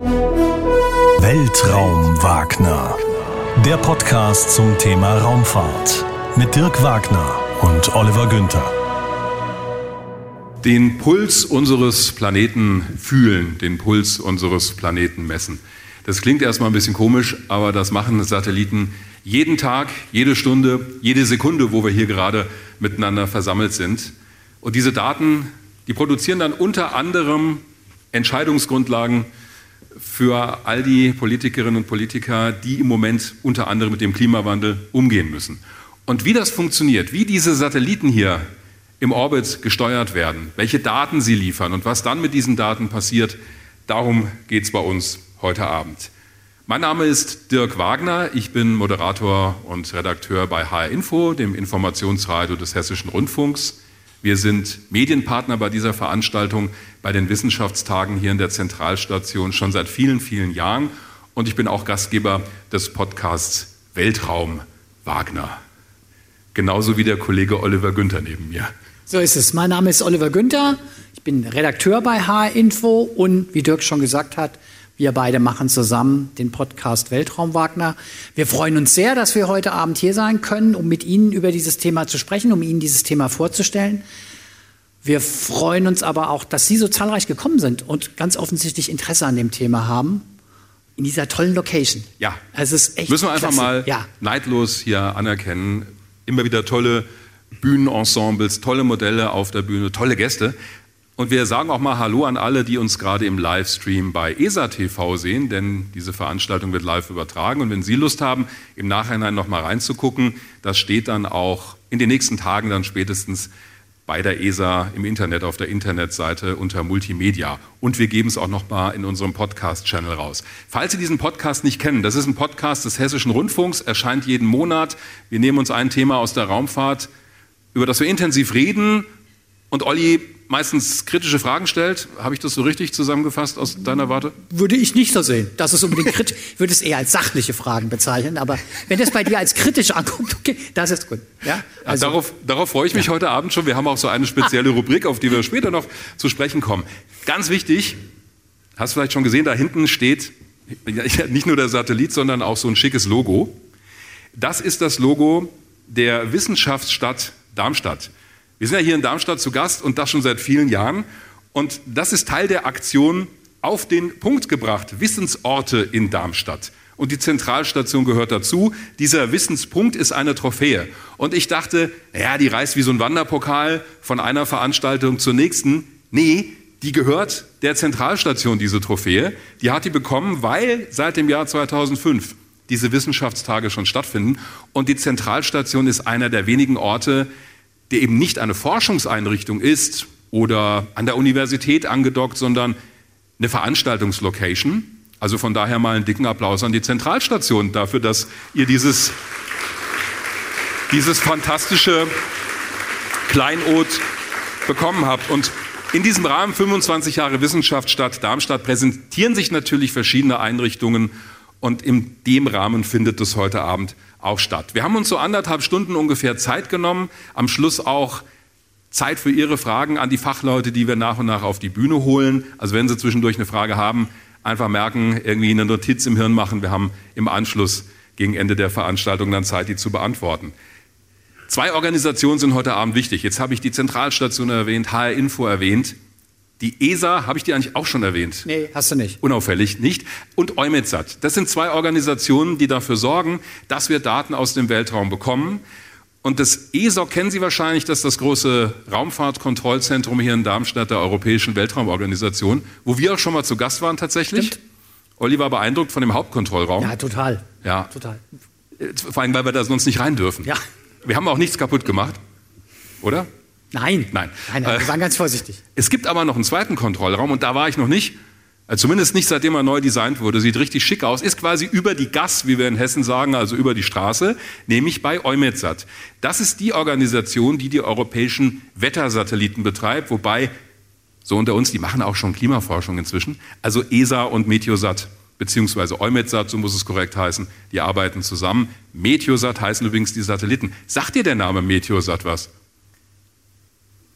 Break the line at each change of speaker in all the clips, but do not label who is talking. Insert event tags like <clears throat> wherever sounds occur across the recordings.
Weltraum Wagner. Der Podcast zum Thema Raumfahrt mit Dirk Wagner und Oliver Günther.
Den Puls unseres Planeten fühlen, den Puls unseres Planeten messen. Das klingt erstmal ein bisschen komisch, aber das machen Satelliten jeden Tag, jede Stunde, jede Sekunde, wo wir hier gerade miteinander versammelt sind. Und diese Daten, die produzieren dann unter anderem Entscheidungsgrundlagen für all die Politikerinnen und Politiker, die im Moment unter anderem mit dem Klimawandel umgehen müssen. Und wie das funktioniert, wie diese Satelliten hier im Orbit gesteuert werden, welche Daten sie liefern und was dann mit diesen Daten passiert, darum geht es bei uns heute Abend. Mein Name ist Dirk Wagner, ich bin Moderator und Redakteur bei HR Info, dem Informationsradio des Hessischen Rundfunks. Wir sind Medienpartner bei dieser Veranstaltung, bei den Wissenschaftstagen hier in der Zentralstation schon seit vielen, vielen Jahren. Und ich bin auch Gastgeber des Podcasts Weltraum Wagner. Genauso wie der Kollege Oliver Günther neben mir.
So ist es. Mein Name ist Oliver Günther. Ich bin Redakteur bei HR Info und wie Dirk schon gesagt hat, wir beide machen zusammen den Podcast Weltraum Wagner. Wir freuen uns sehr, dass wir heute Abend hier sein können, um mit Ihnen über dieses Thema zu sprechen, um Ihnen dieses Thema vorzustellen. Wir freuen uns aber auch, dass Sie so zahlreich gekommen sind und ganz offensichtlich Interesse an dem Thema haben. In dieser tollen Location.
Ja.
Es ist echt
Müssen wir einfach
klasse.
mal
Ja.
neidlos hier anerkennen. Immer wieder tolle Bühnenensembles, tolle Modelle auf der Bühne, tolle Gäste. Und wir sagen auch mal Hallo an alle, die uns gerade im Livestream bei ESA TV sehen, denn diese Veranstaltung wird live übertragen. Und wenn Sie Lust haben, im Nachhinein noch mal reinzugucken, das steht dann auch in den nächsten Tagen dann spätestens bei der ESA im Internet auf der Internetseite unter Multimedia. Und wir geben es auch noch mal in unserem Podcast-Channel raus. Falls Sie diesen Podcast nicht kennen, das ist ein Podcast des Hessischen Rundfunks, erscheint jeden Monat. Wir nehmen uns ein Thema aus der Raumfahrt, über das wir intensiv reden. Und Olli meistens kritische Fragen stellt. Habe ich das so richtig zusammengefasst aus deiner Warte?
Würde ich nicht so sehen. Das ist unbedingt kritisch. <laughs> Ich würde es eher als sachliche Fragen bezeichnen. Aber wenn das bei dir als kritisch ankommt, okay, das ist gut. Ja?
Also, darauf, darauf freue ich mich heute Abend schon. Wir haben auch so eine spezielle Rubrik, auf die wir später noch zu sprechen kommen. Ganz wichtig, hast du vielleicht schon gesehen, da hinten steht ja, <laughs> nicht nur der Satellit, sondern auch so ein schickes Logo. Das ist das Logo der Wissenschaftsstadt Darmstadt. Wir sind ja hier in Darmstadt zu Gast und das schon seit vielen Jahren. Und das ist Teil der Aktion auf den Punkt gebracht, Wissensorte in Darmstadt. Und die Zentralstation gehört dazu. Dieser Wissenspunkt ist eine Trophäe. Und ich dachte, ja, die reist wie so ein Wanderpokal von einer Veranstaltung zur nächsten. Nee, die gehört der Zentralstation, diese Trophäe. Die hat die bekommen, weil seit dem Jahr 2005 diese Wissenschaftstage schon stattfinden. Und die Zentralstation ist einer der wenigen Orte, der eben nicht eine Forschungseinrichtung ist oder an der Universität angedockt, sondern eine Veranstaltungslocation. Also von daher mal einen dicken Applaus an die Zentralstation dafür, dass ihr dieses, dieses fantastische Kleinod bekommen habt. Und in diesem Rahmen 25 Jahre Wissenschaftsstadt Darmstadt präsentieren sich natürlich verschiedene Einrichtungen und in dem Rahmen findet es heute Abend auch statt. Wir haben uns so anderthalb Stunden ungefähr Zeit genommen, am Schluss auch Zeit für Ihre Fragen an die Fachleute, die wir nach und nach auf die Bühne holen. Also wenn Sie zwischendurch eine Frage haben, einfach merken, irgendwie eine Notiz im Hirn machen. Wir haben im Anschluss gegen Ende der Veranstaltung dann Zeit, die zu beantworten. Zwei Organisationen sind heute Abend wichtig. Jetzt habe ich die Zentralstation erwähnt, HR Info erwähnt. Die ESA habe ich dir eigentlich auch schon erwähnt.
Nee, hast du nicht.
Unauffällig nicht. Und EUMETSAT. Das sind zwei Organisationen, die dafür sorgen, dass wir Daten aus dem Weltraum bekommen. Und das ESOC kennen Sie wahrscheinlich, das ist das große Raumfahrtkontrollzentrum hier in Darmstadt der Europäischen Weltraumorganisation, wo wir auch schon mal zu Gast waren tatsächlich.
Stimmt.
Olli war beeindruckt von dem Hauptkontrollraum.
Ja, total.
Ja.
Total.
Vor allem, weil wir da sonst nicht rein dürfen.
Ja.
Wir haben auch nichts kaputt gemacht, oder?
Nein.
Nein.
Nein, nein, wir
Äh,
waren ganz vorsichtig.
Es gibt aber noch einen zweiten Kontrollraum und da war ich noch nicht. Äh, Zumindest nicht seitdem er neu designt wurde. Sieht richtig schick aus. Ist quasi über die Gas, wie wir in Hessen sagen, also über die Straße, nämlich bei EUMETSAT. Das ist die Organisation, die die europäischen Wettersatelliten betreibt, wobei, so unter uns, die machen auch schon Klimaforschung inzwischen. Also ESA und Meteosat, beziehungsweise EUMETSAT, so muss es korrekt heißen, die arbeiten zusammen. Meteosat heißen übrigens die Satelliten. Sagt dir der Name Meteosat was?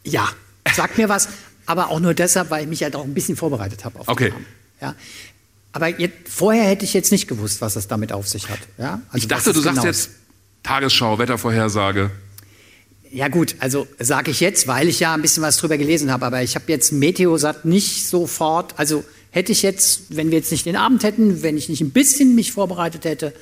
Ja, sag mir was, aber auch nur deshalb, weil ich mich ja halt auch ein bisschen vorbereitet habe auf den
Okay.
Namen. Ja. Aber jetzt, vorher hätte ich jetzt nicht gewusst, was es damit auf sich hat. Ja?
Also ich dachte, du sagst genau jetzt Tagesschau, Wettervorhersage.
Ja gut, also sage ich jetzt, weil ich ja ein bisschen was drüber gelesen habe, aber ich habe jetzt Meteosat nicht sofort, also hätte ich jetzt, wenn wir jetzt nicht den Abend hätten, wenn ich nicht ein bisschen mich vorbereitet hätte,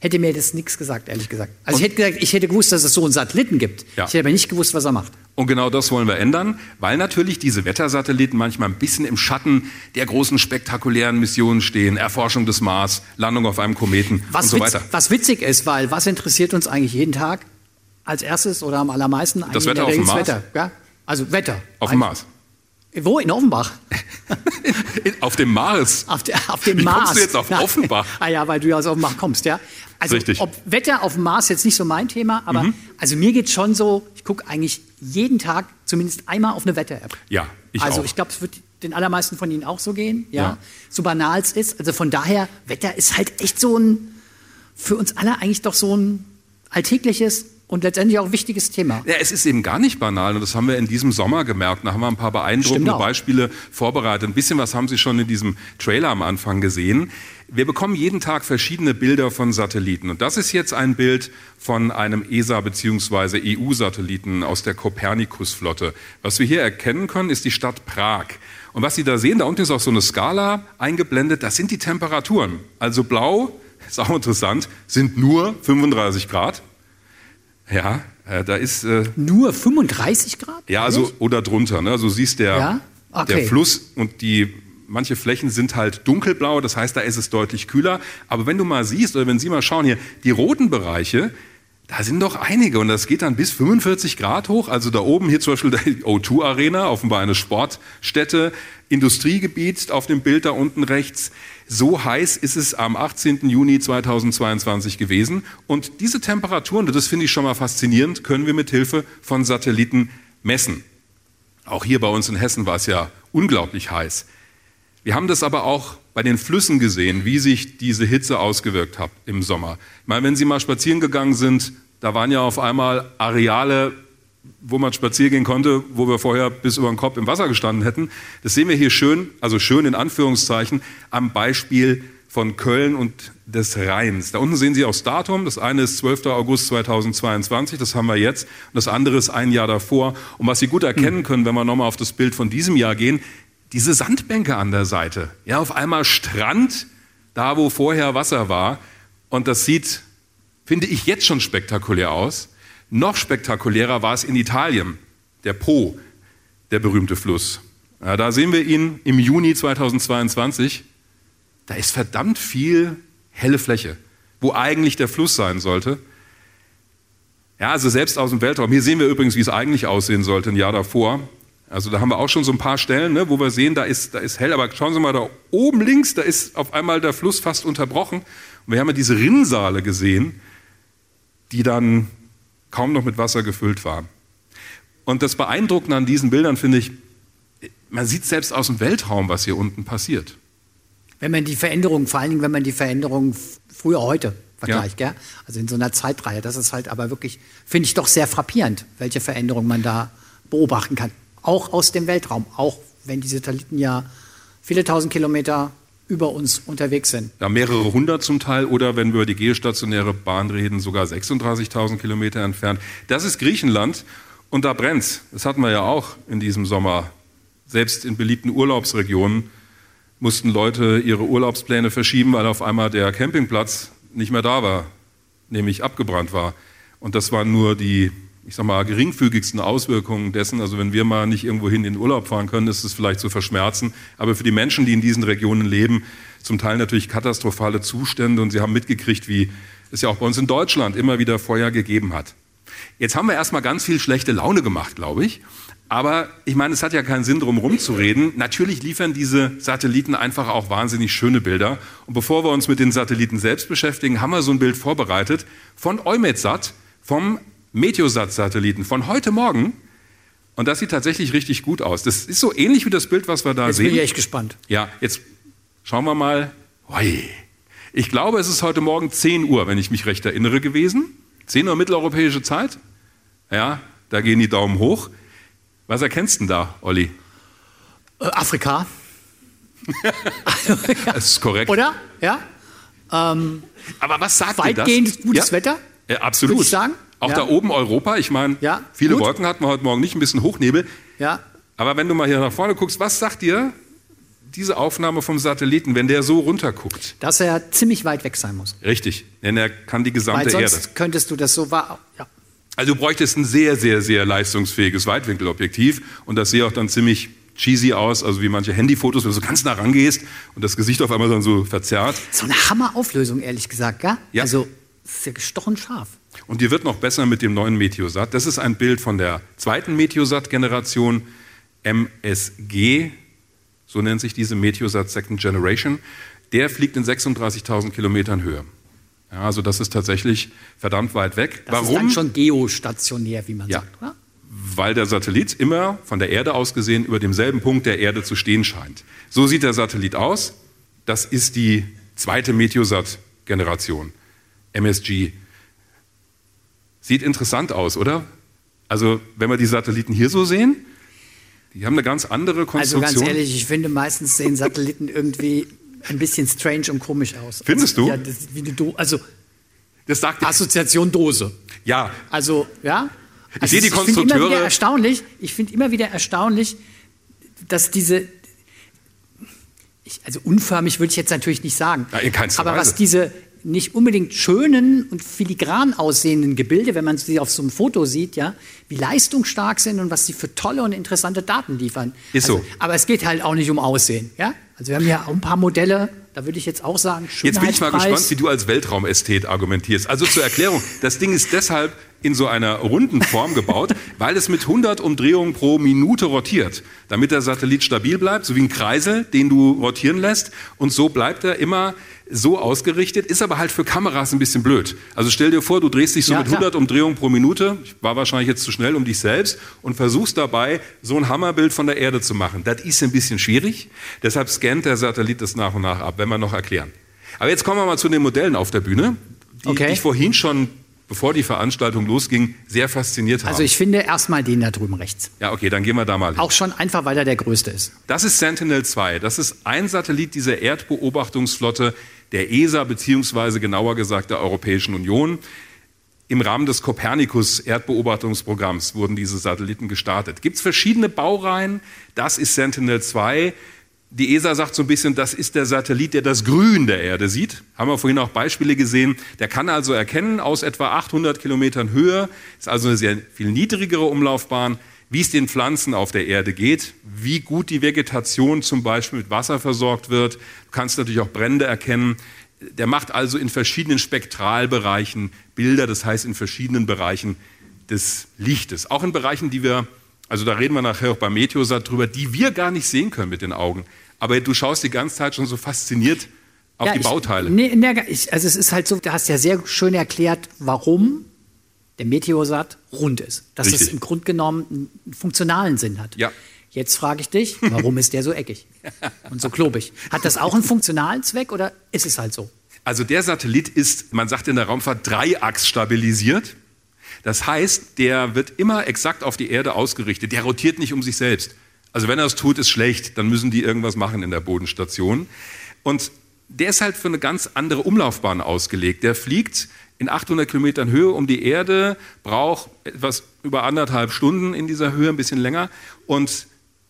hätte mir das nichts gesagt, ehrlich gesagt. Also ich hätte gesagt, ich hätte gewusst, dass es so einen Satelliten gibt. Ja. Ich hätte aber nicht gewusst, was er macht.
Und genau das wollen wir ändern, weil natürlich diese Wettersatelliten manchmal ein bisschen im Schatten der großen spektakulären Missionen stehen. Erforschung des Mars, Landung auf einem Kometen
was
und so weiter.
Was witzig ist, weil was interessiert uns eigentlich jeden Tag als erstes oder am allermeisten?
Das Wetter auf dem Mars?
Wetter, ja? Also Wetter.
Auf dem Mars.
Wo? In Offenbach?
auf dem Mars.
Auf, der, auf dem
Wie
Mars.
kommst du jetzt auf Offenbach? <laughs>
ah ja, weil du ja aus Offenbach kommst, ja. Also
Richtig.
ob Wetter auf dem Mars jetzt nicht so mein Thema, aber mhm. also mir geht schon so, ich gucke eigentlich jeden Tag zumindest einmal auf eine Wetter-App.
Ja, ich
Also
auch.
ich glaube, es wird den allermeisten von Ihnen auch so gehen, ja.
Ja.
So banal es ist. Also von daher, Wetter ist halt echt so ein, für uns alle eigentlich doch so ein alltägliches und letztendlich auch ein wichtiges Thema.
Ja, es ist eben gar nicht banal und das haben wir in diesem Sommer gemerkt. Da haben wir ein paar beeindruckende. Beispiele vorbereitet. Ein bisschen was haben Sie schon in diesem Trailer am Anfang gesehen. Wir bekommen jeden Tag verschiedene Bilder von Satelliten und das ist jetzt ein Bild von einem ESA bzw. EU-Satelliten aus der Copernicus-Flotte. Was wir hier erkennen können, ist die Stadt Prag. Und was Sie da sehen, da unten ist auch so eine Skala eingeblendet, das sind die Temperaturen. Also blau, <laughs> ist auch interessant, sind nur 35 Grad. Ja, äh, da ist äh,
Nur 35 Grad?
ja also oder drunter. Ne? Also siehst der
Ja? Okay.
der Fluss und die manche Flächen sind halt dunkelblau, das heißt, da ist es deutlich kühler. Aber wenn du mal siehst oder wenn Sie mal schauen hier, die roten Bereiche, da sind doch einige und das geht dann bis 45 Grad hoch. Also da oben hier zum Beispiel die O2 Arena, offenbar eine Sportstätte, Industriegebiet auf dem Bild da unten rechts. So heiß ist es am 18. Juni 2022 gewesen. Und diese Temperaturen, das finde ich schon mal faszinierend, können wir mit Hilfe von Satelliten messen. Auch hier bei uns in Hessen war es ja unglaublich heiß. Wir haben das aber auch bei den Flüssen gesehen, wie sich diese Hitze ausgewirkt hat im Sommer. Ich meine, wenn Sie mal spazieren gegangen sind, da waren ja auf einmal Areale, wo man spazieren gehen konnte, wo wir vorher bis über den Kopf im Wasser gestanden hätten. Das sehen wir hier schön, also schön in Anführungszeichen, am Beispiel von Köln und des Rheins. Da unten sehen Sie auch das Datum. Das eine ist 12. August 2022, das haben wir jetzt. Und das andere ist ein Jahr davor. Und was Sie gut erkennen können, wenn wir nochmal auf das Bild von diesem Jahr gehen, diese Sandbänke an der Seite. Ja, auf einmal Strand, da wo vorher Wasser war. Und das sieht, finde ich, jetzt schon spektakulär aus. Noch spektakulärer war es in Italien, der Po, der berühmte Fluss. Ja, da sehen wir ihn im Juni 2022. Da ist verdammt viel helle Fläche, wo eigentlich der Fluss sein sollte. Ja, also selbst aus dem Weltraum. Hier sehen wir übrigens, wie es eigentlich aussehen sollte ein Jahr davor. Also da haben wir auch schon so ein paar Stellen, ne, wo wir sehen, da ist, da ist hell. Aber schauen Sie mal, da oben links, da ist auf einmal der Fluss fast unterbrochen. Und wir haben ja diese Rinnsale gesehen, die dann kaum noch mit Wasser gefüllt waren. Und das Beeindruckende an diesen Bildern finde ich, man sieht selbst aus dem Weltraum, was hier unten passiert.
Wenn man die Veränderung, vor allen Dingen, wenn man die Veränderung f- früher heute vergleicht, gell? also in so einer Zeitreihe, das ist halt aber wirklich, finde ich doch sehr frappierend, welche Veränderung man da beobachten kann. Auch aus dem Weltraum, auch wenn die Satelliten ja viele tausend Kilometer über uns unterwegs sind.
Ja, mehrere hundert zum Teil oder wenn wir über die geostationäre Bahn reden, sogar 36.000 Kilometer entfernt. Das ist Griechenland und da brennt's. Das hatten wir ja auch in diesem Sommer. Selbst in beliebten Urlaubsregionen mussten Leute ihre Urlaubspläne verschieben, weil auf einmal der Campingplatz nicht mehr da war, nämlich abgebrannt war. Und das waren nur die, ich sag mal, geringfügigsten Auswirkungen dessen. Also wenn wir mal nicht irgendwohin in den Urlaub fahren können, ist es vielleicht zu verschmerzen. Aber für die Menschen, die in diesen Regionen leben, zum Teil natürlich katastrophale Zustände. Und sie haben mitgekriegt, wie es ja auch bei uns in Deutschland immer wieder Feuer gegeben hat. Jetzt haben wir erstmal ganz viel schlechte Laune gemacht, glaube ich. Aber ich meine, es hat ja keinen Sinn, drum rumzureden. Natürlich liefern diese Satelliten einfach auch wahnsinnig schöne Bilder. Und bevor wir uns mit den Satelliten selbst beschäftigen, haben wir so ein Bild vorbereitet von EUMETSAT, vom Meteosat-Satelliten von heute Morgen. Und das sieht tatsächlich richtig gut aus. Das ist so ähnlich wie das Bild, was wir da
Jetzt
sehen.
bin ich echt gespannt.
Ja, jetzt schauen wir mal. Ich glaube, es ist heute Morgen 10 Uhr, wenn ich mich recht erinnere, gewesen. 10 Uhr mitteleuropäische Zeit. Ja, da gehen die Daumen hoch. Was erkennst du denn da, Olli?
Äh, Afrika, <laughs>
Das ist korrekt.
Oder? Ja?
Aber was sagt dir das?
Weitgehend gutes Wetter?
Ja, absolut.
Würde ich sagen.
Auch
Ja.
da oben Europa, ich meine,
Ja,
viele
gut.
Wolken hatten wir heute Morgen nicht, ein bisschen Hochnebel.
Ja.
Aber wenn du mal hier nach vorne guckst, was sagt dir diese Aufnahme vom Satelliten, wenn der so runterguckt?
Dass er ziemlich weit weg sein muss.
Richtig, denn er kann die
Weil
gesamte
sonst
Erde.
könntest du das so wahr. Ja.
Also du bräuchtest ein sehr, sehr, sehr leistungsfähiges Weitwinkelobjektiv und das sehe auch dann ziemlich cheesy aus, also wie manche Handyfotos, wenn du so ganz nah rangehst und das Gesicht auf einmal dann so verzerrt.
So eine Hammerauflösung, ehrlich gesagt, gell?
Ja.
Also, es ist ja gestochen scharf.
Und die wird noch besser mit dem neuen Meteosat. Das ist ein Bild von der zweiten Meteosat-Generation, MSG, so nennt sich diese Meteosat Second Generation. Der fliegt in 36.000 Kilometern Höhe. Ja, also das ist tatsächlich verdammt weit weg.
Das ist dann schon geostationär, wie man
Ja.
sagt. Oder?
Weil der Satellit immer von der Erde aus gesehen über demselben Punkt der Erde zu stehen scheint. So sieht der Satellit aus. Das ist die zweite Meteosat-Generation, MSG. Sieht interessant aus, oder? Also, wenn wir die Satelliten hier so sehen, die haben eine ganz andere
Also
Konstruktion.
ganz ehrlich, ich finde, meistens sehen Satelliten irgendwie ein bisschen strange und komisch aus.
Findest
also,
du?
Ja, das ist wie eine Do also
das sagt
Assoziation Dose.
ja,
Also, ja. Also
sehe die
Ich finde immer wieder
Konstrukteure-
erstaunlich, ich finde immer wieder erstaunlich, dass diese, ich, also unförmig würde ich jetzt natürlich nicht sagen,
Ja,
aber was
Weise.
diese nicht unbedingt schönen und filigran aussehenden Gebilde, wenn man sie auf so einem Foto sieht, ja, wie leistungsstark sind und was sie für tolle und interessante Daten liefern.
Ist
also,
so.
Aber es geht halt auch nicht um Aussehen, ja. Also wir haben ja auch ein paar Modelle, da würde ich jetzt auch sagen,
Jetzt bin ich mal gespannt, wie du als Weltraumästhet argumentierst. Also zur Erklärung, das Ding ist deshalb in so einer runden Form gebaut, <laughs> weil es mit 100 Umdrehungen pro Minute rotiert, damit der Satellit stabil bleibt, so wie ein Kreisel, den du rotieren lässt. Und so bleibt er immer so ausgerichtet, ist aber halt für Kameras ein bisschen blöd. Also stell dir vor, du drehst dich so
Ja,
mit
klar.
100 Umdrehungen pro Minute, ich war wahrscheinlich jetzt zu schnell um dich selbst, und versuchst dabei, so ein Hammerbild von der Erde zu machen. Das ist ein bisschen schwierig, deshalb scannt der Satellit das nach und nach ab, wenn wir noch erklären. Aber jetzt kommen wir mal zu den Modellen auf der Bühne, die
Okay.
dich vorhin schon, bevor die Veranstaltung losging, sehr fasziniert haben.
Also ich finde erstmal den da drüben rechts.
ja, okay, dann gehen wir da mal hin.
Auch schon einfach, weil er der größte ist.
Das ist Sentinel-2. Das ist ein Satellit dieser Erdbeobachtungsflotte der ESA, beziehungsweise genauer gesagt der Europäischen Union. Im Rahmen des Copernicus-Erdbeobachtungsprogramms wurden diese Satelliten gestartet. Gibt es verschiedene Baureihen? Das ist Sentinel-2. Die ESA sagt so ein bisschen, das ist der Satellit, der das Grün der Erde sieht. Haben wir vorhin auch Beispiele gesehen. Der kann also erkennen aus etwa 800 Kilometern Höhe, ist also eine sehr viel niedrigere Umlaufbahn, wie es den Pflanzen auf der Erde geht, wie gut die Vegetation zum Beispiel mit Wasser versorgt wird. Du kannst natürlich auch Brände erkennen. Der macht also in verschiedenen Spektralbereichen Bilder, das heißt in verschiedenen Bereichen des Lichtes. Auch in Bereichen, die wir, also da reden wir nachher auch beim Meteosat drüber, die wir gar nicht sehen können mit den Augen. Aber du schaust die ganze Zeit schon so fasziniert auf
Ja,
die
ich-
Bauteile.
Nee, nee, ich, also es ist halt so, du hast ja sehr schön erklärt, warum der Meteosat rund ist. Dass es
Richtig.
im Grunde genommen einen funktionalen Sinn hat.
Ja.
Jetzt frage ich dich, warum ist der so eckig <laughs> und so klobig? Hat das auch einen funktionalen Zweck oder ist es halt so?
Also der Satellit ist, man sagt in der Raumfahrt, dreiachs stabilisiert. Das heißt, der wird immer exakt auf die Erde ausgerichtet. Der rotiert nicht um sich selbst. Also wenn er es tut, ist schlecht. Dann müssen die irgendwas machen in der Bodenstation. Und der ist halt für eine ganz andere Umlaufbahn ausgelegt. Der fliegt in 800 Kilometern Höhe um die Erde, braucht etwas über anderthalb Stunden in dieser Höhe, ein bisschen länger. Und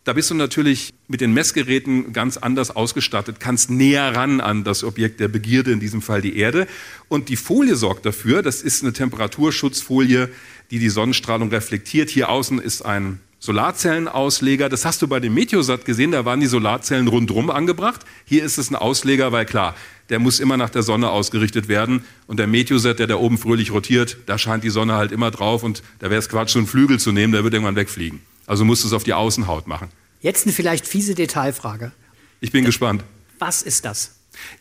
da bist du natürlich mit den Messgeräten ganz anders ausgestattet, kannst näher ran an das Objekt der Begierde, in diesem Fall die Erde. Und die Folie sorgt dafür, das ist eine Temperaturschutzfolie, die die Sonnenstrahlung reflektiert. Hier außen ist ein Solarzellenausleger. Das hast du bei dem Meteosat gesehen, da waren die Solarzellen rundherum angebracht. Hier ist es ein Ausleger, weil klar, der muss immer nach der Sonne ausgerichtet werden. Und der Meteosat, der da oben fröhlich rotiert, da scheint die Sonne halt immer drauf und da wäre es Quatsch, so einen Flügel zu nehmen, der wird irgendwann wegfliegen. Also musst du es auf die Außenhaut machen.
Jetzt eine vielleicht fiese Detailfrage.
Ich bin gespannt.
Was ist das?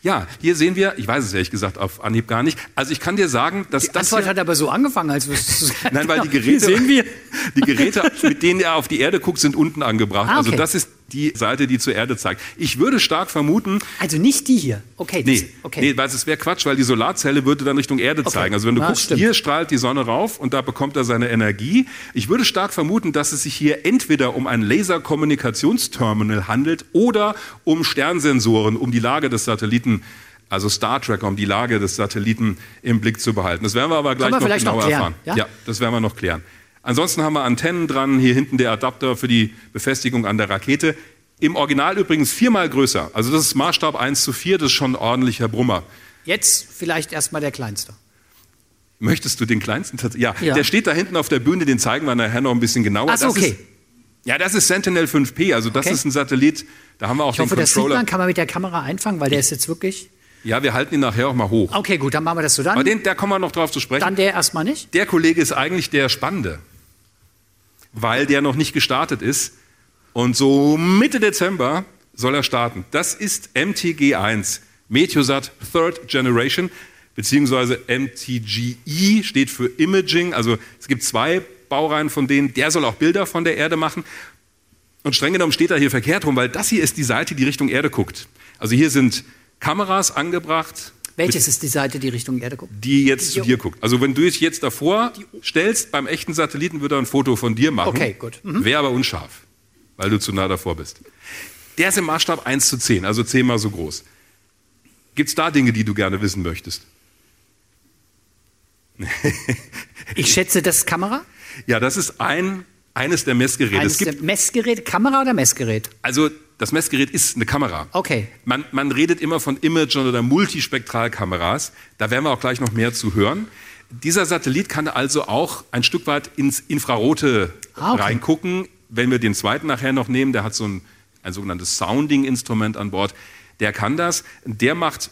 Ja, hier sehen wir, ich weiß es ehrlich gesagt auf Anhieb gar nicht. Also ich kann dir sagen, dass
Die
das
Antwort hat aber so angefangen, als wüsstest du es.
Nein, weil die
Hier
Geräte,
sehen wir. <laughs>
die Geräte, mit denen er auf die Erde guckt, sind unten angebracht.
Ah,
Also
okay.
das ist die Seite, die zur Erde zeigt. Ich würde stark vermuten.
Also nicht die hier. Okay.
Nee, das, okay. nee weil es wäre Quatsch, weil die Solarzelle würde dann Richtung Erde okay. zeigen. Also wenn du ja, guckst, stimmt. hier strahlt die Sonne rauf und da bekommt er seine Energie. Ich würde stark vermuten, dass es sich hier entweder um ein Laserkommunikationsterminal handelt oder um Sternsensoren, um die Lage des Satelliten also Star Trek, um die Lage des Satelliten im Blick zu behalten. Das werden wir aber gleich wir noch genauer noch erfahren. Ja? ja, das werden wir noch klären. Ansonsten haben wir Antennen dran, hier hinten der Adapter für die Befestigung an der Rakete. Im Original übrigens viermal größer. Also das ist Maßstab 1 zu 4, das ist schon ein ordentlicher Brummer.
Jetzt vielleicht erstmal der kleinste.
Möchtest du den kleinsten? Ja, ja, der steht da hinten auf der Bühne, den zeigen wir nachher noch ein bisschen genauer.
Ach so, okay. Ist,
ja, das ist Sentinel 5P, also das okay. ist ein Satellit, da haben wir auch
ich
den
hoffe,
Controller.
Das sieht man, kann man mit der Kamera einfangen, weil der ist jetzt wirklich...
Ja, wir halten ihn nachher auch mal hoch.
Okay, gut, dann machen wir das so dann.
Aber den, da kommen wir noch drauf zu sprechen.
Dann der erstmal nicht?
Der Kollege ist eigentlich der Spannende weil der noch nicht gestartet ist. Und so Mitte Dezember soll er starten. Das ist MTG1, Meteosat Third Generation, beziehungsweise MTGE steht für Imaging. Also es gibt zwei Baureihen von denen. Der soll auch Bilder von der Erde machen. Und streng genommen steht er hier verkehrt rum, weil das hier ist die Seite, die Richtung Erde guckt. Also hier sind Kameras angebracht,
welches ist die Seite, die Richtung Erde guckt?
Die jetzt zu dir guckt. Also wenn du dich jetzt davor stellst, beim echten Satelliten würde er ein Foto von dir machen.
Okay, gut.
Mhm. Wäre aber unscharf, weil du zu nah davor bist. Der ist im Maßstab 1 zu 10, also zehnmal so groß. Gibt es da Dinge, die du gerne wissen möchtest? <laughs>
ich schätze, das ist Kamera?
Ja, das ist ein, eines der Messgeräte.
Eines der Messgeräte, Kamera oder Messgerät?
Also das Messgerät ist eine Kamera.
Okay.
Man, man redet immer von Image- oder Multispektralkameras. Da werden wir auch gleich noch mehr zu hören. Dieser Satellit kann also auch ein Stück weit ins Infrarote ah, okay. reingucken. Wenn wir den zweiten nachher noch nehmen, der hat so ein, ein sogenanntes Sounding-Instrument an Bord. Der kann das. Der macht,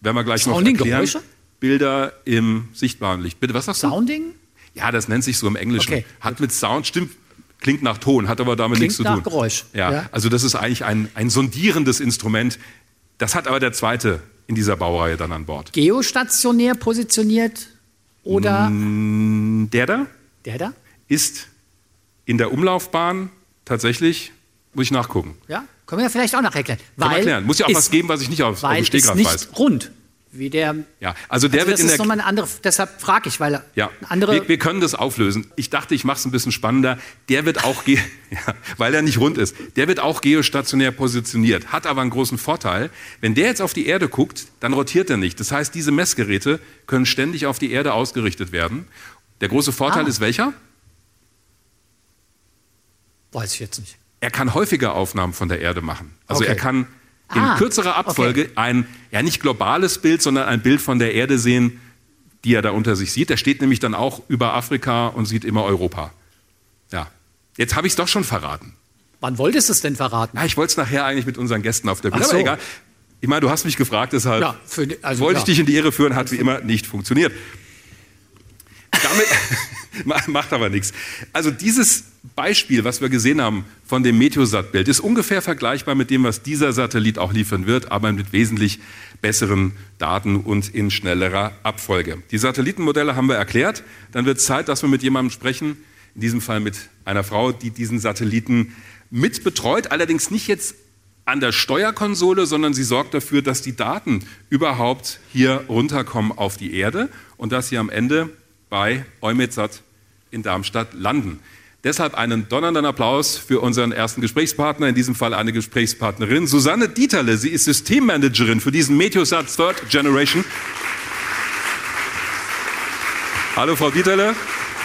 werden wir gleich Sounding noch erklären, Geräusche? Bilder im sichtbaren Licht. Bitte, was sagst
du? Sounding?
Ja, das nennt sich so im Englischen. Okay. Hat mit Sound, stimmt, Klingt nach Ton, hat aber damit Klingt nichts zu tun.
Klingt nach Geräusch.
Ja, ja, also das ist eigentlich ein, ein sondierendes Instrument. Das hat aber der zweite in dieser Baureihe dann an Bord.
Geostationär positioniert oder?
Mm, der da?
Der da?
Ist in der Umlaufbahn tatsächlich, muss ich nachgucken.
Ja, können wir ja vielleicht auch noch erklären.
Weil erklären. Muss ja auch was geben, was ich nicht auf,
auf dem Stegreif weiß. Weil nicht rund wie der.
Ja, also der also wird
das
in
ist
der.
Nochmal eine andere, deshalb frage ich, weil
ja, andere. Wir, wir, können das auflösen. Ich dachte, ich mache es ein bisschen spannender. Der wird auch, <laughs> ja, weil er nicht rund ist. Der wird auch geostationär positioniert, hat aber einen großen Vorteil. Wenn der jetzt auf die Erde guckt, dann rotiert er nicht. Das heißt, diese Messgeräte können ständig auf die Erde ausgerichtet werden. Der große Vorteil ah. ist welcher?
Weiß ich jetzt nicht.
Er kann häufiger Aufnahmen von der Erde machen. Also okay. er kann in ah, kürzerer Abfolge okay. ein, ja nicht globales Bild, sondern ein Bild von der Erde sehen, die er da unter sich sieht. Der steht nämlich dann auch über Afrika und sieht immer Europa. Ja, jetzt habe ich es doch schon verraten.
Wann wolltest du es denn verraten?
Ja, ich wollte es nachher eigentlich mit unseren Gästen auf der Bühne. So. Aber egal. Ich meine, du hast mich gefragt, deshalb ja, für, also, wollte ich dich in die Irre führen, hat wie immer nicht funktioniert. Damit <laughs> <laughs> macht aber nichts. Also dieses Beispiel, was wir gesehen haben von dem Meteosat-Bild, ist ungefähr vergleichbar mit dem, was dieser Satellit auch liefern wird, aber mit wesentlich besseren Daten und in schnellerer Abfolge. Die Satellitenmodelle haben wir erklärt. Dann wird Zeit, dass wir mit jemandem sprechen, in diesem Fall mit einer Frau, die diesen Satelliten mitbetreut, allerdings nicht jetzt an der Steuerkonsole, sondern sie sorgt dafür, dass die Daten überhaupt hier runterkommen auf die Erde und dass sie am Ende bei Eumetsat in Darmstadt landen. Deshalb einen donnernden Applaus für unseren ersten Gesprächspartner, in diesem Fall eine Gesprächspartnerin, Susanne Dieterle. Sie ist Systemmanagerin für diesen Meteosat Third Generation. Hallo Frau Dieterle.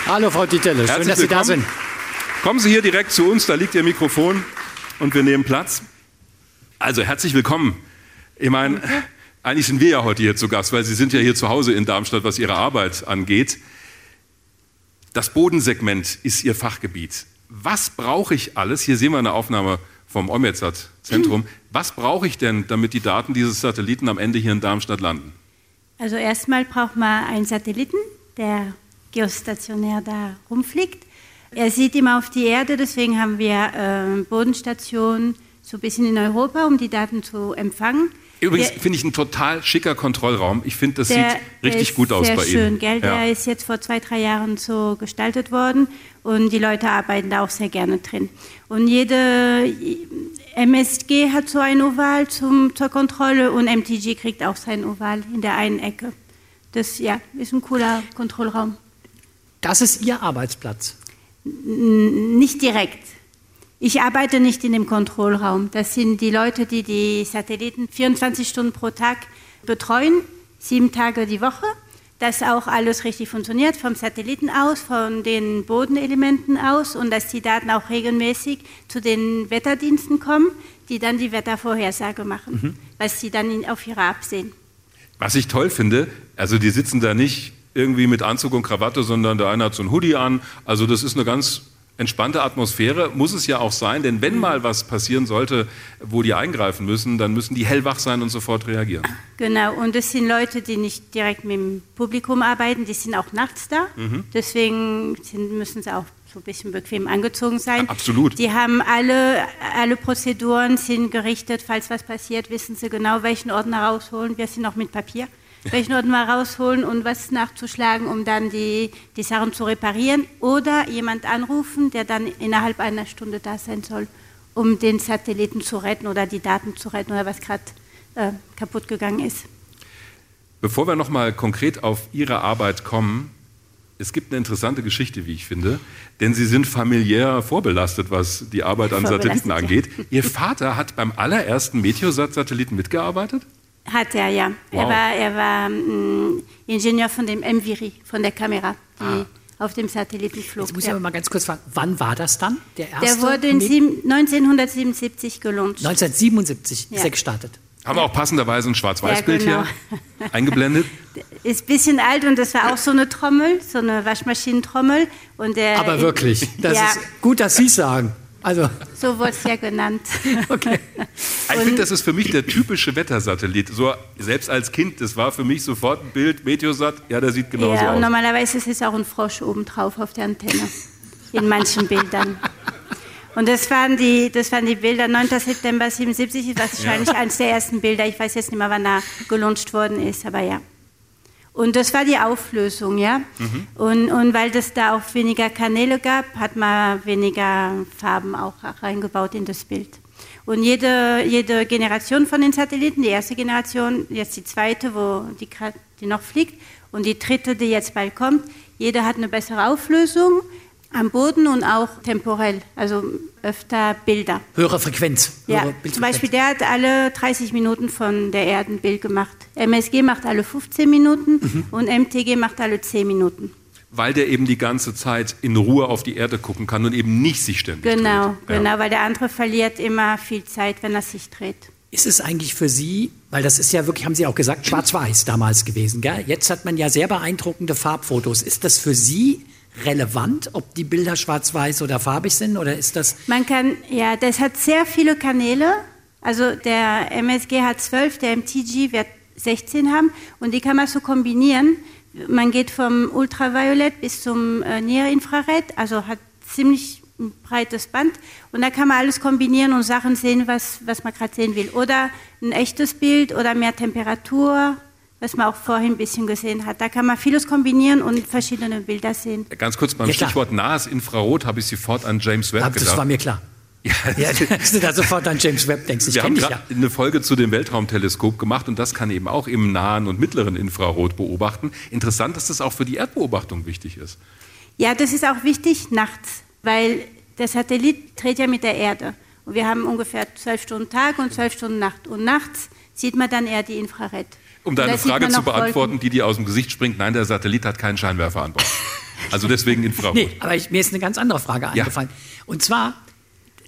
Hallo Frau Dieterle, schön, dass Sie da sind.
Kommen Sie hier direkt zu uns, da liegt Ihr Mikrofon und wir nehmen Platz. Also herzlich willkommen. Ich meine, eigentlich sind wir ja heute hier zu Gast, weil Sie sind ja hier zu Hause in Darmstadt, was Ihre Arbeit angeht. Das Bodensegment ist Ihr Fachgebiet. Was brauche ich alles? Hier sehen wir eine Aufnahme vom Ometsat-Zentrum. Was brauche ich denn, damit die Daten dieses Satelliten am Ende hier in Darmstadt landen?
Also erstmal braucht man einen Satelliten, der geostationär da rumfliegt. Er sieht immer auf die Erde, deswegen haben wir äh, Bodenstationen so ein bisschen in Europa, um die Daten zu empfangen.
Übrigens finde ich ein total schicker Kontrollraum. Ich finde, das
Der
sieht richtig gut aus
sehr
bei
schön,
Ihnen.
Gell? Der ist jetzt vor zwei, drei Jahren so gestaltet worden und die Leute arbeiten da auch sehr gerne drin. Und jede MSG hat so ein Oval zum, zur Kontrolle und MTG kriegt auch sein Oval in der einen Ecke. Das ja, ist ein cooler Kontrollraum.
Das ist Ihr Arbeitsplatz.
Nicht direkt. Ich arbeite nicht in dem Kontrollraum. Das sind die Leute, die die Satelliten 24 Stunden pro Tag betreuen, sieben Tage die Woche. Dass auch alles richtig funktioniert, vom Satelliten aus, von den Bodenelementen aus und dass die Daten auch regelmäßig zu den Wetterdiensten kommen, die dann die Wettervorhersage machen, was sie dann auf ihrer App sehen.
Was ich toll finde, also die sitzen da nicht irgendwie mit Anzug und Krawatte, sondern der eine hat so ein Hoodie an. Also das ist eine ganz entspannte Atmosphäre, muss es ja auch sein, denn wenn mal was passieren sollte, wo die eingreifen müssen, dann müssen die hellwach sein und sofort reagieren.
Genau, und es sind Leute, die nicht direkt mit dem Publikum arbeiten, die sind auch nachts da. Deswegen sind, müssen sie auch so ein bisschen bequem angezogen sein.
Ja, absolut.
Die haben alle, alle Prozeduren sind gerichtet, falls was passiert, wissen sie genau, welchen Ordner rausholen. Wir sind auch mit Papier. Welchen Ordner rausholen und was nachzuschlagen, um dann die, die Sachen zu reparieren. Oder jemand anrufen, der dann innerhalb einer Stunde da sein soll, um den Satelliten zu retten oder die Daten zu retten oder was gerade äh, kaputt gegangen ist.
Bevor wir nochmal konkret auf Ihre Arbeit kommen, es gibt eine interessante Geschichte, wie ich finde, denn Sie sind familiär vorbelastet, was die Arbeit an Satelliten
ja.
angeht. Ihr Vater hat beim allerersten Meteosat-Satelliten mitgearbeitet?
Hat er, ja.
Wow.
Er war, er war mm, Ingenieur von dem MVIRI, von der Kamera, die
Ah.
auf dem Satelliten flog.
Jetzt muss ich
ja.
aber mal ganz kurz fragen, wann war das dann? Der erste?
Der wurde in
Met-
sieben, 1977 gelauncht.
1977
Ja.
ist er gestartet.
Haben wir auch passenderweise ein Schwarz-Weiß-Bild
Ja, genau.
hier <laughs> eingeblendet?
Ist ein bisschen alt und das war auch so eine Trommel, so eine Waschmaschinentrommel. Und der,
Aber wirklich, das
ja,
ist gut, dass Sie es sagen. Also,
so wurde es ja genannt. <laughs>
okay.
Ich finde, das ist für mich der typische Wettersatellit. So, selbst als Kind, das war für mich sofort ein Bild, Meteosat, ja, der sieht genauso
ja, und
aus.
normalerweise ist es auch ein Frosch obendrauf auf der Antenne. In manchen Bildern. Und das waren die, das waren die Bilder. 9. September 77 ist wahrscheinlich eines der ersten Bilder. Ich weiß jetzt nicht mehr, wann er gelauncht worden ist, aber ja. Und das war die Auflösung, ja. Und, und weil das da auch weniger Kanäle gab, hat man weniger Farben auch reingebaut in das Bild. Und jede, jede Generation von den Satelliten, die erste Generation, jetzt die zweite, wo die, die noch fliegt, und die dritte, die jetzt bald kommt, jeder hat eine bessere Auflösung am Boden und auch temporell, also öfter Bilder.
Höhere Frequenz.
Ja,
höhere
zum
Bildfrequenz.
Beispiel der hat alle 30 Minuten von der Erde ein Bild gemacht. MSG macht alle 15 Minuten
Mhm.
und MTG macht alle 10 Minuten.
Weil der eben die ganze Zeit in Ruhe auf die Erde gucken kann und eben nicht sich ständig
Genau,
dreht. Ja.
genau, weil der andere verliert immer viel Zeit, wenn er sich dreht.
Ist es eigentlich für Sie, weil das ist ja wirklich, haben Sie auch gesagt, schwarz-weiß damals gewesen, gell? Jetzt hat man ja sehr beeindruckende Farbfotos. Ist das für Sie relevant, ob die Bilder schwarz-weiß oder farbig sind oder ist das
Man kann, ja, das hat sehr viele Kanäle. Also der MSG hat 12, der MTG wird 16 haben und die kann man so kombinieren. Man geht vom Ultraviolett bis zum äh, Näherinfrarot, also hat ziemlich ein breites Band und da kann man alles kombinieren und Sachen sehen, was, was man gerade sehen will. Oder ein echtes Bild oder mehr Temperatur, was man auch vorhin ein bisschen gesehen hat. Da kann man vieles kombinieren und verschiedene Bilder sehen.
Ganz kurz beim
Ja.
Stichwort nahes Infrarot habe ich sofort an James Webb
Ah, Das
gedacht.
war mir klar.
Ja,
Ja, dass du <laughs> da sofort an James Webb denkst. Ich
Wir haben
ja.
eine Folge zu dem Weltraumteleskop gemacht und das kann eben auch im nahen und mittleren Infrarot beobachten. Interessant, dass das auch für die Erdbeobachtung wichtig ist.
Ja, das ist auch wichtig nachts, weil der Satellit dreht ja mit der Erde. Und wir haben ungefähr zwölf Stunden Tag und zwölf Stunden Nacht. Und nachts sieht man dann eher die Infrarot.
Um deine Frage zu
noch Wolken.
beantworten, die dir aus dem Gesicht springt, nein, der Satellit hat keinen Scheinwerfer an Bord. <laughs> Also deswegen Infrarot.
Nee, aber ich, mir ist eine ganz andere Frage eingefallen. Und zwar,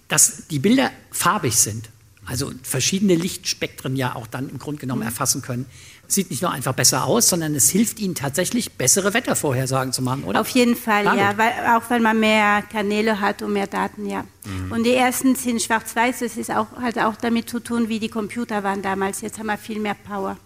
dass die Bilder farbig sind, also verschiedene Lichtspektren ja auch dann im Grunde genommen erfassen können. Sieht nicht nur einfach besser aus, sondern es hilft ihnen tatsächlich, bessere Wettervorhersagen zu machen, oder?
Auf jeden Fall, ja, weil, auch weil man mehr Kanäle hat und mehr Daten, ja. Und die ersten sind schwarz-weiß, das ist auch, hat auch damit zu tun, wie die Computer waren damals. Jetzt haben wir viel mehr Power.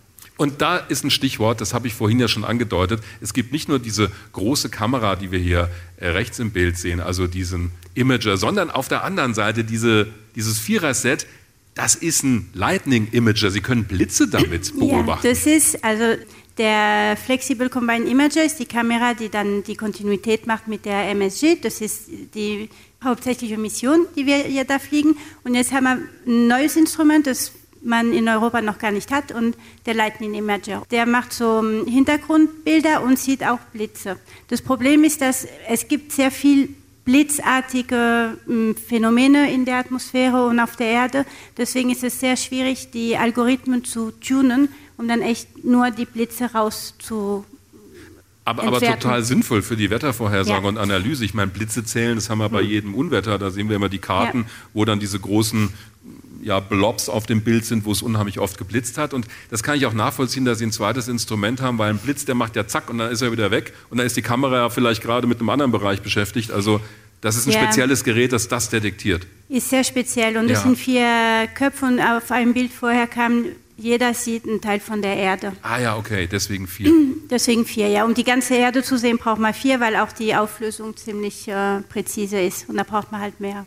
Und da ist ein Stichwort, das habe ich vorhin ja schon angedeutet. Es gibt nicht nur diese große Kamera, die wir hier äh, rechts im Bild sehen, also diesen Imager, sondern auf der anderen Seite diese, dieses Vierer-Set, das ist ein Lightning Imager. Sie können Blitze damit beobachten.
Ja, das ist also der Flexible Combined Imager ist die Kamera, die dann die Kontinuität macht mit der MSG. Das ist die hauptsächliche Mission, die wir hier da fliegen. Und jetzt haben wir ein neues Instrument, das man in Europa noch gar nicht hat, und der Lightning Imager. Der macht so Hintergrundbilder und sieht auch Blitze. Das Problem ist, dass es gibt sehr viel blitzartige hm, Phänomene in der Atmosphäre und auf der Erde. Deswegen ist es sehr schwierig, die Algorithmen zu tunen, um dann echt nur die Blitze rauszu
aber, aber, total sinnvoll für die Wettervorhersage ja. und Analyse. Ich meine, Blitze zählen, das haben wir bei hm. jedem Unwetter. Da sehen wir immer die Karten, ja. wo dann diese großen ja, Blobs auf dem Bild sind, wo es unheimlich oft geblitzt hat. Und das kann ich auch nachvollziehen, dass Sie ein zweites Instrument haben, weil ein Blitz, der macht ja zack und dann ist er wieder weg. Und dann ist die Kamera ja vielleicht gerade mit einem anderen Bereich beschäftigt. Also das ist ein ja. spezielles Gerät, das das detektiert.
Ist sehr speziell. Und es ja. sind vier Köpfe und auf einem Bild vorher kam, jeder sieht einen Teil von der Erde.
Ah ja, okay, deswegen vier. <clears throat>
Deswegen vier, ja. Um die ganze Erde zu sehen, braucht man vier, weil auch die Auflösung ziemlich äh, präzise ist. Und da braucht man halt mehr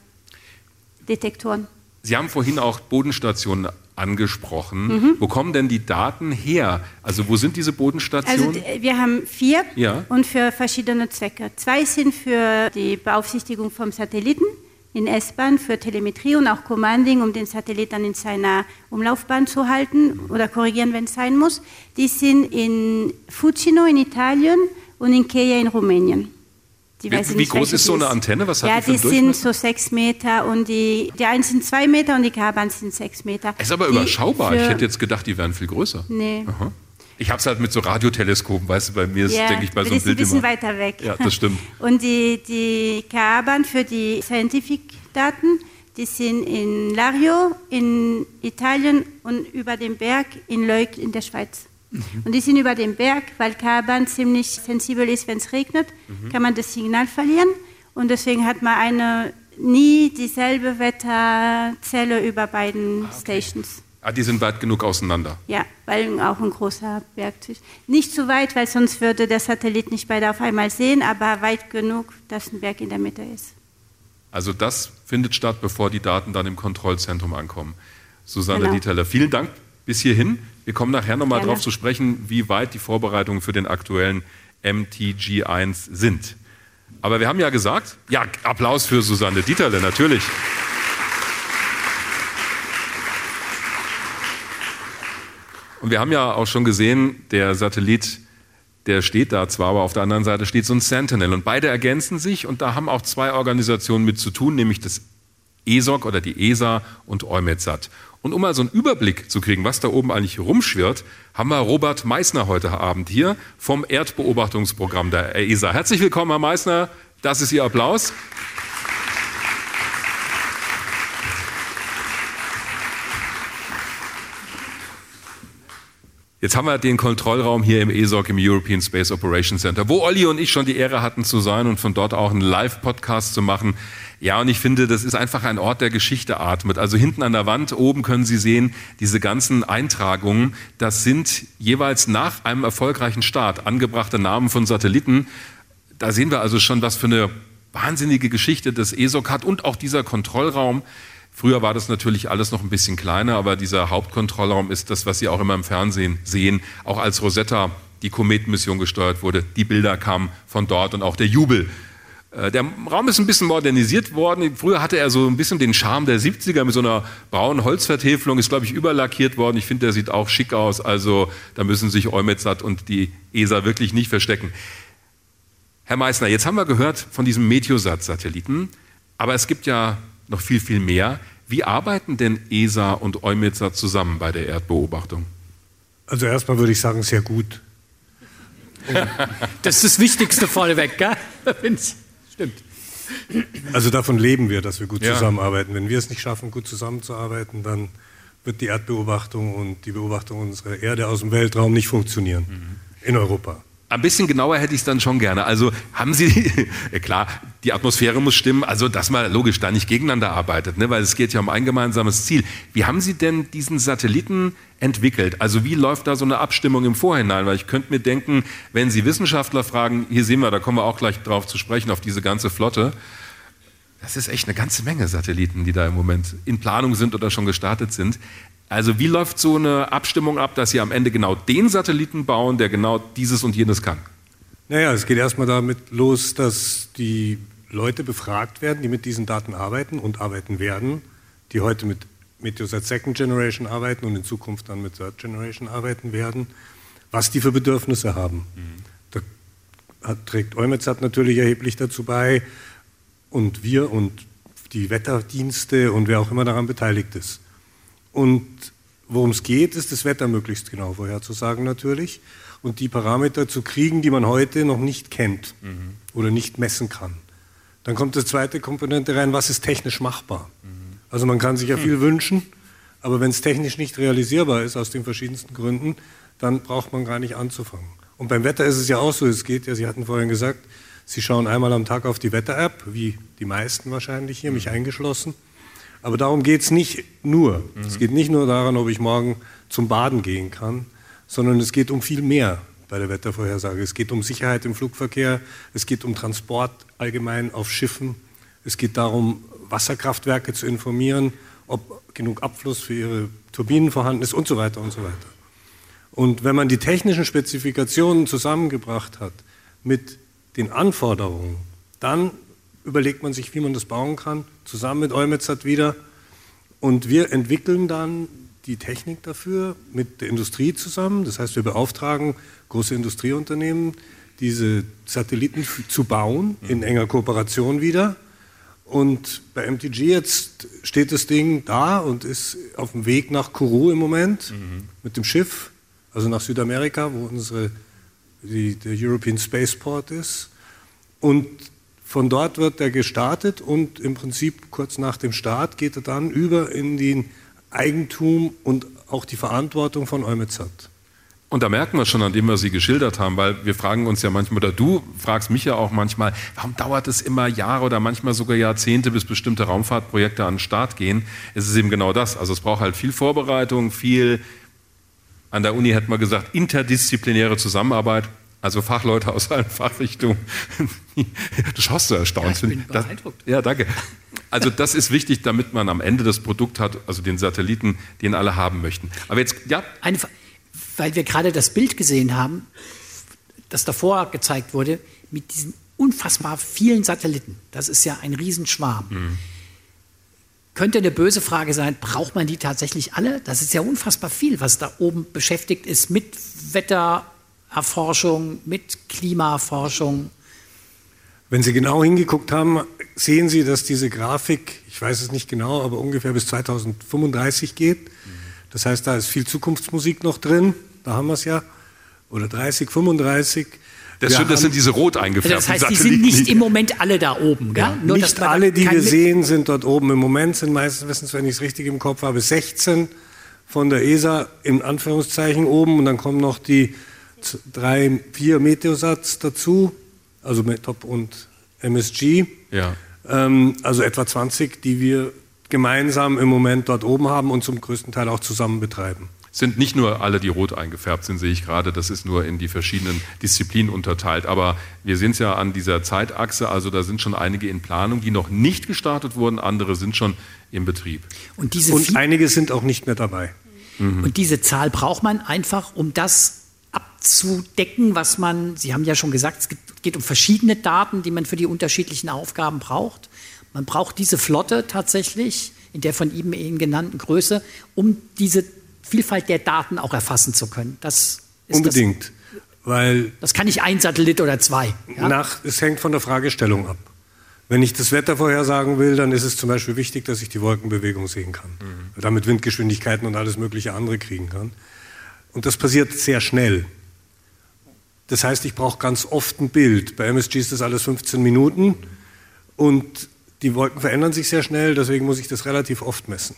Detektoren.
Sie haben vorhin auch Bodenstationen angesprochen. Mhm. Wo kommen denn die Daten her? Also wo sind diese Bodenstationen?
Also wir haben vier ja. und für verschiedene Zwecke. Zwei sind für die Beaufsichtigung vom Satelliten in S-Bahn für Telemetrie und auch Commanding, um den Satellit dann in seiner Umlaufbahn zu halten oder korrigieren, wenn es sein muss. Die sind in Fucino in Italien und in Keja in Rumänien.
Die wie, wie groß ist so eine Antenne?
Was ja, hat die, die sind so sechs Meter und die, die einen sind zwei Meter und die Kabern sind sechs Meter.
Ist aber
die
überschaubar. Ich hätte jetzt gedacht, die wären viel größer.
Nee.
Aha. Ich habe es halt mit so Radioteleskopen, weißt du, bei mir ist,
ja,
denke ich, bei so einem
Bild
ein
bisschen immer. weiter weg.
Ja, das stimmt. <laughs>
Und die, die Kabern für die Scientific-Daten, die sind in Lario in Italien und über dem Berg in Leuk in der Schweiz. Und die sind über dem Berg, weil Karban ziemlich sensibel ist, wenn es regnet, mhm. kann man das Signal verlieren. Und deswegen hat man eine nie dieselbe Wetterzelle über beiden ah, okay. Stations.
Ah, die sind weit genug auseinander.
Ja, weil auch ein großer Berg. Nicht zu weit, weil sonst würde der Satellit nicht beide auf einmal sehen, aber weit genug, dass ein Berg in der Mitte ist.
Also das findet statt, bevor die Daten dann im Kontrollzentrum ankommen. Susanne genau. Dieterle, vielen Dank bis hierhin. Wir kommen nachher nochmal darauf zu sprechen, wie weit die Vorbereitungen für den aktuellen MTG1 sind. Aber wir haben ja gesagt, ja, Applaus für Susanne Dieterle, natürlich. Und wir haben ja auch schon gesehen, der Satellit, der steht da zwar, aber auf der anderen Seite steht so ein Sentinel. Und beide ergänzen sich und da haben auch zwei Organisationen mit zu tun, nämlich das ESOC oder die ESA und EUMETSAT. Und um mal so einen Überblick zu kriegen, was da oben eigentlich rumschwirrt, haben wir Robert Meissner heute Abend hier vom Erdbeobachtungsprogramm der ESA. Herzlich willkommen, Herr Meissner. Das ist Ihr Applaus. Jetzt haben wir den Kontrollraum hier im ESOC, im European Space Operations Center, wo Olli und ich schon die Ehre hatten zu sein und von dort auch einen Live-Podcast zu machen. Ja, und ich finde, das ist einfach ein Ort, der Geschichte atmet. Also hinten an der Wand oben können Sie sehen, diese ganzen Eintragungen, das sind jeweils nach einem erfolgreichen Start angebrachte Namen von Satelliten. Da sehen wir also schon, was für eine wahnsinnige Geschichte das ESOC hat und auch dieser Kontrollraum. Früher war das natürlich alles noch ein bisschen kleiner, aber dieser Hauptkontrollraum ist das, was Sie auch immer im Fernsehen sehen. Auch als Rosetta die Kometenmission gesteuert wurde, die Bilder kamen von dort und auch der Jubel. Äh, der Raum ist ein bisschen modernisiert worden. Früher hatte er so ein bisschen den Charme der 70er mit so einer braunen Holzvertäfelung, ist, glaube ich, überlackiert worden. Ich finde, der sieht auch schick aus. Also da müssen sich Eumetsat und die ESA wirklich nicht verstecken. Herr Meissner, jetzt haben wir gehört von diesem Meteosat-Satelliten, aber es gibt ja noch viel, viel mehr. Wie arbeiten denn ESA und EUMETSA zusammen bei der Erdbeobachtung?
Also erstmal würde ich sagen, sehr gut.
das ist das Wichtigste vorneweg, gell? <laughs>
Stimmt. Also davon leben wir, dass wir gut ja. zusammenarbeiten. Wenn wir es nicht schaffen, gut zusammenzuarbeiten, dann wird die Erdbeobachtung und die Beobachtung unserer Erde aus dem Weltraum nicht funktionieren mhm. in Europa.
Ein bisschen genauer hätte ich es dann schon gerne. Also haben Sie, <laughs> ja klar, die Atmosphäre muss stimmen, also dass man logisch da nicht gegeneinander arbeitet, ne, weil es geht ja um ein gemeinsames Ziel. Wie haben Sie denn diesen Satelliten entwickelt? Also wie läuft da so eine Abstimmung im Vorhinein? Weil ich könnte mir denken, wenn Sie Wissenschaftler fragen, hier sehen wir, da kommen wir auch gleich drauf zu sprechen, auf diese ganze Flotte, Das ist echt eine ganze Menge Satelliten, die da im Moment in Planung sind oder schon gestartet sind. Also wie läuft so eine Abstimmung ab, dass Sie am Ende genau den Satelliten bauen, der genau dieses und jenes kann?
Naja, es geht erstmal damit los, dass die Leute befragt werden, die mit diesen Daten arbeiten und arbeiten werden, die heute mit Meteosat Second Generation arbeiten und in Zukunft dann mit Third Generation arbeiten werden, was die für Bedürfnisse haben. Mhm. Da hat, trägt EUMETSAT natürlich erheblich dazu bei und wir und die Wetterdienste und wer auch immer daran beteiligt ist. Und worum es geht, ist das Wetter möglichst genau vorherzusagen natürlich und die Parameter zu kriegen, die man heute noch nicht kennt mhm. oder nicht messen kann. Dann kommt die zweite Komponente rein, was ist technisch machbar? Also man kann sich ja viel mhm. wünschen, aber wenn es technisch nicht realisierbar ist, aus den verschiedensten Gründen, dann braucht man gar nicht anzufangen. Und beim Wetter ist es ja auch so, es geht ja, Sie hatten vorhin gesagt, Sie schauen einmal am Tag auf die Wetter-App, wie die meisten wahrscheinlich hier, mich mhm. eingeschlossen. Aber darum geht es nicht nur. Mhm. Es geht nicht nur daran, ob ich morgen zum Baden gehen kann, sondern es geht um viel mehr bei der Wettervorhersage. Es geht um Sicherheit im Flugverkehr, es geht um Transport allgemein auf Schiffen, es geht darum, Wasserkraftwerke zu informieren, ob genug Abfluss für ihre Turbinen vorhanden ist und so weiter und so weiter. Und wenn man die technischen Spezifikationen zusammengebracht hat mit den Anforderungen, dann überlegt man sich, wie man das bauen kann, zusammen mit Eumetsat wieder. Und wir entwickeln dann die Technik dafür mit der Industrie zusammen. Das heißt, wir beauftragen große Industrieunternehmen, diese Satelliten zu bauen, in enger Kooperation wieder. Und bei MTG jetzt steht das Ding da und ist auf dem Weg nach Kourou im Moment mhm. mit dem Schiff, also nach Südamerika, wo unsere, die, der European Spaceport ist. Und von dort wird er gestartet und im Prinzip kurz nach dem Start geht er dann über in den Eigentum und auch die Verantwortung von Eumetsat.
Und da merken wir schon, an dem wir sie geschildert haben, weil wir fragen uns ja manchmal, oder du fragst mich ja auch manchmal, warum dauert es immer Jahre oder manchmal sogar Jahrzehnte, bis bestimmte Raumfahrtprojekte an den Start gehen? Es ist eben genau das. Also es braucht halt viel Vorbereitung, viel, an der Uni hätte man gesagt, interdisziplinäre Zusammenarbeit. Also Fachleute aus allen Fachrichtungen. <laughs> Du schaust so erstaunt. Ja, ich bin beeindruckt. Das, ja, danke. Also das ist wichtig, damit man am Ende das Produkt hat, also den Satelliten, den alle haben möchten. Aber jetzt, ja.
Eine, weil wir gerade das Bild gesehen haben, das davor gezeigt wurde, mit diesen unfassbar vielen Satelliten. Das ist ja ein Riesenschwarm. Mhm. Könnte eine böse Frage sein, braucht man die tatsächlich alle? Das ist ja unfassbar viel, was da oben beschäftigt ist mit Wettererforschung, mit Klimaforschung.
Wenn Sie genau hingeguckt haben, sehen Sie, dass diese Grafik, ich weiß es nicht genau, aber ungefähr bis 2035 geht. Das heißt, da ist viel Zukunftsmusik noch drin, da haben wir es ja, oder 30, 35.
Das, stimmt, das sind diese rot eingefärbten
Das heißt, die sind nicht im Moment alle da oben, gell? Ja,
Nur, nicht alle, die wir sehen, sind dort oben. Im Moment sind meistens, wenn ich es richtig im Kopf habe, 16 von der ESA in Anführungszeichen oben und dann kommen noch die drei, vier Meteosats dazu, also Metop und MSG.
Ja.
Ähm, also etwa 20, die wir gemeinsam im Moment dort oben haben und zum größten Teil auch zusammen betreiben.
Sind nicht nur alle, die rot eingefärbt sind, sehe ich gerade, das ist nur in die verschiedenen Disziplinen unterteilt. Aber wir sehen es ja an dieser Zeitachse, also da sind schon einige in Planung, die noch nicht gestartet wurden, andere sind schon im Betrieb.
Und, diese und einige sind auch nicht mehr dabei.
Mhm. Und diese Zahl braucht man einfach, um das abzudecken, was man, Sie haben ja schon gesagt, es geht um verschiedene Daten, die man für die unterschiedlichen Aufgaben braucht. Man braucht diese Flotte tatsächlich in der von Ihnen eben genannten Größe, um diese Vielfalt der Daten auch erfassen zu können.
Das Unbedingt. Das, weil
das kann nicht ein Satellit oder zwei.
Ja? Nach, es hängt von der Fragestellung ab. Wenn ich das Wetter vorhersagen will, dann ist es zum Beispiel wichtig, dass ich die Wolkenbewegung sehen kann. Mhm. Damit Windgeschwindigkeiten und alles mögliche andere kriegen kann. Und das passiert sehr schnell. Das heißt, ich brauche ganz oft ein Bild. Bei MSG ist das alles 15 Minuten. Und die Wolken verändern sich sehr schnell, deswegen muss ich das relativ oft messen.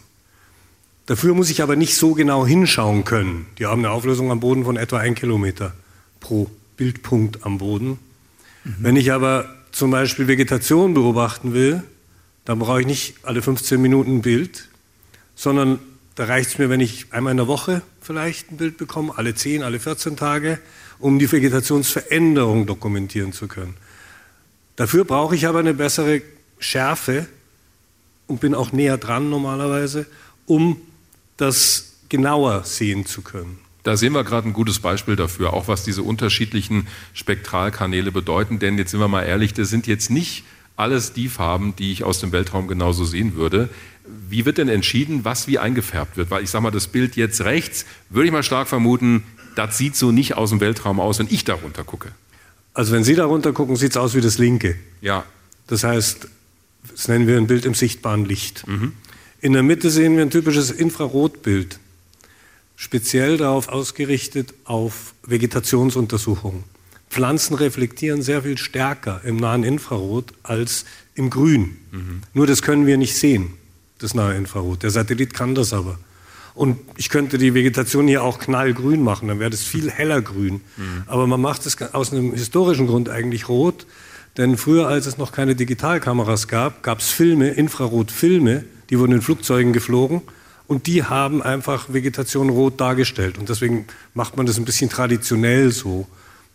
Dafür muss ich aber nicht so genau hinschauen können. Die haben eine Auflösung am Boden von etwa 1 Kilometer pro Bildpunkt am Boden. Mhm. Wenn ich aber zum Beispiel Vegetation beobachten will, dann brauche ich nicht alle 15 Minuten ein Bild, sondern da reicht es mir, wenn ich einmal in der Woche vielleicht ein Bild bekomme, alle 10, alle 14 Tage, um die Vegetationsveränderung dokumentieren zu können. Dafür brauche ich aber eine bessere Schärfe und bin auch näher dran normalerweise, um das genauer sehen zu können.
Da sehen wir gerade ein gutes Beispiel dafür, auch was diese unterschiedlichen Spektralkanäle bedeuten. Denn jetzt sind wir mal ehrlich, das sind jetzt nicht alles die Farben, die ich aus dem Weltraum genauso sehen würde. Wie wird denn entschieden, was wie eingefärbt wird? Weil ich sage mal, das Bild jetzt rechts, würde ich mal stark vermuten, das sieht so nicht aus dem Weltraum aus, wenn ich darunter gucke.
Also wenn Sie darunter gucken, sieht es aus wie das linke.
Ja.
Das heißt, das nennen wir ein Bild im sichtbaren Licht. Mhm. In der Mitte sehen wir ein typisches Infrarotbild, speziell darauf ausgerichtet auf Vegetationsuntersuchungen. Pflanzen reflektieren sehr viel stärker im nahen Infrarot als im Grün. Mhm. Nur das können wir nicht sehen, das nahe Infrarot. Der Satellit kann das aber. Und ich könnte die Vegetation hier auch knallgrün machen, dann wäre das viel heller grün. Mhm. Aber man macht es aus einem historischen Grund eigentlich rot, denn früher, als es noch keine Digitalkameras gab, gab es Filme, Infrarotfilme, die wurden in Flugzeugen geflogen und die haben einfach Vegetation rot dargestellt. Und deswegen macht man das ein bisschen traditionell so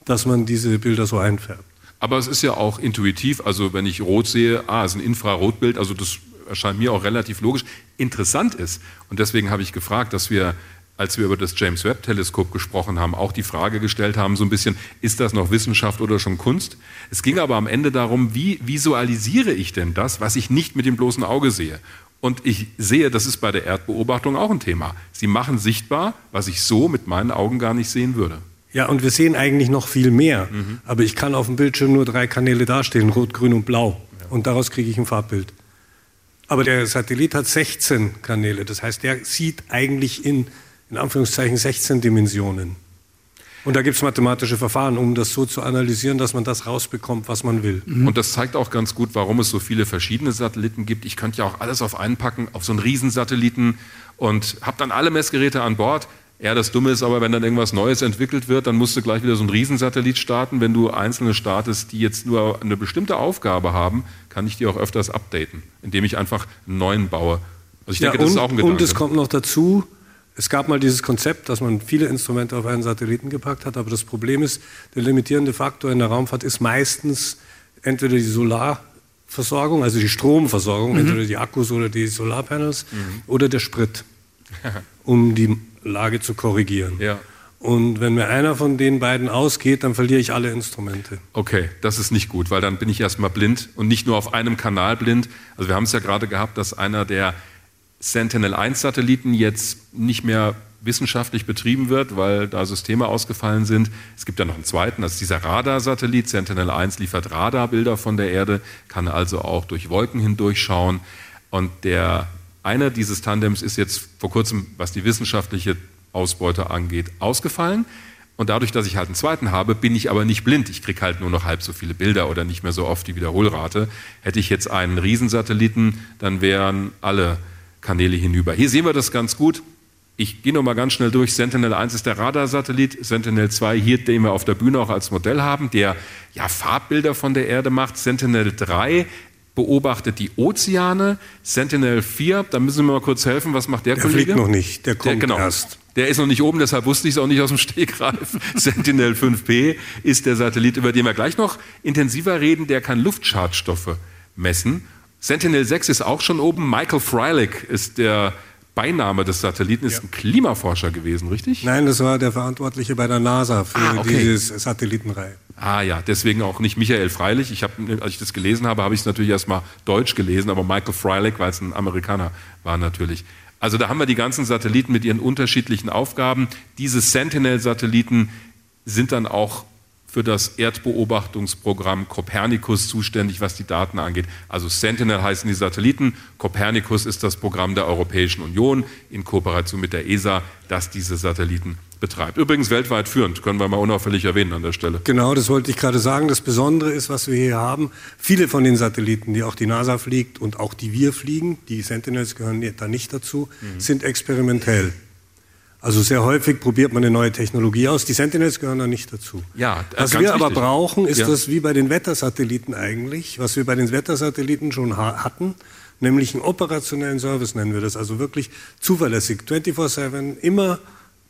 dass man diese Bilder so einfärbt.
Aber es ist ja auch intuitiv, also wenn ich rot sehe, ah, es ist ein Infrarotbild, also das erscheint mir auch relativ logisch. Interessant ist, und deswegen habe ich gefragt, dass wir, als wir über das James Webb Teleskop gesprochen haben, auch die Frage gestellt haben, so ein bisschen, ist das noch Wissenschaft oder schon Kunst? Es ging aber am Ende darum, wie visualisiere ich denn das, was ich nicht mit dem bloßen Auge sehe? Und ich sehe, das ist bei der Erdbeobachtung auch ein Thema. Sie machen sichtbar, was ich so mit meinen Augen gar nicht sehen würde.
Ja, und wir sehen eigentlich noch viel mehr. Mhm. Aber ich kann auf dem Bildschirm nur drei Kanäle darstellen, rot, grün und blau. Ja. Und daraus kriege ich ein Farbbild. Aber der Satellit hat 16 Kanäle. Das heißt, der sieht eigentlich in, in Anführungszeichen 16 Dimensionen. Und da gibt es mathematische Verfahren, um das so zu analysieren, dass man das rausbekommt, was man will.
Mhm. Und das zeigt auch ganz gut, warum es so viele verschiedene Satelliten gibt. Ich könnte ja auch alles auf einen packen, auf so einen Riesensatelliten und habe dann alle Messgeräte an Bord. Ja, das Dumme ist aber, wenn dann irgendwas Neues entwickelt wird, dann musst du gleich wieder so einen Riesensatellit starten. Wenn du einzelne startest, die jetzt nur eine bestimmte Aufgabe haben, kann ich die auch öfters updaten, indem ich einfach einen neuen baue.
Also ich denke, ja, und, das ist auch ein Gedanke. Und es kommt noch dazu, es gab mal dieses Konzept, dass man viele Instrumente auf einen Satelliten gepackt hat, aber das Problem ist, der limitierende Faktor in der Raumfahrt ist meistens entweder die Solarversorgung, also die Stromversorgung, mhm. entweder die Akkus oder die Solarpanels, mhm. oder der Sprit, <laughs> um die Lage zu korrigieren.
Ja.
Und wenn mir einer von den beiden ausgeht, dann verliere ich alle Instrumente.
Okay, das ist nicht gut, weil dann bin ich erstmal blind und nicht nur auf einem Kanal blind. Also wir haben es ja gerade gehabt, dass einer der Sentinel-1-Satelliten jetzt nicht mehr wissenschaftlich betrieben wird, weil da Systeme ausgefallen sind. Es gibt ja noch einen zweiten, das ist dieser Radarsatellit. Sentinel-1 liefert Radarbilder von der Erde, kann also auch durch Wolken hindurchschauen. Und der einer dieses Tandems ist jetzt vor kurzem, was die wissenschaftliche Ausbeute angeht, ausgefallen. Und dadurch, dass ich halt einen zweiten habe, bin ich aber nicht blind. Ich kriege halt nur noch halb so viele Bilder oder nicht mehr so oft die Wiederholrate. Hätte ich jetzt einen Riesensatelliten, dann wären alle Kanäle hinüber. Hier sehen wir das ganz gut. Ich gehe nochmal ganz schnell durch. Sentinel 1 ist der Radarsatellit. Sentinel 2 hier, den wir auf der Bühne auch als Modell haben, der ja Farbbilder von der Erde macht. Sentinel 3 beobachtet die Ozeane. Sentinel 4, da müssen wir mal kurz helfen, was macht der,
der
Kollege?
Der fliegt noch nicht, der kommt der, genau, erst.
Der ist noch nicht oben, deshalb wusste ich es auch nicht aus dem Stegreif. <laughs> Sentinel 5P ist der Satellit, über den wir gleich noch intensiver reden. Der kann Luftschadstoffe messen. Sentinel 6 ist auch schon oben. Michael Freilich ist der Beiname des Satelliten ist ja. ein Klimaforscher gewesen, richtig?
Nein, das war der Verantwortliche bei der NASA für ah, okay. dieses Satellitenreihe.
Ah ja, deswegen auch nicht Michael Freilich. Ich hab, als ich das gelesen habe, habe ich es natürlich erstmal deutsch gelesen, aber Michael Freilich, weil es ein Amerikaner war natürlich. Also da haben wir die ganzen Satelliten mit ihren unterschiedlichen Aufgaben. Diese Sentinel-Satelliten sind dann auch für das Erdbeobachtungsprogramm Copernicus zuständig, was die Daten angeht. Also Sentinel heißen die Satelliten, Copernicus ist das Programm der Europäischen Union in Kooperation mit der ESA, das diese Satelliten betreibt. Übrigens weltweit führend, können wir mal unauffällig erwähnen an der Stelle.
Genau, das wollte ich gerade sagen. Das Besondere ist, was wir hier haben, viele von den Satelliten, die auch die NASA fliegt und auch die wir fliegen, die Sentinels gehören da nicht dazu, mhm. sind experimentell. Also sehr häufig probiert man eine neue Technologie aus. Die Sentinels gehören da nicht dazu.
Ja,
was wir aber brauchen, ist ja. das wie bei den Wettersatelliten eigentlich, was wir bei den Wettersatelliten schon hatten, nämlich einen operationellen Service nennen wir das. Also wirklich zuverlässig, 24/7, immer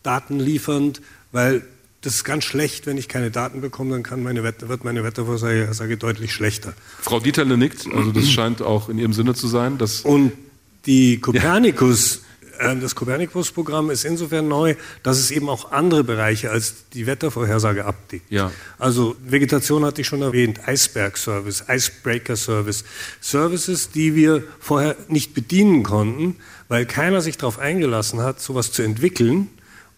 Daten liefernd, weil das ist ganz schlecht, wenn ich keine Daten bekomme, dann kann meine Wetter, wird meine Wettervorhersage deutlich schlechter.
Frau Dieterle nickt, also das <clears throat> scheint auch in Ihrem Sinne zu sein. Dass
Und die Kopernikus, äh, das Kopernikus-Programm ist insofern neu, dass es eben auch andere Bereiche als die Wettervorhersage abdeckt.
Ja.
Also Vegetation hatte ich schon erwähnt, Eisberg-Service, Icebreaker-Service, Services, die wir vorher nicht bedienen konnten, weil keiner sich darauf eingelassen hat, sowas zu entwickeln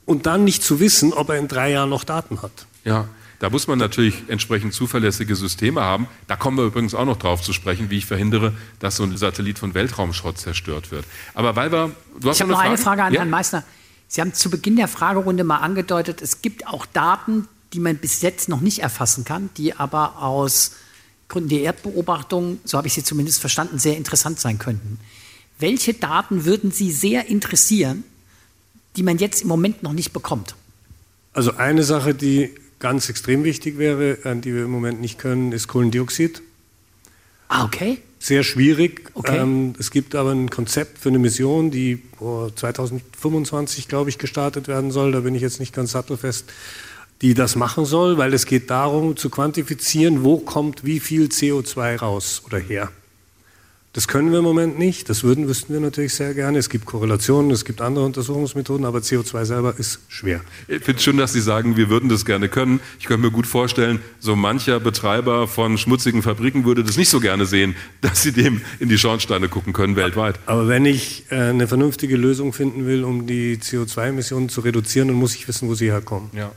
und dann nicht zu wissen, ob er in drei Jahren noch Daten hat.
Ja, da muss man natürlich entsprechend zuverlässige Systeme haben. Da kommen wir übrigens auch noch drauf zu sprechen, wie ich verhindere, dass so ein Satellit von Weltraumschrott zerstört wird. Aber weil wir,
du hast ich habe noch eine Frage an ja? Herrn Meissner. Sie haben zu Beginn der Fragerunde mal angedeutet, es gibt auch Daten, die man bis jetzt noch nicht erfassen kann, die aber aus Gründen der Erdbeobachtung, so habe ich sie zumindest verstanden, sehr interessant sein könnten. Welche Daten würden Sie sehr interessieren, die man jetzt im Moment noch nicht bekommt?
Also eine Sache, die ganz extrem wichtig wäre, an die wir im Moment nicht können, ist Kohlendioxid.
Ah, okay.
Sehr schwierig.
Okay.
Ähm, es gibt aber ein Konzept für eine Mission, die oh, 2025, glaube ich, gestartet werden soll. Da bin ich jetzt nicht ganz sattelfest, die das machen soll, weil es geht darum zu quantifizieren, wo kommt wie viel CO2 raus oder her. Das können wir im Moment nicht. Das würden, wüssten wir natürlich sehr gerne. Es gibt Korrelationen, es gibt andere Untersuchungsmethoden, aber CO2 selber ist schwer.
Ich finde es schön, dass Sie sagen, wir würden das gerne können. Ich könnte mir gut vorstellen, so mancher Betreiber von schmutzigen Fabriken würde das nicht so gerne sehen, dass sie dem in die Schornsteine gucken können weltweit.
Aber wenn ich äh, eine vernünftige Lösung finden will, um die CO2-Emissionen zu reduzieren, dann muss ich wissen, wo sie herkommen.
Ja.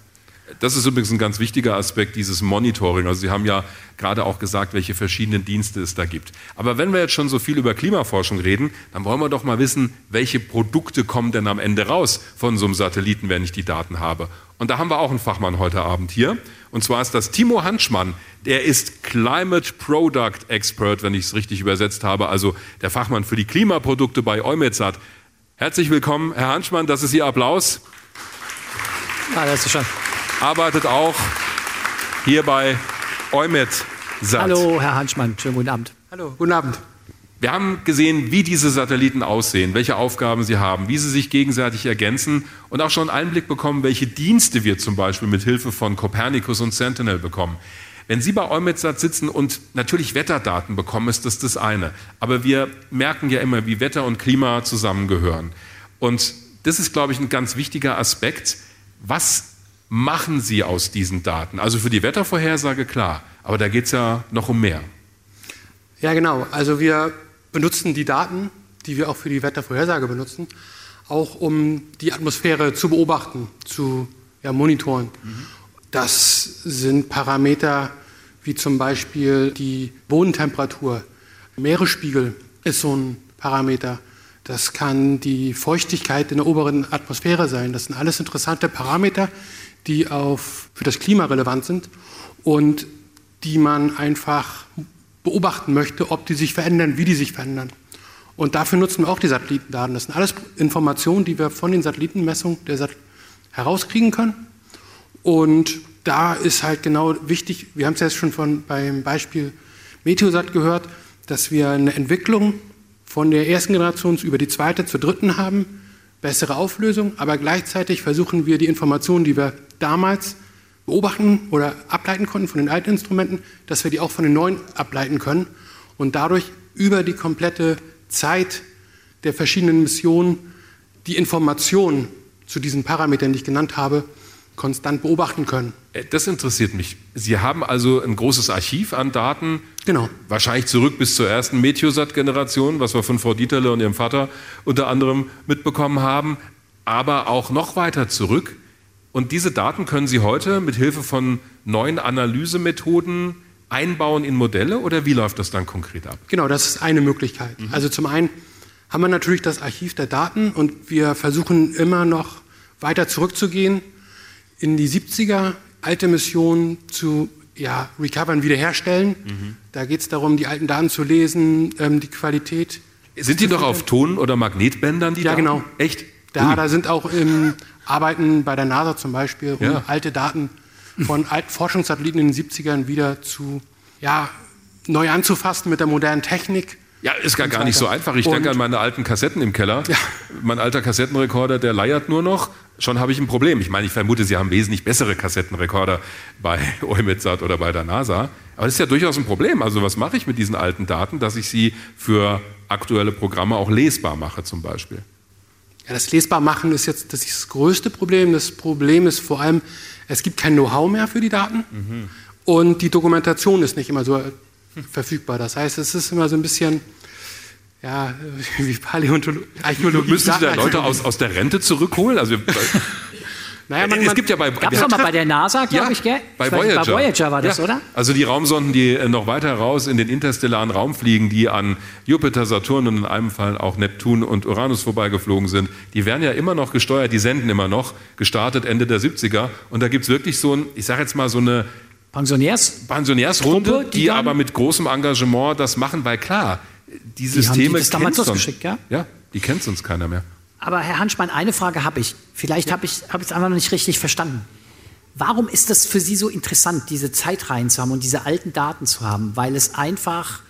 Das ist übrigens ein ganz wichtiger Aspekt dieses Monitoring. Also Sie haben ja gerade auch gesagt, welche verschiedenen Dienste es da gibt. Aber wenn wir jetzt schon so viel über Klimaforschung reden, dann wollen wir doch mal wissen, welche Produkte kommen denn am Ende raus von so einem Satelliten, wenn ich die Daten habe. Und da haben wir auch einen Fachmann heute Abend hier. Und zwar ist das Timo Hanschmann. Der ist Climate Product Expert, wenn ich es richtig übersetzt habe, also der Fachmann für die Klimaprodukte bei Eumetsat. Herzlich willkommen, Herr Hanschmann, das ist Ihr Applaus.
Ah, das ist schon
arbeitet auch hier bei Eumet Sat.
Hallo, Herr Hanschmann, schönen guten Abend.
Hallo, guten Abend.
Wir haben gesehen, wie diese Satelliten aussehen, welche Aufgaben sie haben, wie sie sich gegenseitig ergänzen und auch schon einen Einblick bekommen, welche Dienste wir zum Beispiel mit Hilfe von Copernicus und Sentinel bekommen. Wenn Sie bei EUMETSAT sitzen und natürlich Wetterdaten bekommen, ist das das eine. Aber wir merken ja immer, wie Wetter und Klima zusammengehören. Und das ist, glaube ich, ein ganz wichtiger Aspekt. Was machen Sie aus diesen Daten? Also für die Wettervorhersage klar, aber da geht es ja noch um mehr.
Ja, genau. Also wir benutzen die Daten, die wir auch für die Wettervorhersage benutzen, auch um die Atmosphäre zu beobachten, zu ja, monitoren. Mhm. Das sind Parameter wie zum Beispiel die Bodentemperatur. Meeresspiegel ist so ein Parameter. Das kann die Feuchtigkeit in der oberen Atmosphäre sein. Das sind alles interessante Parameter, die auf, für das Klima relevant sind und die man einfach beobachten möchte, ob die sich verändern, wie die sich verändern. Und dafür nutzen wir auch die Satellitendaten. Das sind alles Informationen, die wir von den Satellitenmessungen Sat herauskriegen können. Und da ist halt genau wichtig, wir haben es jetzt schon von, beim Beispiel Meteosat gehört, dass wir eine Entwicklung von der ersten Generation über die zweite zur dritten haben, bessere Auflösung, aber gleichzeitig versuchen wir die Informationen, die wir damals beobachten oder ableiten konnten von den alten Instrumenten, dass wir die auch von den neuen ableiten können und dadurch über die komplette Zeit der verschiedenen Missionen die Informationen zu diesen Parametern, die ich genannt habe, konstant beobachten können.
Äh, das interessiert mich. Sie haben also ein großes Archiv an Daten.
Genau.
Wahrscheinlich zurück bis zur ersten Meteosat-Generation, was wir von Frau Dieterle und ihrem Vater unter anderem mitbekommen haben, aber auch noch weiter zurück. Und diese Daten können Sie heute mit Hilfe von neuen Analysemethoden einbauen in Modelle oder wie läuft das dann konkret ab?
Genau, das ist eine Möglichkeit. Mhm. Also zum einen haben wir natürlich das Archiv der Daten und wir versuchen immer noch weiter zurückzugehen in die 70er, alte Missionen zu ja, recovern, wiederherstellen. Mhm. Da geht es darum, die alten Daten zu lesen, ähm, die Qualität.
Sind die noch auf Ton- oder Magnetbändern, die
Ja,
Daten?
genau.
Echt?
Da, da sind auch im Arbeiten bei der NASA zum Beispiel, um ja. alte Daten von alten Forschungssatelliten in den 70ern wieder zu, ja, neu anzufassen mit der modernen Technik.
Ja, ist gar, gar nicht so einfach. Ich denke an meine alten Kassetten im Keller. Ja. Mein alter Kassettenrekorder, der leiert nur noch. Schon habe ich ein Problem. Ich meine, ich vermute, Sie haben wesentlich bessere Kassettenrekorder bei <laughs> Eumetsat oder bei der NASA. Aber das ist ja durchaus ein Problem. Also was mache ich mit diesen alten Daten, dass ich sie für aktuelle Programme auch lesbar mache zum Beispiel?
Ja, das lesbar machen ist jetzt das, ist das größte Problem. Das Problem ist vor allem, es gibt kein Know-how mehr für die Daten mhm. und die Dokumentation ist nicht immer so verfügbar. Das heißt, es ist immer so ein bisschen ja, <laughs> wie Paläontologie.
Müssen Sie da Leute aus, aus der Rente zurückholen? Also, <laughs>
naja, man, es gibt ja bei, gab's doch mal bei der NASA, glaube ja, ich, gell?
Bei Voyager.
bei Voyager war das, ja. oder?
Also die Raumsonden, die äh, noch weiter raus in den interstellaren Raum fliegen, die an Jupiter, Saturn und in einem Fall auch Neptun und Uranus vorbeigeflogen sind, die werden ja immer noch gesteuert, die senden immer noch, gestartet Ende der 70er. Und da gibt es wirklich so ein, ich sage jetzt mal so eine
Pensionärs
Pensionärsrunde, Truppe, die, die aber mit großem Engagement das machen, weil klar, die Systeme
die damals losgeschickt, ja?
Ja, die kennt sonst keiner mehr.
Aber Herr Hanschmann, eine Frage habe ich. Vielleicht ja. habe ich es hab einfach noch nicht richtig verstanden. Warum ist das für Sie so interessant, diese Zeitreihen zu haben und diese alten Daten zu haben? Weil es einfach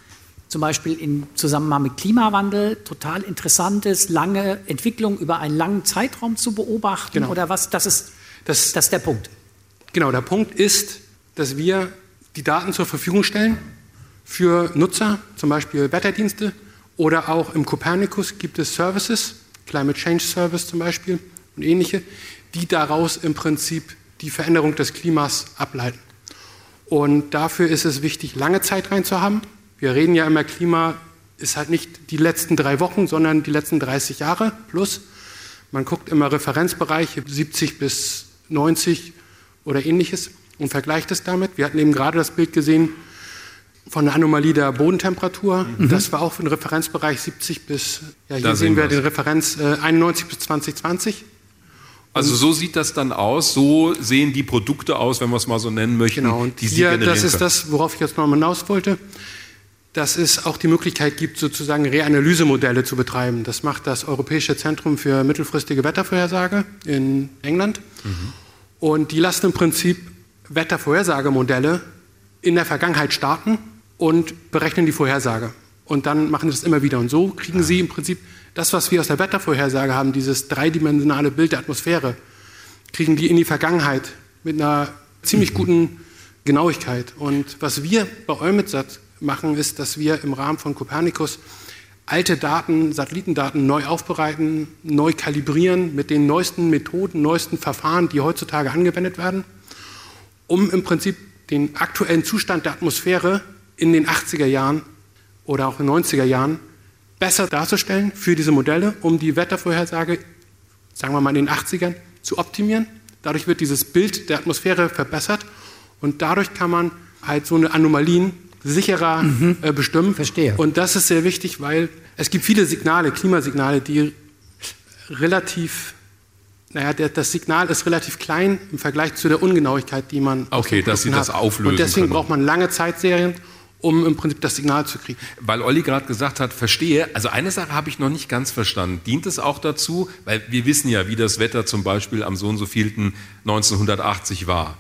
zum Beispiel im Zusammenhang mit Klimawandel total interessant ist, lange Entwicklung über einen langen Zeitraum zu beobachten? Genau. Oder was? Das ist, das, das ist der Punkt.
Genau, der Punkt ist, dass wir die Daten zur Verfügung stellen für Nutzer, zum Beispiel Wetterdienste oder auch im Copernicus gibt es Services, Climate Change Service zum Beispiel und ähnliche, die daraus im Prinzip die Veränderung des Klimas ableiten. Und dafür ist es wichtig, lange Zeit rein zu haben. Wir reden ja immer, Klima ist halt nicht die letzten drei Wochen, sondern die letzten 30 Jahre plus. Man guckt immer Referenzbereiche 70 bis 90 oder ähnliches und vergleicht es damit. Wir hatten eben gerade das Bild gesehen von der Anomalie der Bodentemperatur. Mhm. Das war auch für den Referenzbereich 70 bis, ja, hier da sehen wir den Referenz äh, 91 bis 2020.
Also so sieht das dann aus, so sehen die Produkte aus, wenn wir es mal so nennen möchten.
Genau, und die hier, das ist können. das, worauf ich jetzt noch mal hinaus wollte, dass es auch die Möglichkeit gibt, sozusagen Reanalysemodelle zu betreiben. Das macht das Europäische Zentrum für mittelfristige Wettervorhersage in England. Mhm. Und die lassen im Prinzip Wettervorhersagemodelle in der Vergangenheit starten und berechnen die Vorhersage. Und dann machen sie das immer wieder. Und so kriegen sie im Prinzip das, was wir aus der Wettervorhersage haben, dieses dreidimensionale Bild der Atmosphäre, kriegen die in die Vergangenheit mit einer ziemlich guten Genauigkeit. Und was wir bei Eumetsat machen, ist, dass wir im Rahmen von Copernicus alte Daten, Satellitendaten neu aufbereiten, neu kalibrieren mit den neuesten Methoden, neuesten Verfahren, die heutzutage angewendet werden, um im Prinzip den aktuellen Zustand der Atmosphäre in den 80er Jahren oder auch in den 90er Jahren besser darzustellen für diese Modelle, um die Wettervorhersage, sagen wir mal in den 80ern, zu optimieren. Dadurch wird dieses Bild der Atmosphäre verbessert und dadurch kann man halt so eine Anomalien sicherer mhm. äh, bestimmen.
Verstehe.
Und das ist sehr wichtig, weil es gibt viele Signale, Klimasignale, die relativ naja, der, das Signal ist relativ klein im Vergleich zu der Ungenauigkeit, die man
Okay, dass Sie das auflösen
Und deswegen
können.
braucht man lange Zeitserien, um im Prinzip das Signal zu kriegen.
Weil Olli gerade gesagt hat, verstehe, also eine Sache habe ich noch nicht ganz verstanden. Dient es auch dazu, weil wir wissen ja, wie das Wetter zum Beispiel am so und so vielten 1980 war.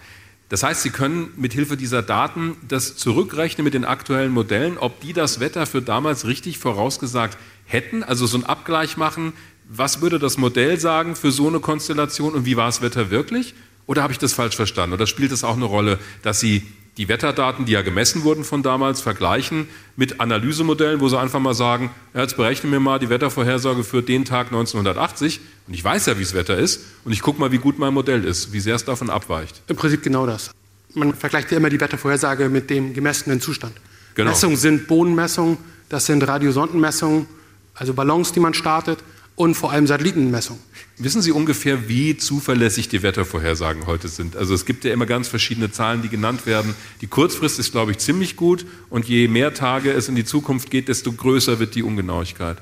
Das heißt, Sie können mit Hilfe dieser Daten das zurückrechnen mit den aktuellen Modellen, ob die das Wetter für damals richtig vorausgesagt hätten, also so einen Abgleich machen, was würde das Modell sagen für so eine Konstellation und wie war das Wetter wirklich? Oder habe ich das falsch verstanden? Oder spielt es auch eine Rolle, dass Sie die Wetterdaten, die ja gemessen wurden von damals, vergleichen mit Analysemodellen, wo Sie einfach mal sagen, ja, jetzt berechnen wir mal die Wettervorhersage für den Tag 1980 und ich weiß ja, wie das Wetter ist und ich gucke mal, wie gut mein Modell ist, wie sehr es davon abweicht.
Im Prinzip genau das. Man vergleicht ja immer die Wettervorhersage mit dem gemessenen Zustand. Genau. Messungen sind Bodenmessungen, das sind Radiosondenmessungen, also Ballons, die man startet und vor allem Satellitenmessungen.
Wissen Sie ungefähr, wie zuverlässig die Wettervorhersagen heute sind? Also es gibt ja immer ganz verschiedene Zahlen, die genannt werden. Die Kurzfrist ist, glaube ich, ziemlich gut und je mehr Tage es in die Zukunft geht, desto größer wird die Ungenauigkeit.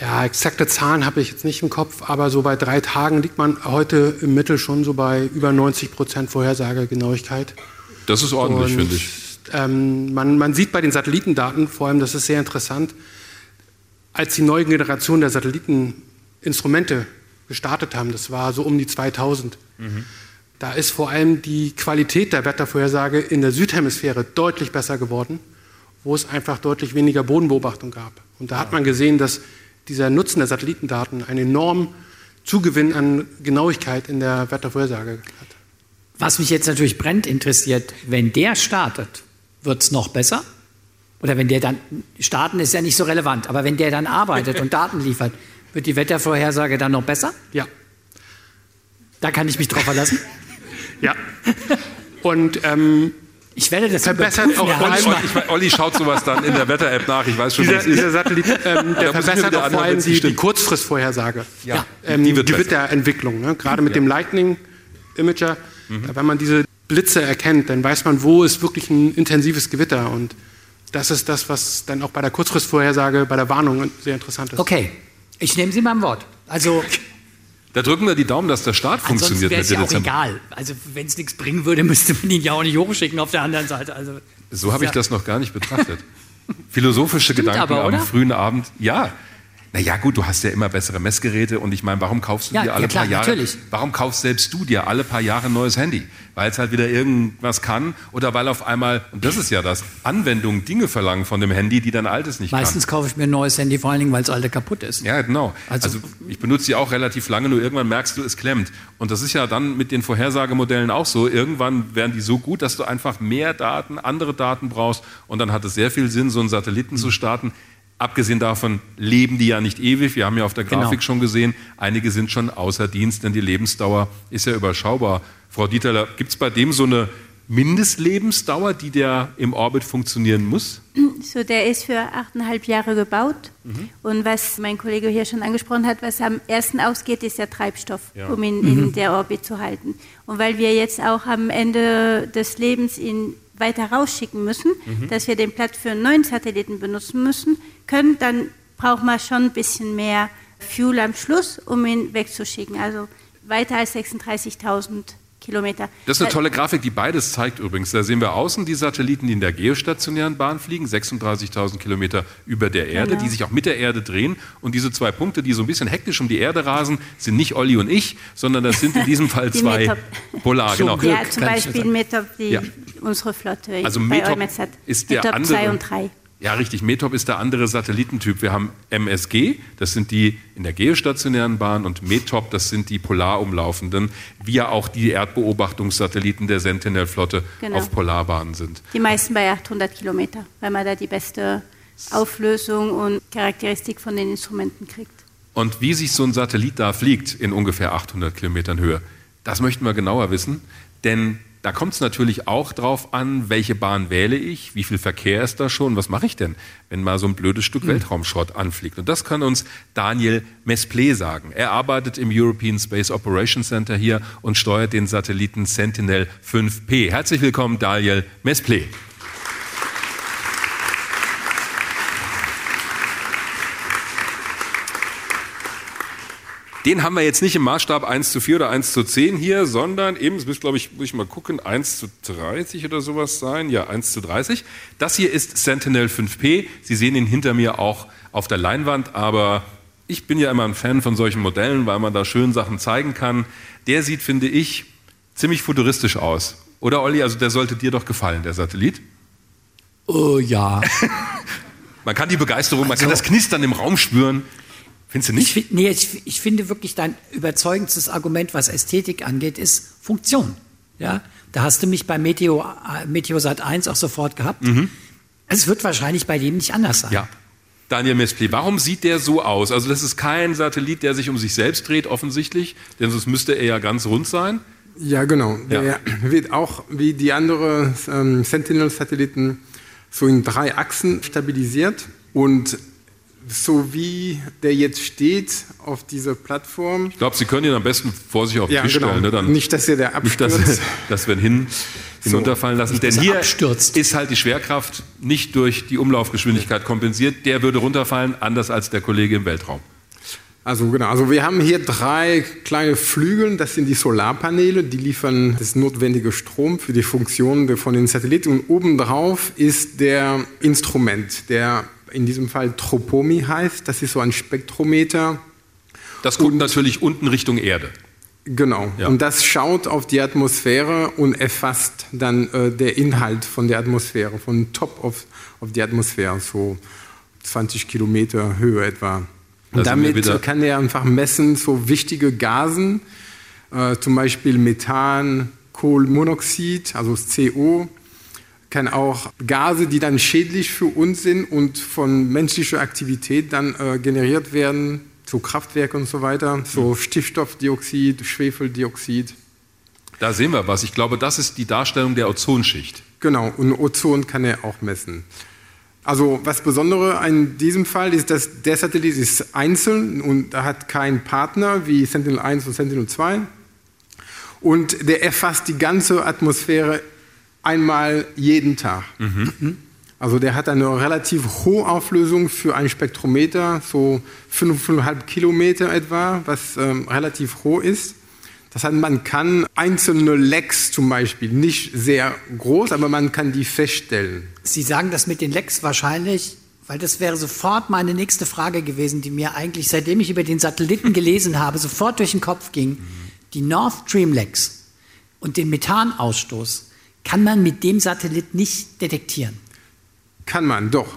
Ja, exakte Zahlen habe ich jetzt nicht im Kopf, aber so bei drei Tagen liegt man heute im Mittel schon so bei über 90 Prozent Vorhersagegenauigkeit.
Das ist ordentlich, finde ich.
Ähm, man, man sieht bei den Satellitendaten, vor allem, das ist sehr interessant, als die neue Generation der Satelliteninstrumente gestartet haben, das war so um die 2000, mhm. da ist vor allem die Qualität der Wettervorhersage in der Südhemisphäre deutlich besser geworden wo es einfach deutlich weniger Bodenbeobachtung gab. Und da hat man gesehen, dass dieser Nutzen der Satellitendaten einen enormen Zugewinn an Genauigkeit in der Wettervorhersage hat.
Was mich jetzt natürlich brennt interessiert, wenn der startet, wird es noch besser? Oder wenn der dann, starten ist ja nicht so relevant, aber wenn der dann arbeitet <laughs> und Daten liefert, wird die Wettervorhersage dann noch besser?
Ja.
Da kann ich mich drauf verlassen? <laughs>
ja. Und ähm,
ich werde das
verbessert auch vor allem.
Ich, Olli schaut sowas dann in der Wetter-App nach. Ich weiß schon,
dieser, dieser Satellit, ähm, <laughs> der verbessert auch vor allem die, die Kurzfristvorhersage.
Ja,
ähm, die, wird, die wird der Entwicklung. Ne? Gerade mit ja. dem Lightning Imager, mhm. wenn man diese Blitze erkennt, dann weiß man, wo ist wirklich ein intensives Gewitter und das ist das, was dann auch bei der Kurzfristvorhersage, bei der Warnung sehr interessant ist.
Okay, ich nehme Sie beim Wort. Also <laughs>
da drücken wir die Daumen, dass der Start funktioniert
mit ja auch egal. Also wenn es nichts bringen würde, <laughs> müsste man ihn ja auch nicht hochschicken auf der anderen Seite. Also,
so habe ich das noch gar nicht betrachtet. <laughs> Philosophische Gedanken
aber,
am frühen Abend. Ja, naja, gut, du hast ja immer bessere Messgeräte und ich meine, warum kaufst du
ja,
dir alle
ja, klar,
paar Jahre,
natürlich.
warum kaufst selbst du dir alle paar Jahre ein neues Handy? Weil es halt wieder irgendwas kann oder weil auf einmal, und das ist ja das, Anwendungen Dinge verlangen von dem Handy, die dein altes nicht
Meistens
kann.
kaufe ich mir ein neues Handy, vor allen Dingen, weil das alte kaputt ist.
Ja, genau. Also, also ich benutze sie auch relativ lange, nur irgendwann merkst du, es klemmt. Und das ist ja dann mit den Vorhersagemodellen auch so. Irgendwann werden die so gut, dass du einfach mehr Daten, andere Daten brauchst und dann hat es sehr viel Sinn, so einen Satelliten mhm. zu starten Abgesehen davon leben die ja nicht ewig. Wir haben ja auf der genau. Grafik genau. schon gesehen, einige sind schon außer Dienst, denn die Lebensdauer ist ja überschaubar. Frau Dieterler, gibt es bei dem so eine Mindestlebensdauer, die der im Orbit funktionieren muss?
So, der ist für achteinhalb Jahre gebaut. Mhm. Und was mein Kollege hier schon angesprochen hat, was am ersten ausgeht, ist der Treibstoff, ja. um ihn in mhm. der Orbit zu halten. Und weil wir jetzt auch am Ende des Lebens ihn weiter rausschicken müssen, mhm. dass wir den Platz für einen neuen Satelliten benutzen müssen, können, dann braucht man schon ein bisschen mehr Fuel am Schluss, um ihn wegzuschicken. Also weiter als 36.000 Kilometer.
Das ist eine tolle Grafik, die beides zeigt übrigens. Da sehen wir außen die Satelliten, die in der geostationären Bahn fliegen, 36.000 Kilometer über der Erde, genau. die sich auch mit der Erde drehen. Und diese zwei Punkte, die so ein bisschen hektisch um die Erde rasen, sind nicht Olli und ich, sondern das sind in <laughs> diesem Fall zwei
Metop.
Polar. Genau.
Ja, zum Beispiel Metop, die ja. unsere Flotte
also Metop ist der
Metop
andere,
2 und 3.
Ja, richtig. METOP ist der andere Satellitentyp. Wir haben MSG, das sind die in der geostationären Bahn, und METOP, das sind die polarumlaufenden, wie ja auch die Erdbeobachtungssatelliten der Sentinel-Flotte genau. auf Polarbahnen sind.
Die meisten bei 800 Kilometer, weil man da die beste Auflösung und Charakteristik von den Instrumenten kriegt.
Und wie sich so ein Satellit da fliegt in ungefähr 800 Kilometern Höhe, das möchten wir genauer wissen, denn da kommt es natürlich auch darauf an, welche Bahn wähle ich, wie viel Verkehr ist da schon, was mache ich denn, wenn mal so ein blödes Stück mhm. Weltraumschrott anfliegt. Und das kann uns Daniel Mesplé sagen. Er arbeitet im European Space Operations Center hier und steuert den Satelliten Sentinel 5P. Herzlich willkommen, Daniel Mesplé. Den haben wir jetzt nicht im Maßstab 1 zu 4 oder 1 zu 10 hier, sondern eben, es müsste, glaube ich, muss ich mal gucken, 1 zu 30 oder sowas sein. Ja, 1 zu 30. Das hier ist Sentinel 5P. Sie sehen ihn hinter mir auch auf der Leinwand, aber ich bin ja immer ein Fan von solchen Modellen, weil man da schön Sachen zeigen kann. Der sieht, finde ich, ziemlich futuristisch aus. Oder Olli, also der sollte dir doch gefallen, der Satellit?
Oh ja. <laughs>
man kann die Begeisterung, man kann also das Knistern im Raum spüren. Findest du nicht?
Ich, nee, ich, ich, finde wirklich dein überzeugendstes Argument, was Ästhetik angeht, ist Funktion. Ja, da hast du mich bei Meteo, äh, Meteosat 1 auch sofort gehabt. Mhm. Es wird wahrscheinlich bei dem nicht anders sein.
Ja. Daniel Mespli, warum sieht der so aus? Also das ist kein Satellit, der sich um sich selbst dreht, offensichtlich, denn sonst müsste er ja ganz rund sein.
Ja, genau. Der ja. wird auch wie die anderen ähm, Sentinel-Satelliten so in drei Achsen stabilisiert und so wie der jetzt steht auf dieser Plattform.
Ich glaube, Sie können ihn am besten vor sich auf den ja, Tisch genau. stellen. Ne?
Dann nicht, dass er der abstürzt.
Nicht, dass, <laughs> dass wir ihn hin, hinunterfallen lassen.
Nicht,
Denn hier
abstürzt.
ist halt die Schwerkraft nicht durch die Umlaufgeschwindigkeit kompensiert. Der würde runterfallen, anders als der Kollege im Weltraum.
Also genau, also wir haben hier drei kleine Flügel, das sind die Solarpaneele, die liefern das notwendige Strom für die Funktion von den Satelliten und obendrauf ist der Instrument, der in diesem Fall Tropomi heißt. Das ist so ein Spektrometer.
Das kommt und, natürlich unten Richtung Erde.
Genau.
Ja.
Und das schaut auf die Atmosphäre und erfasst dann äh, der Inhalt von der Atmosphäre, von Top auf, auf die Atmosphäre, so 20 Kilometer Höhe etwa. Und damit kann er einfach messen, so wichtige Gasen, äh, zum Beispiel Methan, Kohlenmonoxid, also CO, kann auch Gase, die dann schädlich für uns sind und von menschlicher Aktivität dann äh, generiert werden, so Kraftwerke und so weiter, so Stickstoffdioxid, Schwefeldioxid.
Da sehen wir was. Ich glaube, das ist die Darstellung der Ozonschicht.
Genau, und Ozon kann er auch messen. Also was Besondere an diesem Fall ist, dass der Satellit ist einzeln und er hat keinen Partner wie Sentinel-1 und Sentinel-2 und der erfasst die ganze Atmosphäre einmal jeden Tag. Also der hat eine relativ hohe Auflösung für ein Spektrometer, so 5,5 Kilometer etwa, was ähm, relativ hoch ist. Das heißt, man kann einzelne Lecks zum Beispiel, nicht sehr groß, aber man kann die feststellen.
Sie sagen das mit den Lecks wahrscheinlich, weil das wäre sofort meine nächste Frage gewesen, die mir eigentlich, seitdem ich über den Satelliten <laughs> gelesen habe, sofort durch den Kopf ging. Die North Stream Lecks und den Methanausstoß kann man mit dem Satellit nicht detektieren.
Kann man, doch.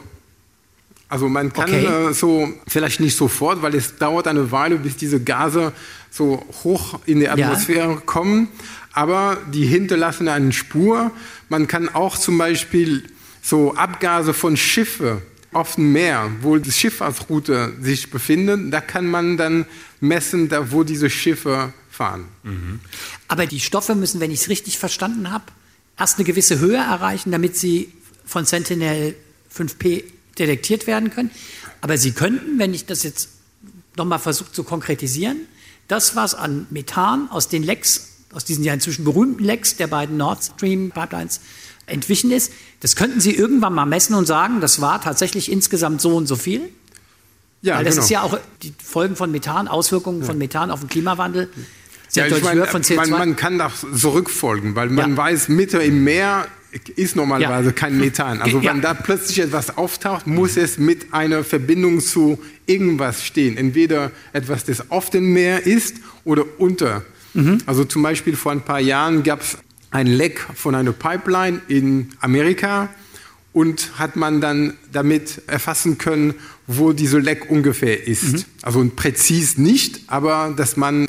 Also man kann
Okay.
äh, so, vielleicht nicht sofort, weil es dauert eine Weile, bis diese Gase so hoch in die
Ja.
Atmosphäre kommen, aber die hinterlassen eine Spur. Man kann auch zum Beispiel so Abgase von Schiffen auf dem Meer, wo die Schifffahrtsroute sich befindet, da kann man dann messen, da, wo diese Schiffe fahren.
Aber die Stoffe müssen, wenn ich es richtig verstanden habe, erst eine gewisse Höhe erreichen, damit sie von Sentinel 5P detektiert werden können. Aber sie könnten, wenn ich das jetzt nochmal versuche zu konkretisieren, das, was an Methan aus den Lecks, aus diesen ja inzwischen berühmten Lecks der beiden Nord Stream Pipelines entwichen ist, das könnten Sie irgendwann mal messen und sagen, das war tatsächlich insgesamt so und so viel.
Ja,
Weil das
genau.
ist ja auch die Folgen von Methan, Auswirkungen von Methan auf den Klimawandel.
Ja, ich
deutlich
meine,
höher von CO2.
man, man kann das zurückfolgen, weil man
Ja.
weiß, Mitte im Meer ist normalerweise
Ja.
kein Methan. Also wenn da plötzlich etwas auftaucht, muss es mit einer Verbindung zu irgendwas stehen. Entweder etwas, das auf dem Meer ist oder unter.
Mhm.
Also zum Beispiel vor ein paar Jahren gab es ein Leck von einer Pipeline in Amerika und hat man dann damit erfassen können, wo diese Leck ungefähr ist.
Mhm.
Also präzis nicht, aber dass man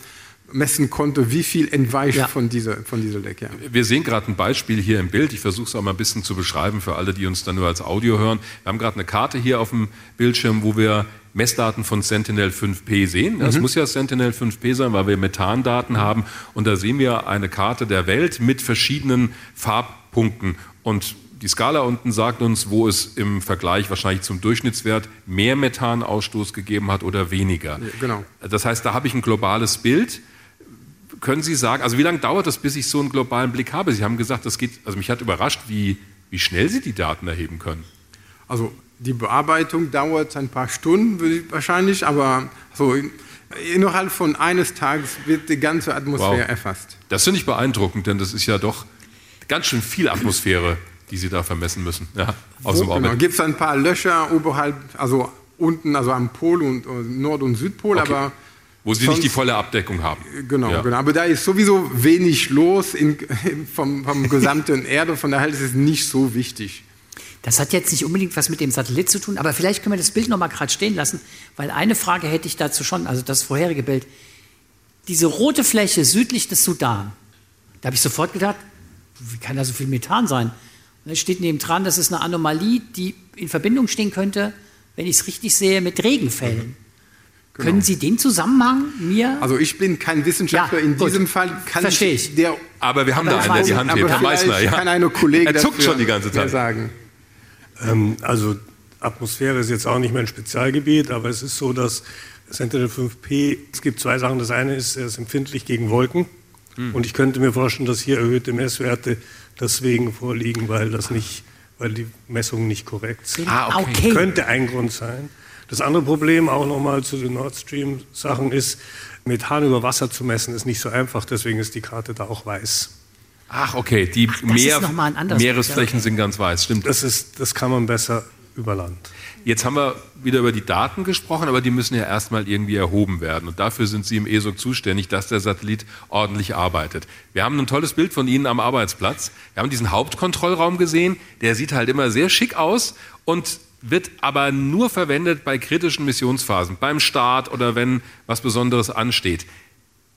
messen konnte, wie viel entweicht
Ja.
von dieser, von dieser Leck. Ja.
Wir sehen gerade ein Beispiel hier im Bild. Ich versuche es auch mal ein bisschen zu beschreiben für alle, die uns dann nur als Audio hören. Wir haben gerade eine Karte hier auf dem Bildschirm, wo wir Messdaten von Sentinel 5P sehen. Das muss ja Sentinel 5P sein, weil wir Methandaten haben. Und da sehen wir eine Karte der Welt mit verschiedenen Farbpunkten. Und die Skala unten sagt uns, wo es im Vergleich wahrscheinlich zum Durchschnittswert mehr Methanausstoß gegeben hat oder weniger.
genau.
Das heißt, da habe ich ein globales Bild. Können Sie sagen, also wie lange dauert das, bis ich so einen globalen Blick habe? Sie haben gesagt, das geht, also mich hat überrascht, wie, wie schnell Sie die Daten erheben können.
Also die Bearbeitung dauert ein paar Stunden wahrscheinlich, aber so in, innerhalb von eines Tages wird die ganze Atmosphäre
Wow.
erfasst.
Das finde ich beeindruckend, denn das ist ja doch ganz schön viel Atmosphäre, die Sie da vermessen müssen, ja, aus dem
Genau. Gibt es ein paar Löcher oberhalb, also unten, also am Pol und äh, Nord- und Südpol,
Okay.
aber
Wo Sie nicht die
sonst-
volle Abdeckung haben.
Genau,
Ja.
genau. Aber da ist sowieso wenig los in, <laughs> vom, vom gesamten Erde, von daher ist es nicht so wichtig.
Das hat jetzt nicht unbedingt was mit dem Satellit zu tun, aber vielleicht können wir das Bild noch mal gerade stehen lassen, weil eine Frage hätte ich dazu schon, also das vorherige Bild. Diese rote Fläche südlich des Sudan, da habe ich sofort gedacht, wie kann da so viel Methan sein? Und dann steht neben dran, das ist eine Anomalie, die in Verbindung stehen könnte, wenn ich es richtig sehe, mit Regenfällen. Können Sie den Zusammenhang mir
Also ich bin kein Wissenschaftler,
Ja,
in diesem Fall kann
Verstehe ich.
der
Aber wir haben
Aber
da einen, der die Hand hebt, Herr Meissner. Ja.
kann eine Kollegin
er zuckt
dafür
schon die ganze Zeit.
sagen.
Ähm, also Atmosphäre ist jetzt auch nicht mein Spezialgebiet, aber es ist so, dass Sentinel 5P, es gibt zwei Sachen. Das eine ist, er ist empfindlich gegen Wolken.
Hm.
Und ich könnte mir vorstellen, dass hier erhöhte Messwerte deswegen vorliegen, weil das nicht, weil die Messungen nicht korrekt sind.
Ah, okay.
okay.
Könnte ein Grund sein. Das andere Problem, auch nochmal zu den Nord Stream-Sachen, ist, Methan über Wasser zu messen, ist nicht so einfach. Deswegen ist die Karte da auch weiß.
Ach, okay, die
das
Meer, Meeresflächen
okay.
sind ganz weiß, stimmt.
Das, ist, das kann man besser über Land.
Jetzt haben wir wieder über die Daten gesprochen, aber die müssen ja erstmal irgendwie erhoben werden. Und dafür sind Sie im ESOC zuständig, dass der Satellit ordentlich arbeitet. Wir haben ein tolles Bild von Ihnen am Arbeitsplatz. Wir haben diesen Hauptkontrollraum gesehen. Der sieht halt immer sehr schick aus und wird aber nur verwendet bei kritischen Missionsphasen, beim Start oder wenn was Besonderes ansteht.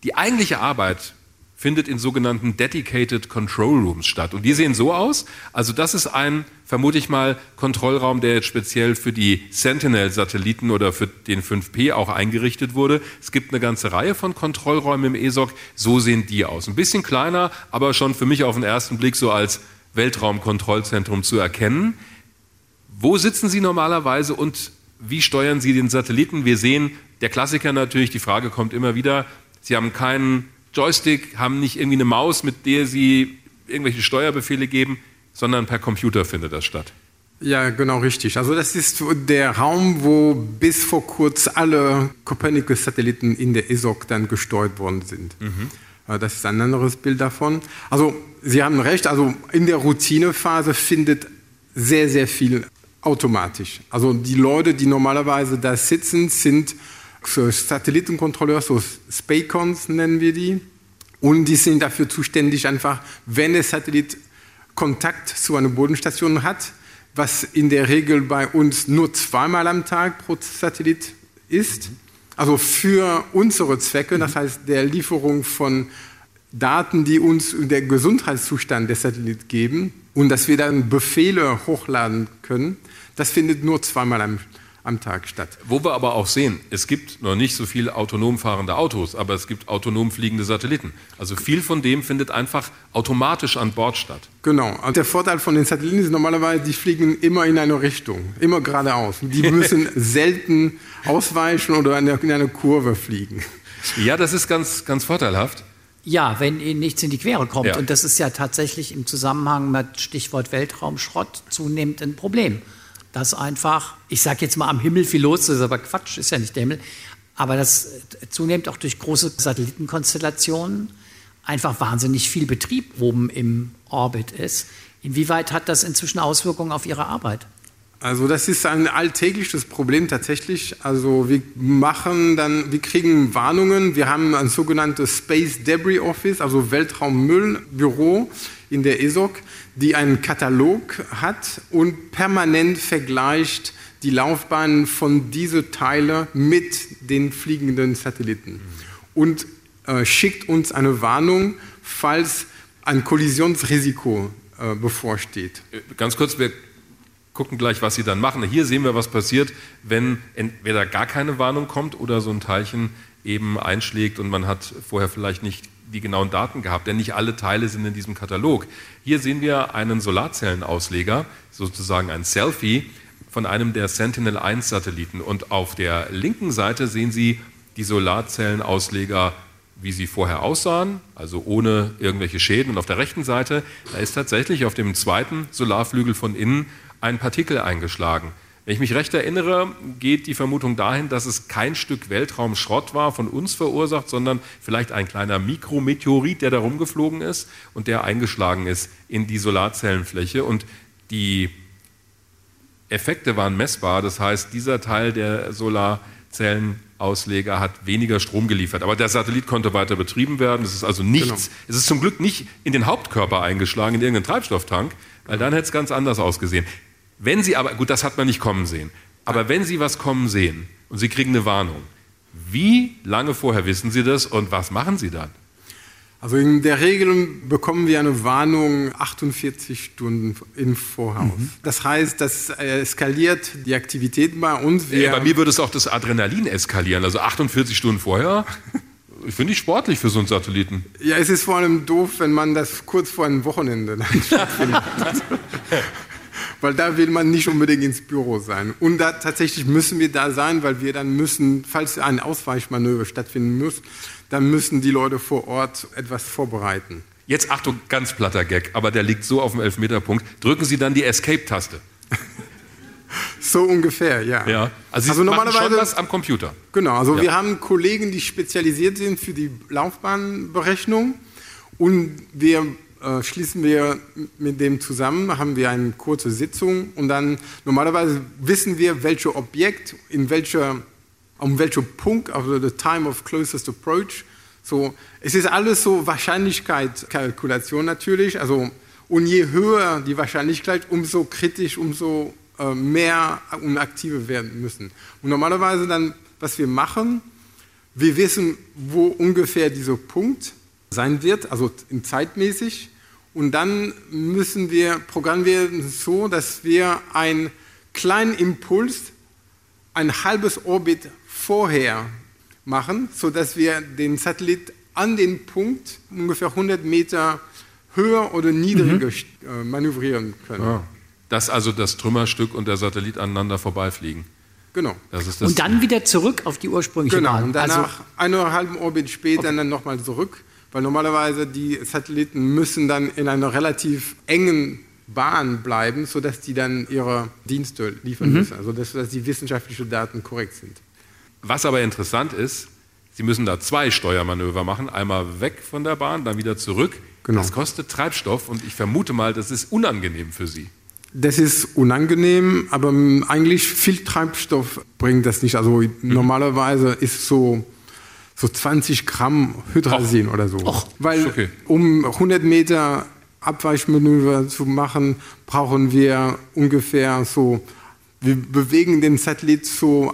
Die eigentliche Arbeit findet in sogenannten Dedicated Control Rooms statt. Und die sehen so aus. Also das ist ein, vermute ich mal, Kontrollraum, der jetzt speziell für die Sentinel-Satelliten oder für den 5P auch eingerichtet wurde. Es gibt eine ganze Reihe von Kontrollräumen im ESOC. So sehen die aus. Ein bisschen kleiner, aber schon für mich auf den ersten Blick so als Weltraumkontrollzentrum zu erkennen. Wo sitzen Sie normalerweise und wie steuern Sie den Satelliten? Wir sehen, der Klassiker natürlich, die Frage kommt immer wieder, Sie haben keinen Joystick, haben nicht irgendwie eine Maus, mit der Sie irgendwelche Steuerbefehle geben, sondern per Computer findet das statt.
Ja, genau richtig. Also das ist der Raum, wo bis vor kurz alle Copernicus-Satelliten in der ESOC dann gesteuert worden sind. Mhm. Das ist ein anderes Bild davon. Also Sie haben recht, also in der Routinephase findet sehr, sehr viel automatisch. Also die Leute, die normalerweise da sitzen, sind so Satellitenkontrolleur, so Spacons nennen wir die. Und die sind dafür zuständig, einfach, wenn der Satellit Kontakt zu einer Bodenstation hat, was in der Regel bei uns nur zweimal am Tag pro Satellit ist. Also für unsere Zwecke, das heißt der Lieferung von Daten, die uns der Gesundheitszustand des Satellit geben und dass wir dann Befehle hochladen können, das findet nur zweimal am Tag am Tag statt.
Wo wir aber auch sehen, es gibt noch nicht so viele autonom fahrende Autos, aber es gibt autonom fliegende Satelliten. Also viel von dem findet einfach automatisch an Bord statt.
Genau. Und der Vorteil von den Satelliten ist normalerweise, die fliegen immer in eine Richtung, immer geradeaus. Die <laughs> müssen selten ausweichen oder in eine Kurve fliegen.
Ja, das ist ganz, ganz vorteilhaft.
Ja, wenn ihnen nichts in die Quere kommt. Ja. Und das ist ja tatsächlich im Zusammenhang mit Stichwort Weltraumschrott zunehmend ein Problem dass einfach, ich sage jetzt mal am Himmel viel los ist, aber Quatsch, ist ja nicht der Himmel, aber dass zunehmend auch durch große Satellitenkonstellationen einfach wahnsinnig viel Betrieb oben im Orbit ist. Inwieweit hat das inzwischen Auswirkungen auf Ihre Arbeit?
Also das ist ein alltägliches Problem tatsächlich. Also wir machen dann, wir kriegen Warnungen. Wir haben ein sogenanntes Space Debris Office, also Weltraummüllbüro in der ESOC die einen Katalog hat und permanent vergleicht die Laufbahnen von diesen Teilen mit den fliegenden Satelliten und äh, schickt uns eine Warnung, falls ein Kollisionsrisiko äh, bevorsteht.
Äh, ganz kurz, wir gucken gleich, was Sie dann machen. Hier sehen wir, was passiert, wenn entweder gar keine Warnung kommt oder so ein Teilchen eben einschlägt und man hat vorher vielleicht nicht die genauen Daten gehabt, denn nicht alle Teile sind in diesem Katalog. Hier sehen wir einen Solarzellenausleger, sozusagen ein Selfie von einem der Sentinel-1-Satelliten. Und auf der linken Seite sehen Sie die Solarzellenausleger, wie sie vorher aussahen, also ohne irgendwelche Schäden. Und auf der rechten Seite, da ist tatsächlich auf dem zweiten Solarflügel von innen ein Partikel eingeschlagen. Wenn ich mich recht erinnere, geht die Vermutung dahin, dass es kein Stück Weltraumschrott war, von uns verursacht, sondern vielleicht ein kleiner Mikrometeorit, der da rumgeflogen ist und der eingeschlagen ist in die Solarzellenfläche. Und die Effekte waren messbar. Das heißt, dieser Teil der Solarzellenausleger hat weniger Strom geliefert. Aber der Satellit konnte weiter betrieben werden. Es ist also nichts. Genau. Es ist zum Glück nicht in den Hauptkörper eingeschlagen, in irgendeinen Treibstofftank, weil dann hätte es ganz anders ausgesehen. Wenn Sie aber, gut, das hat man nicht kommen sehen, aber wenn Sie was kommen sehen und Sie kriegen eine Warnung, wie lange vorher wissen Sie das und was machen Sie dann?
Also in der Regel bekommen wir eine Warnung 48 Stunden im Voraus. Mhm. Das heißt, das eskaliert die Aktivität bei uns.
Wir bei mir würde es auch das Adrenalin eskalieren. Also 48 Stunden vorher. <laughs> Ich finde ich sportlich für so einen Satelliten.
Ja, es ist vor allem doof, wenn man das kurz vor einem Wochenende dann <laughs> stattfindet <laughs> weil da will man nicht unbedingt ins Büro sein. Und da, tatsächlich müssen wir da sein, weil wir dann müssen, falls ein Ausweichmanöver stattfinden muss, dann müssen die Leute vor Ort etwas vorbereiten.
Jetzt Achtung, ganz platter Gag, aber der liegt so auf dem Elfmeterpunkt. Drücken Sie dann die Escape-Taste. <laughs>
So ungefähr, ja.
ja. Also, Sie also normalerweise schon was am Computer.
Genau, also ja. wir haben Kollegen, die spezialisiert sind für die Laufbahnberechnung und wir äh, schließen wir mit dem zusammen, haben wir eine kurze Sitzung und dann normalerweise wissen wir, welches Objekt in welcher, um welchen Punkt, also the time of closest approach. So, es ist alles so Wahrscheinlichkeitskalkulation natürlich. Also, und je höher die Wahrscheinlichkeit, umso kritisch, umso äh, mehr und aktiver werden müssen. Und normalerweise dann, was wir machen, wir wissen, wo ungefähr dieser Punkt sein wird, also zeitmäßig. Und dann müssen wir, programmieren wir so, dass wir einen kleinen Impuls, ein halbes Orbit vorher machen, sodass wir den Satellit an den Punkt ungefähr 100 Meter höher oder niedriger mhm. manövrieren können. Ja.
Dass also das Trümmerstück und der Satellit aneinander vorbeifliegen.
Genau.
Das das und dann wieder zurück auf die ursprüngliche
genau.
Bahn.
Genau, und danach also, eineinhalb Orbit später okay. dann nochmal zurück, weil normalerweise die Satelliten müssen dann in einer relativ engen Bahn bleiben, sodass die dann ihre Dienste liefern mhm. müssen, also dass, dass die wissenschaftlichen Daten korrekt sind.
Was aber interessant ist, Sie müssen da zwei Steuermanöver machen, einmal weg von der Bahn, dann wieder zurück. Genau. Das kostet Treibstoff und ich vermute mal, das ist unangenehm für Sie.
Das ist unangenehm, aber eigentlich viel Treibstoff bringt das nicht. Also mhm. normalerweise ist so, so 20 Gramm Hydrasin oder so. Och. Weil okay. um 100 Meter Abweichmanöver zu machen, brauchen wir ungefähr so, wir bewegen den Satellit so,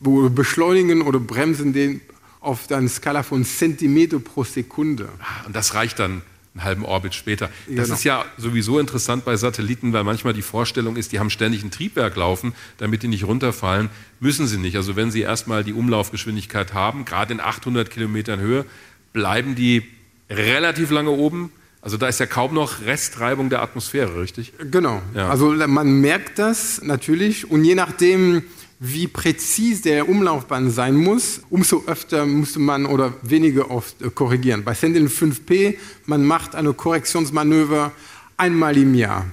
beschleunigen oder bremsen den auf einer Skala von Zentimeter pro Sekunde.
Ah, und das reicht dann einen halben Orbit später. Das genau. ist ja sowieso interessant bei Satelliten, weil manchmal die Vorstellung ist, die haben ständig ein Triebwerk laufen, damit die nicht runterfallen. Müssen sie nicht. Also wenn sie erstmal die Umlaufgeschwindigkeit haben, gerade in 800 Kilometern Höhe, bleiben die relativ lange oben. Also da ist ja kaum noch Restreibung der Atmosphäre, richtig?
Genau. Ja. Also man merkt das natürlich und je nachdem, wie präzise der Umlaufbahn sein muss, umso öfter musste man oder weniger oft äh, korrigieren. Bei Sentinel 5P, man macht eine Korrektionsmanöver einmal im Jahr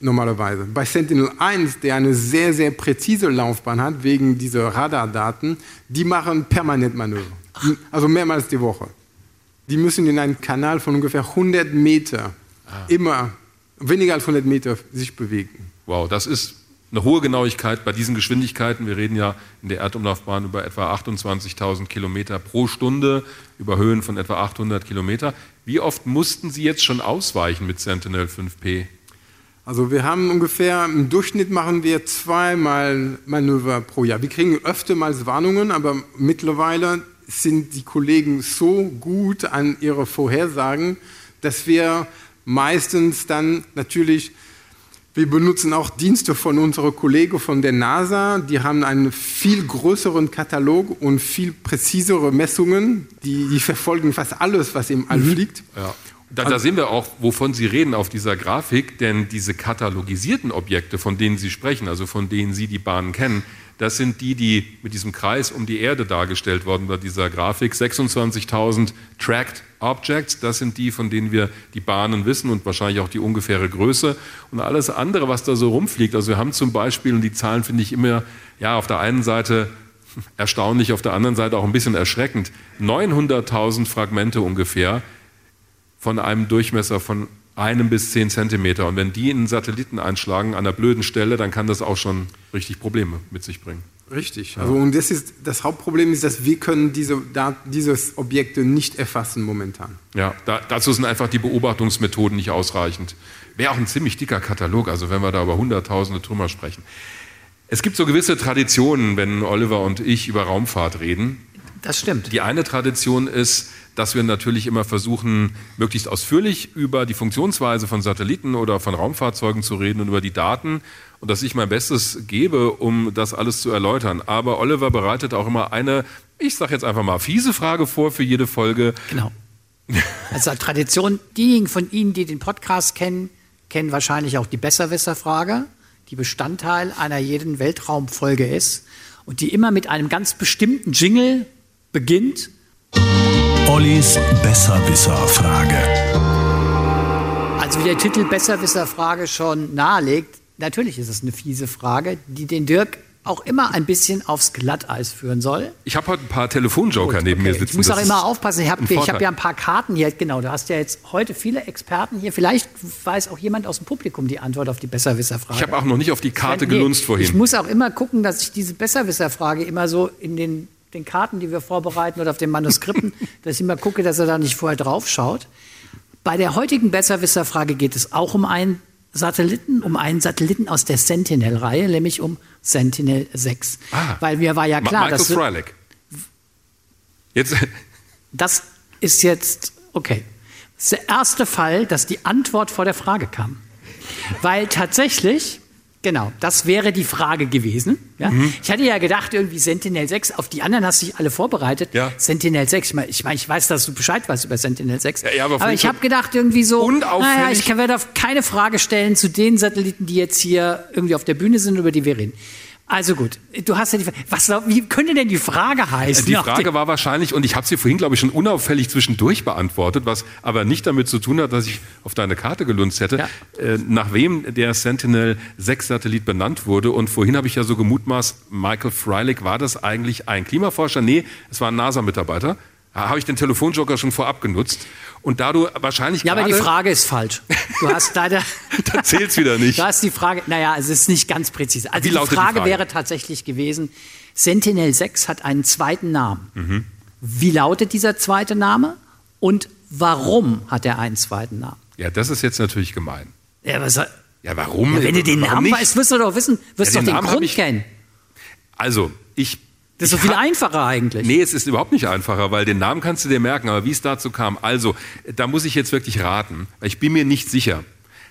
normalerweise. Bei Sentinel 1, der eine sehr, sehr präzise Laufbahn hat, wegen dieser Radardaten, die machen permanent Manöver. Also mehrmals die Woche. Die müssen in einem Kanal von ungefähr 100 Meter ah. immer, weniger als 100 Meter sich bewegen.
Wow, das ist eine hohe Genauigkeit bei diesen Geschwindigkeiten. Wir reden ja in der Erdumlaufbahn über etwa 28.000 Kilometer pro Stunde, über Höhen von etwa 800 Kilometer. Wie oft mussten Sie jetzt schon ausweichen mit Sentinel 5P?
Also wir haben ungefähr, im Durchschnitt machen wir zweimal Manöver pro Jahr. Wir kriegen öftermals Warnungen, aber mittlerweile sind die Kollegen so gut an ihre Vorhersagen, dass wir meistens dann natürlich wir benutzen auch Dienste von unserer Kollegen von der NASA. Die haben einen viel größeren Katalog und viel präzisere Messungen. Die, die verfolgen fast alles, was im All mhm. fliegt.
Ja. Da, da, sehen wir auch, wovon Sie reden auf dieser Grafik, denn diese katalogisierten Objekte, von denen Sie sprechen, also von denen Sie die Bahnen kennen, das sind die, die mit diesem Kreis um die Erde dargestellt worden bei dieser Grafik. 26.000 Tracked Objects, das sind die, von denen wir die Bahnen wissen und wahrscheinlich auch die ungefähre Größe. Und alles andere, was da so rumfliegt, also wir haben zum Beispiel, und die Zahlen finde ich immer, ja, auf der einen Seite <laughs> erstaunlich, auf der anderen Seite auch ein bisschen erschreckend, 900.000 Fragmente ungefähr von einem Durchmesser von einem bis zehn Zentimeter. Und wenn die in einen Satelliten einschlagen an einer blöden Stelle, dann kann das auch schon richtig Probleme mit sich bringen.
Richtig. Ja. Also und das, ist, das Hauptproblem ist, dass wir können diese, diese Objekte nicht erfassen momentan.
Ja, da, dazu sind einfach die Beobachtungsmethoden nicht ausreichend. Wäre auch ein ziemlich dicker Katalog, also wenn wir da über hunderttausende Trümmer sprechen. Es gibt so gewisse Traditionen, wenn Oliver und ich über Raumfahrt reden.
Das stimmt.
Die eine Tradition ist, dass wir natürlich immer versuchen, möglichst ausführlich über die Funktionsweise von Satelliten oder von Raumfahrzeugen zu reden und über die Daten und dass ich mein Bestes gebe, um das alles zu erläutern. Aber Oliver bereitet auch immer eine, ich sage jetzt einfach mal, fiese Frage vor für jede Folge.
Genau. <laughs> Also Tradition, diejenigen von Ihnen, die den Podcast kennen, kennen wahrscheinlich auch die Besserwisser-Frage, die Bestandteil einer jeden Weltraumfolge ist und die immer mit einem ganz bestimmten Jingle beginnt
Ollis Besserwisser-Frage.
Also wie der Titel Besserwisser-Frage schon nahelegt, natürlich ist es eine fiese Frage, die den Dirk auch immer ein bisschen aufs Glatteis führen soll.
Ich habe heute ein paar Telefonjoker neben mir
Okay,
sitzen.
Ich muss
Das
auch immer aufpassen. Ich habe hab ja ein paar Karten hier. Genau, du hast ja jetzt heute viele Experten hier. Vielleicht weiß auch jemand aus dem Publikum die Antwort auf die Besserwisserfrage.
Ich habe auch noch nicht auf die Karte
Nee,
gelunzt vorhin.
Ich muss auch immer gucken, dass ich diese Besserwisserfrage immer so in den, den Karten, die wir vorbereiten oder auf den Manuskripten, <laughs> dass ich immer gucke, dass er da nicht vorher drauf schaut. Bei der heutigen Besserwisserfrage geht es auch um einen Satelliten, um einen Satelliten aus der Sentinel-Reihe, nämlich um Sentinel 6.
Ah.
Weil mir war ja
Ma-
klar,
Michael
dass
Freilich. Jetzt, <laughs>
das ist jetzt okay. Das ist der erste Fall, dass die Antwort vor der Frage kam. Weil tatsächlich, genau, das wäre die Frage gewesen. Ja?
Mhm.
Ich hatte ja gedacht, irgendwie Sentinel 6, auf die anderen hast du dich alle vorbereitet.
Ja.
Sentinel 6, ich meine, ich, mein, ich weiß, dass du Bescheid weißt über Sentinel 6.
Ja, aber
aber ich habe gedacht, irgendwie so, naja, ich kann- werde auf keine Frage stellen zu den Satelliten, die jetzt hier irgendwie auf der Bühne sind, über die wir reden. Also gut, du hast ja die was, wie könnte denn die Frage heißen?
die Frage war wahrscheinlich, und ich habe sie vorhin, glaube ich, schon unauffällig zwischendurch beantwortet, was aber nicht damit zu tun hat, dass ich auf deine Karte gelunzt hätte,
Ja.
äh, nach wem der Sentinel-6-Satellit benannt wurde. Und vorhin habe ich ja so gemutmaßt, Michael Freilich, war das eigentlich ein Klimaforscher? Nee, es war ein NASA-Mitarbeiter. Da habe ich den Telefonjoker schon vorab genutzt. Und da du wahrscheinlich
Ja, aber die Frage ist falsch. Du hast leider. <laughs> <laughs>
Da zählt's wieder nicht.
Du hast die Frage, naja, es ist nicht ganz präzise. Also die
lautet die
Frage,
Frage?
wäre tatsächlich gewesen: Sentinel 6 hat einen zweiten Namen.
Mhm.
Wie lautet dieser zweite Name und warum hat er einen zweiten Namen?
Ja, das ist jetzt natürlich gemein.
Ja, was, ja,
Ja, warum?
wenn du den
Warum
Namen
nicht?
weißt, wirst du doch wissen, wirst
Ja,
du
den
doch den
Namen hab
Grund
ich-
kennen.
Also, ich.
Das ist
ich
so viel einfacher eigentlich.
Nee, es ist überhaupt nicht einfacher, weil den Namen kannst du dir merken, aber wie es dazu kam, also, da muss ich jetzt wirklich raten, weil ich bin mir nicht sicher.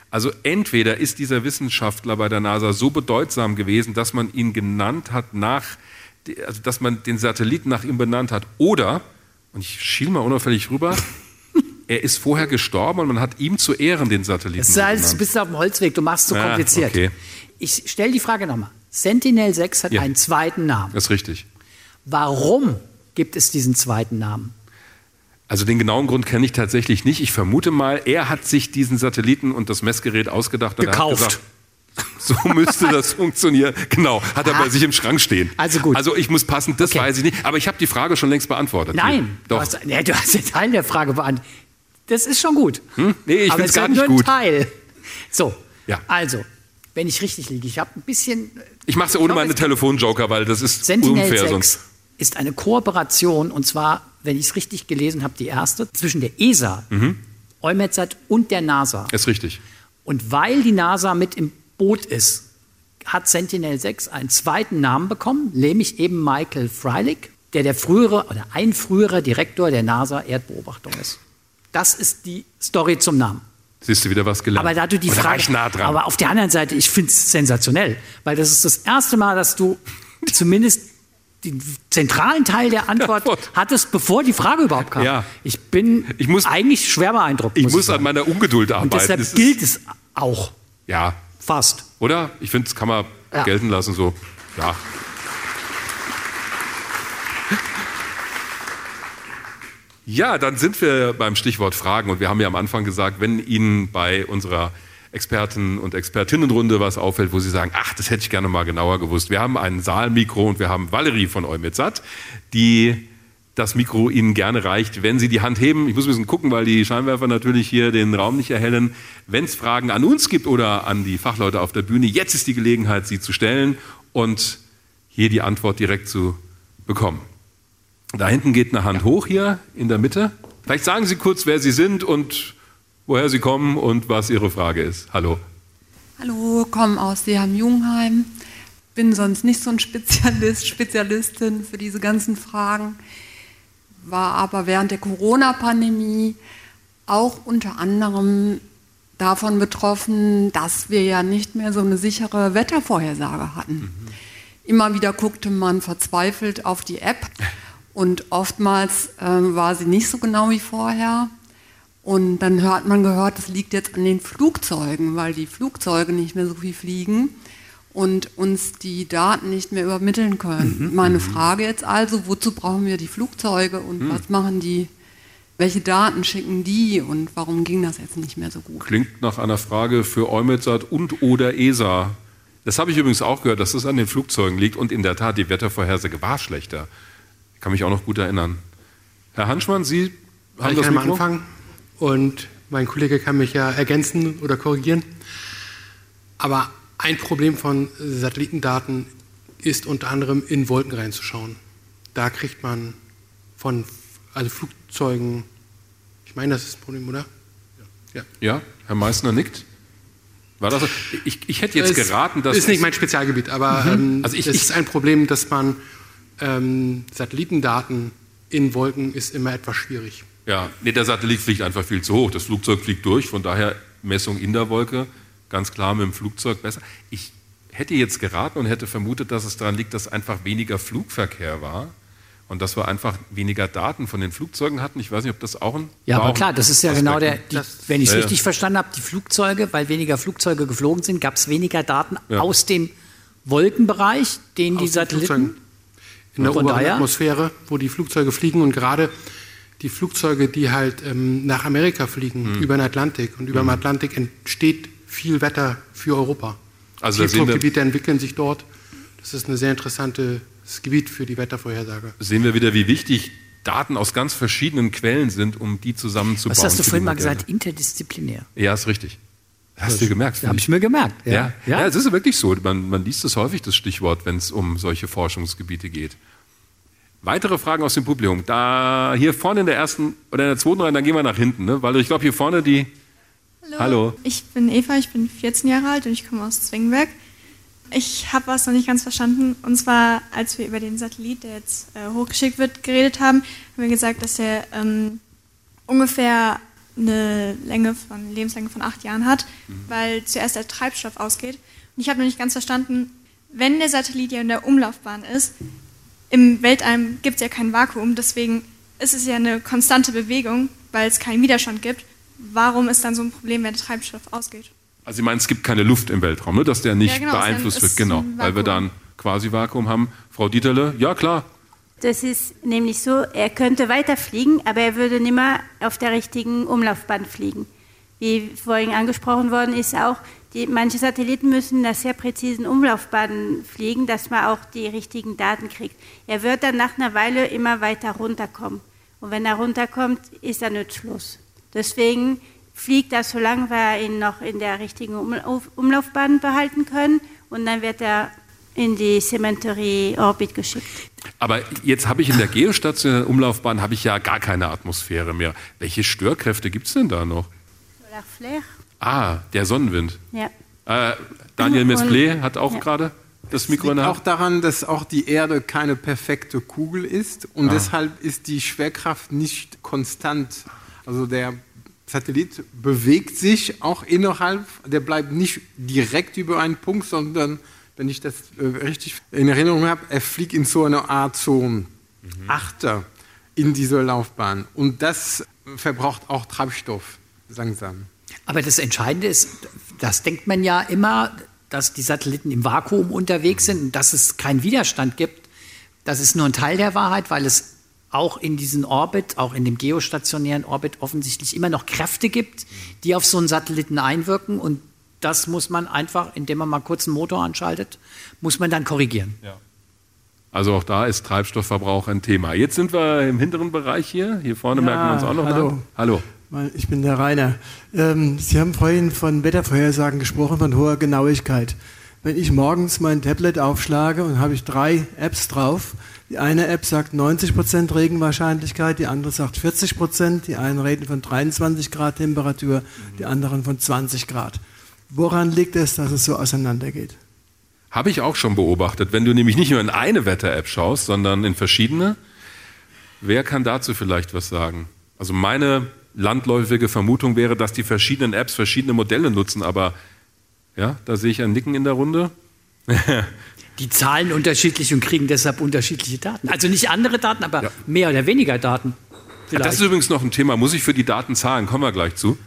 Also entweder ist dieser Wissenschaftler bei der NASA so bedeutsam gewesen, dass man ihn genannt hat nach, also dass man den Satelliten nach ihm benannt hat, oder, und ich schiel mal unauffällig rüber, <laughs> er ist vorher gestorben und man hat ihm zu Ehren den Satelliten
Das ist alles,
benannt.
bist du auf dem Holzweg, du machst es so
Ah,
kompliziert.
okay.
Ich stelle die Frage nochmal. Sentinel 6 hat
Ja.
einen zweiten Namen.
Das ist richtig.
Warum gibt es diesen zweiten Namen?
Also den genauen Grund kenne ich tatsächlich nicht. Ich vermute mal, er hat sich diesen Satelliten und das Messgerät ausgedacht. Und
Gekauft.
Gesagt, <laughs> so müsste das funktionieren. Genau, hat er bei sich im Schrank stehen.
Also gut.
Also ich muss passen, das
Okay.
weiß ich nicht. Aber ich habe die Frage schon längst beantwortet.
Nein,
Doch.
Du, hast, ja, du hast den Teil der Frage beantwortet. Das ist schon gut.
Hm? Nee, ich
Aber
find's
es
gar nicht
nur ein
gut.
Teil. So,
Ja.
also, wenn ich richtig liege, ich habe ein bisschen.
Ich mache es ohne meine Telefonjoker, weil das ist
Sentinel
unfair
6
sonst.
Ist eine Kooperation, und zwar, wenn ich es richtig gelesen habe, die erste, zwischen der ESA,
Mhm.
EUMETSAT und der NASA.
Ist richtig.
Und weil die NASA mit im Boot ist, hat Sentinel 6 einen zweiten Namen bekommen, nämlich eben Michael Freilich, der der frühere oder ein früherer Direktor der NASA Erdbeobachtung ist. Das ist die Story zum Namen.
Siehst du wieder was gelernt.
Aber da du die
war
Frage,
nah dran.
aber auf der anderen Seite, ich finde es sensationell, weil das ist das erste Mal, dass du <laughs> zumindest den zentralen Teil der Antwort hattest, bevor die Frage überhaupt kam.
Ja.
Ich bin
Ich muss-
eigentlich schwer beeindruckt.
ich
muss sagen.
an meiner Ungeduld
Und
arbeiten.
deshalb
Das ist-
gilt es auch
Ja,
fast.
oder? Ich finde, das kann man
Ja.
gelten lassen so. Ja. Ja, dann sind wir beim Stichwort Fragen und wir haben ja am Anfang gesagt, wenn Ihnen bei unserer Experten- und Expertinnenrunde was auffällt, wo Sie sagen, ach, das hätte ich gerne mal genauer gewusst. Wir haben ein Saalmikro und wir haben Valerie von Eumetsat, die das Mikro Ihnen gerne reicht, wenn Sie die Hand heben. Ich muss ein bisschen gucken, weil die Scheinwerfer natürlich hier den Raum nicht erhellen. Wenn es Fragen an uns gibt oder an die Fachleute auf der Bühne, jetzt ist die Gelegenheit, sie zu stellen und hier die Antwort direkt zu bekommen. Da hinten geht eine Hand hoch hier in der Mitte. Vielleicht sagen Sie kurz, wer Sie sind und woher Sie kommen und was Ihre Frage ist. Hallo.
Hallo, komme aus Seeham-Jungheim. Bin sonst nicht so ein Spezialist, Spezialistin für diese ganzen Fragen. War aber während der Corona-Pandemie auch unter anderem davon betroffen, dass wir ja nicht mehr so eine sichere Wettervorhersage hatten. Immer wieder guckte man verzweifelt auf die App und oftmals äh, war sie nicht so genau wie vorher. Und dann hat man gehört, das liegt jetzt an den Flugzeugen, weil die Flugzeuge nicht mehr so viel fliegen und uns die Daten nicht mehr übermitteln können. Meine Frage jetzt also, wozu brauchen wir die Flugzeuge und was machen die, welche Daten schicken die und warum ging das jetzt nicht mehr so gut?
Klingt nach einer Frage für Eumetsat und oder ESA. Das habe ich übrigens auch gehört, dass das an den Flugzeugen liegt und in der Tat, die Wettervorhersage war schlechter. Ich kann mich auch noch gut erinnern. Herr Hanschmann, Sie haben
ich
das
kann mal
Mikro?
anfangen und mein Kollege kann mich ja ergänzen oder korrigieren. Aber ein Problem von Satellitendaten ist unter anderem in Wolken reinzuschauen. Da kriegt man von also Flugzeugen, ich meine, das ist ein Problem, oder? Ja.
Ja, Herr Meissner nickt. War das? Ich, ich hätte jetzt
Es
geraten, dass.
ist nicht mein Spezialgebiet, aber ähm,
Also ich-
es
ich-
ist ein Problem, dass man ähm, Satellitendaten in Wolken ist immer etwas schwierig.
Ja, nee, der Satellit fliegt einfach viel zu hoch. Das Flugzeug fliegt durch, von daher Messung in der Wolke, ganz klar mit dem Flugzeug besser. Ich hätte jetzt geraten und hätte vermutet, dass es daran liegt, dass einfach weniger Flugverkehr war und dass wir einfach weniger Daten von den Flugzeugen hatten. Ich weiß nicht, ob das auch ein.
Ja, aber klar, das ist ja
Aspekt,
genau der, die, wenn ich es
Ja, ja.
richtig verstanden habe, die Flugzeuge, weil weniger Flugzeuge geflogen sind, gab es weniger Daten
Ja.
aus dem Wolkenbereich, den die
Aus den
Satelliten.
Flugzeugen. In der oberen Atmosphäre, wo die Flugzeuge fliegen und gerade die Flugzeuge, die halt ähm, nach Amerika fliegen,
Hm.
über den Atlantik. Und über dem Atlantik entsteht viel Wetter für Europa.
Also wir-
Tiefdruckgebiete entwickeln sich dort. Das ist ein sehr interessantes Gebiet für die Wettervorhersage.
Sehen wir wieder, wie wichtig Daten aus ganz verschiedenen Quellen sind, um die zusammenzubauen.
Was hast du
die
vorhin mal gesagt? Interdisziplinär.
Ja, ist richtig. Hast du gemerkt?
Habe ich mir gemerkt.
Ja, ja. es ist wirklich so. Man, man liest es häufig, das Stichwort, wenn es um solche Forschungsgebiete geht. Weitere Fragen aus dem Publikum. Da hier vorne in der ersten oder in der zweiten Reihe, dann gehen wir nach hinten, ne? weil ich glaube, hier vorne die.
Hallo.
Hallo.
Ich bin Eva, ich bin 14 Jahre alt und ich komme aus Zwingberg. Ich habe was noch nicht ganz verstanden. Und zwar, als wir über den Satellit, der jetzt äh, hochgeschickt wird, geredet haben, haben wir gesagt, dass er ähm, ungefähr eine Länge von Lebenslänge von acht Jahren hat, weil zuerst der Treibstoff ausgeht. Und ich habe noch nicht ganz verstanden, wenn der Satellit ja in der Umlaufbahn ist, im Weltall gibt es ja kein Vakuum, deswegen ist es ja eine konstante Bewegung, weil es keinen Widerstand gibt. Warum ist dann so ein Problem, wenn der Treibstoff ausgeht?
Also, Sie meinen, es gibt keine Luft im Weltraum, ne? dass der nicht
Ja, genau,
beeinflusst wird. Genau, weil wir da
Vakuum.
ein Quasi-Vakuum haben. Frau Dieterle, ja klar.
Das ist nämlich so, er könnte weiterfliegen, aber er würde nicht mehr auf der richtigen Umlaufbahn fliegen. Wie vorhin angesprochen worden ist auch, die, manche Satelliten müssen in einer sehr präzisen Umlaufbahn fliegen, dass man auch die richtigen Daten kriegt. Er wird dann nach einer Weile immer weiter runterkommen. Und wenn er runterkommt, ist er nutzlos. Deswegen fliegt er, solange wir ihn noch in der richtigen Umlauf Umlaufbahn behalten können. Und dann wird er in die Cemetery Orbit geschickt.
Aber jetzt habe ich in der geostationären Umlaufbahn habe ich ja gar keine Atmosphäre mehr. Welche Störkräfte gibt es denn da noch?
Solar Flare?
Ah, der Sonnenwind.
Ja.
Äh, Daniel Mesplé hat auch
ja.
gerade das Mikro in
liegt auch daran, dass auch die Erde keine perfekte Kugel ist und
Ah.
deshalb ist die Schwerkraft nicht konstant. Also der Satellit bewegt sich auch innerhalb, der bleibt nicht direkt über einen Punkt, sondern, wenn ich das äh, richtig in Erinnerung habe, er fliegt in so eine Art so
Mhm.
Achter in dieser Laufbahn und das verbraucht auch Treibstoff langsam.
Aber das Entscheidende ist, das denkt man ja immer, dass die Satelliten im Vakuum unterwegs sind und dass es keinen Widerstand gibt. Das ist nur ein Teil der Wahrheit, weil es auch in diesem Orbit, auch in dem geostationären Orbit offensichtlich immer noch Kräfte gibt, die auf so einen Satelliten einwirken und das muss man einfach, indem man mal kurz einen Motor anschaltet, muss man dann korrigieren.
Also auch da ist Treibstoffverbrauch ein Thema. Jetzt sind wir im hinteren Bereich hier. Hier vorne
Ja,
merken wir uns auch noch
hallo.
nach. Hallo.
Ich bin der Rainer. Ähm, Sie haben vorhin von Wettervorhersagen gesprochen, von hoher Genauigkeit. Wenn ich morgens mein Tablet aufschlage und habe ich drei Apps drauf, die eine App sagt 90% Regenwahrscheinlichkeit, die andere sagt 40%, die einen reden von 23 Grad Temperatur, die anderen von 20 Grad. Woran liegt es, dass es so auseinandergeht?
Habe ich auch schon beobachtet. Wenn du nämlich nicht nur in eine Wetter-App schaust, sondern in verschiedene, wer kann dazu vielleicht was sagen? Also meine landläufige Vermutung wäre, dass die verschiedenen Apps verschiedene Modelle nutzen, aber ja, da sehe ich ein Nicken in der Runde. <laughs>
Die zahlen unterschiedlich und kriegen deshalb unterschiedliche Daten. Also nicht andere Daten, aber
Ja.
mehr oder weniger Daten. Vielleicht.
Das ist übrigens noch ein Thema. Muss ich für die Daten zahlen? Kommen wir gleich zu.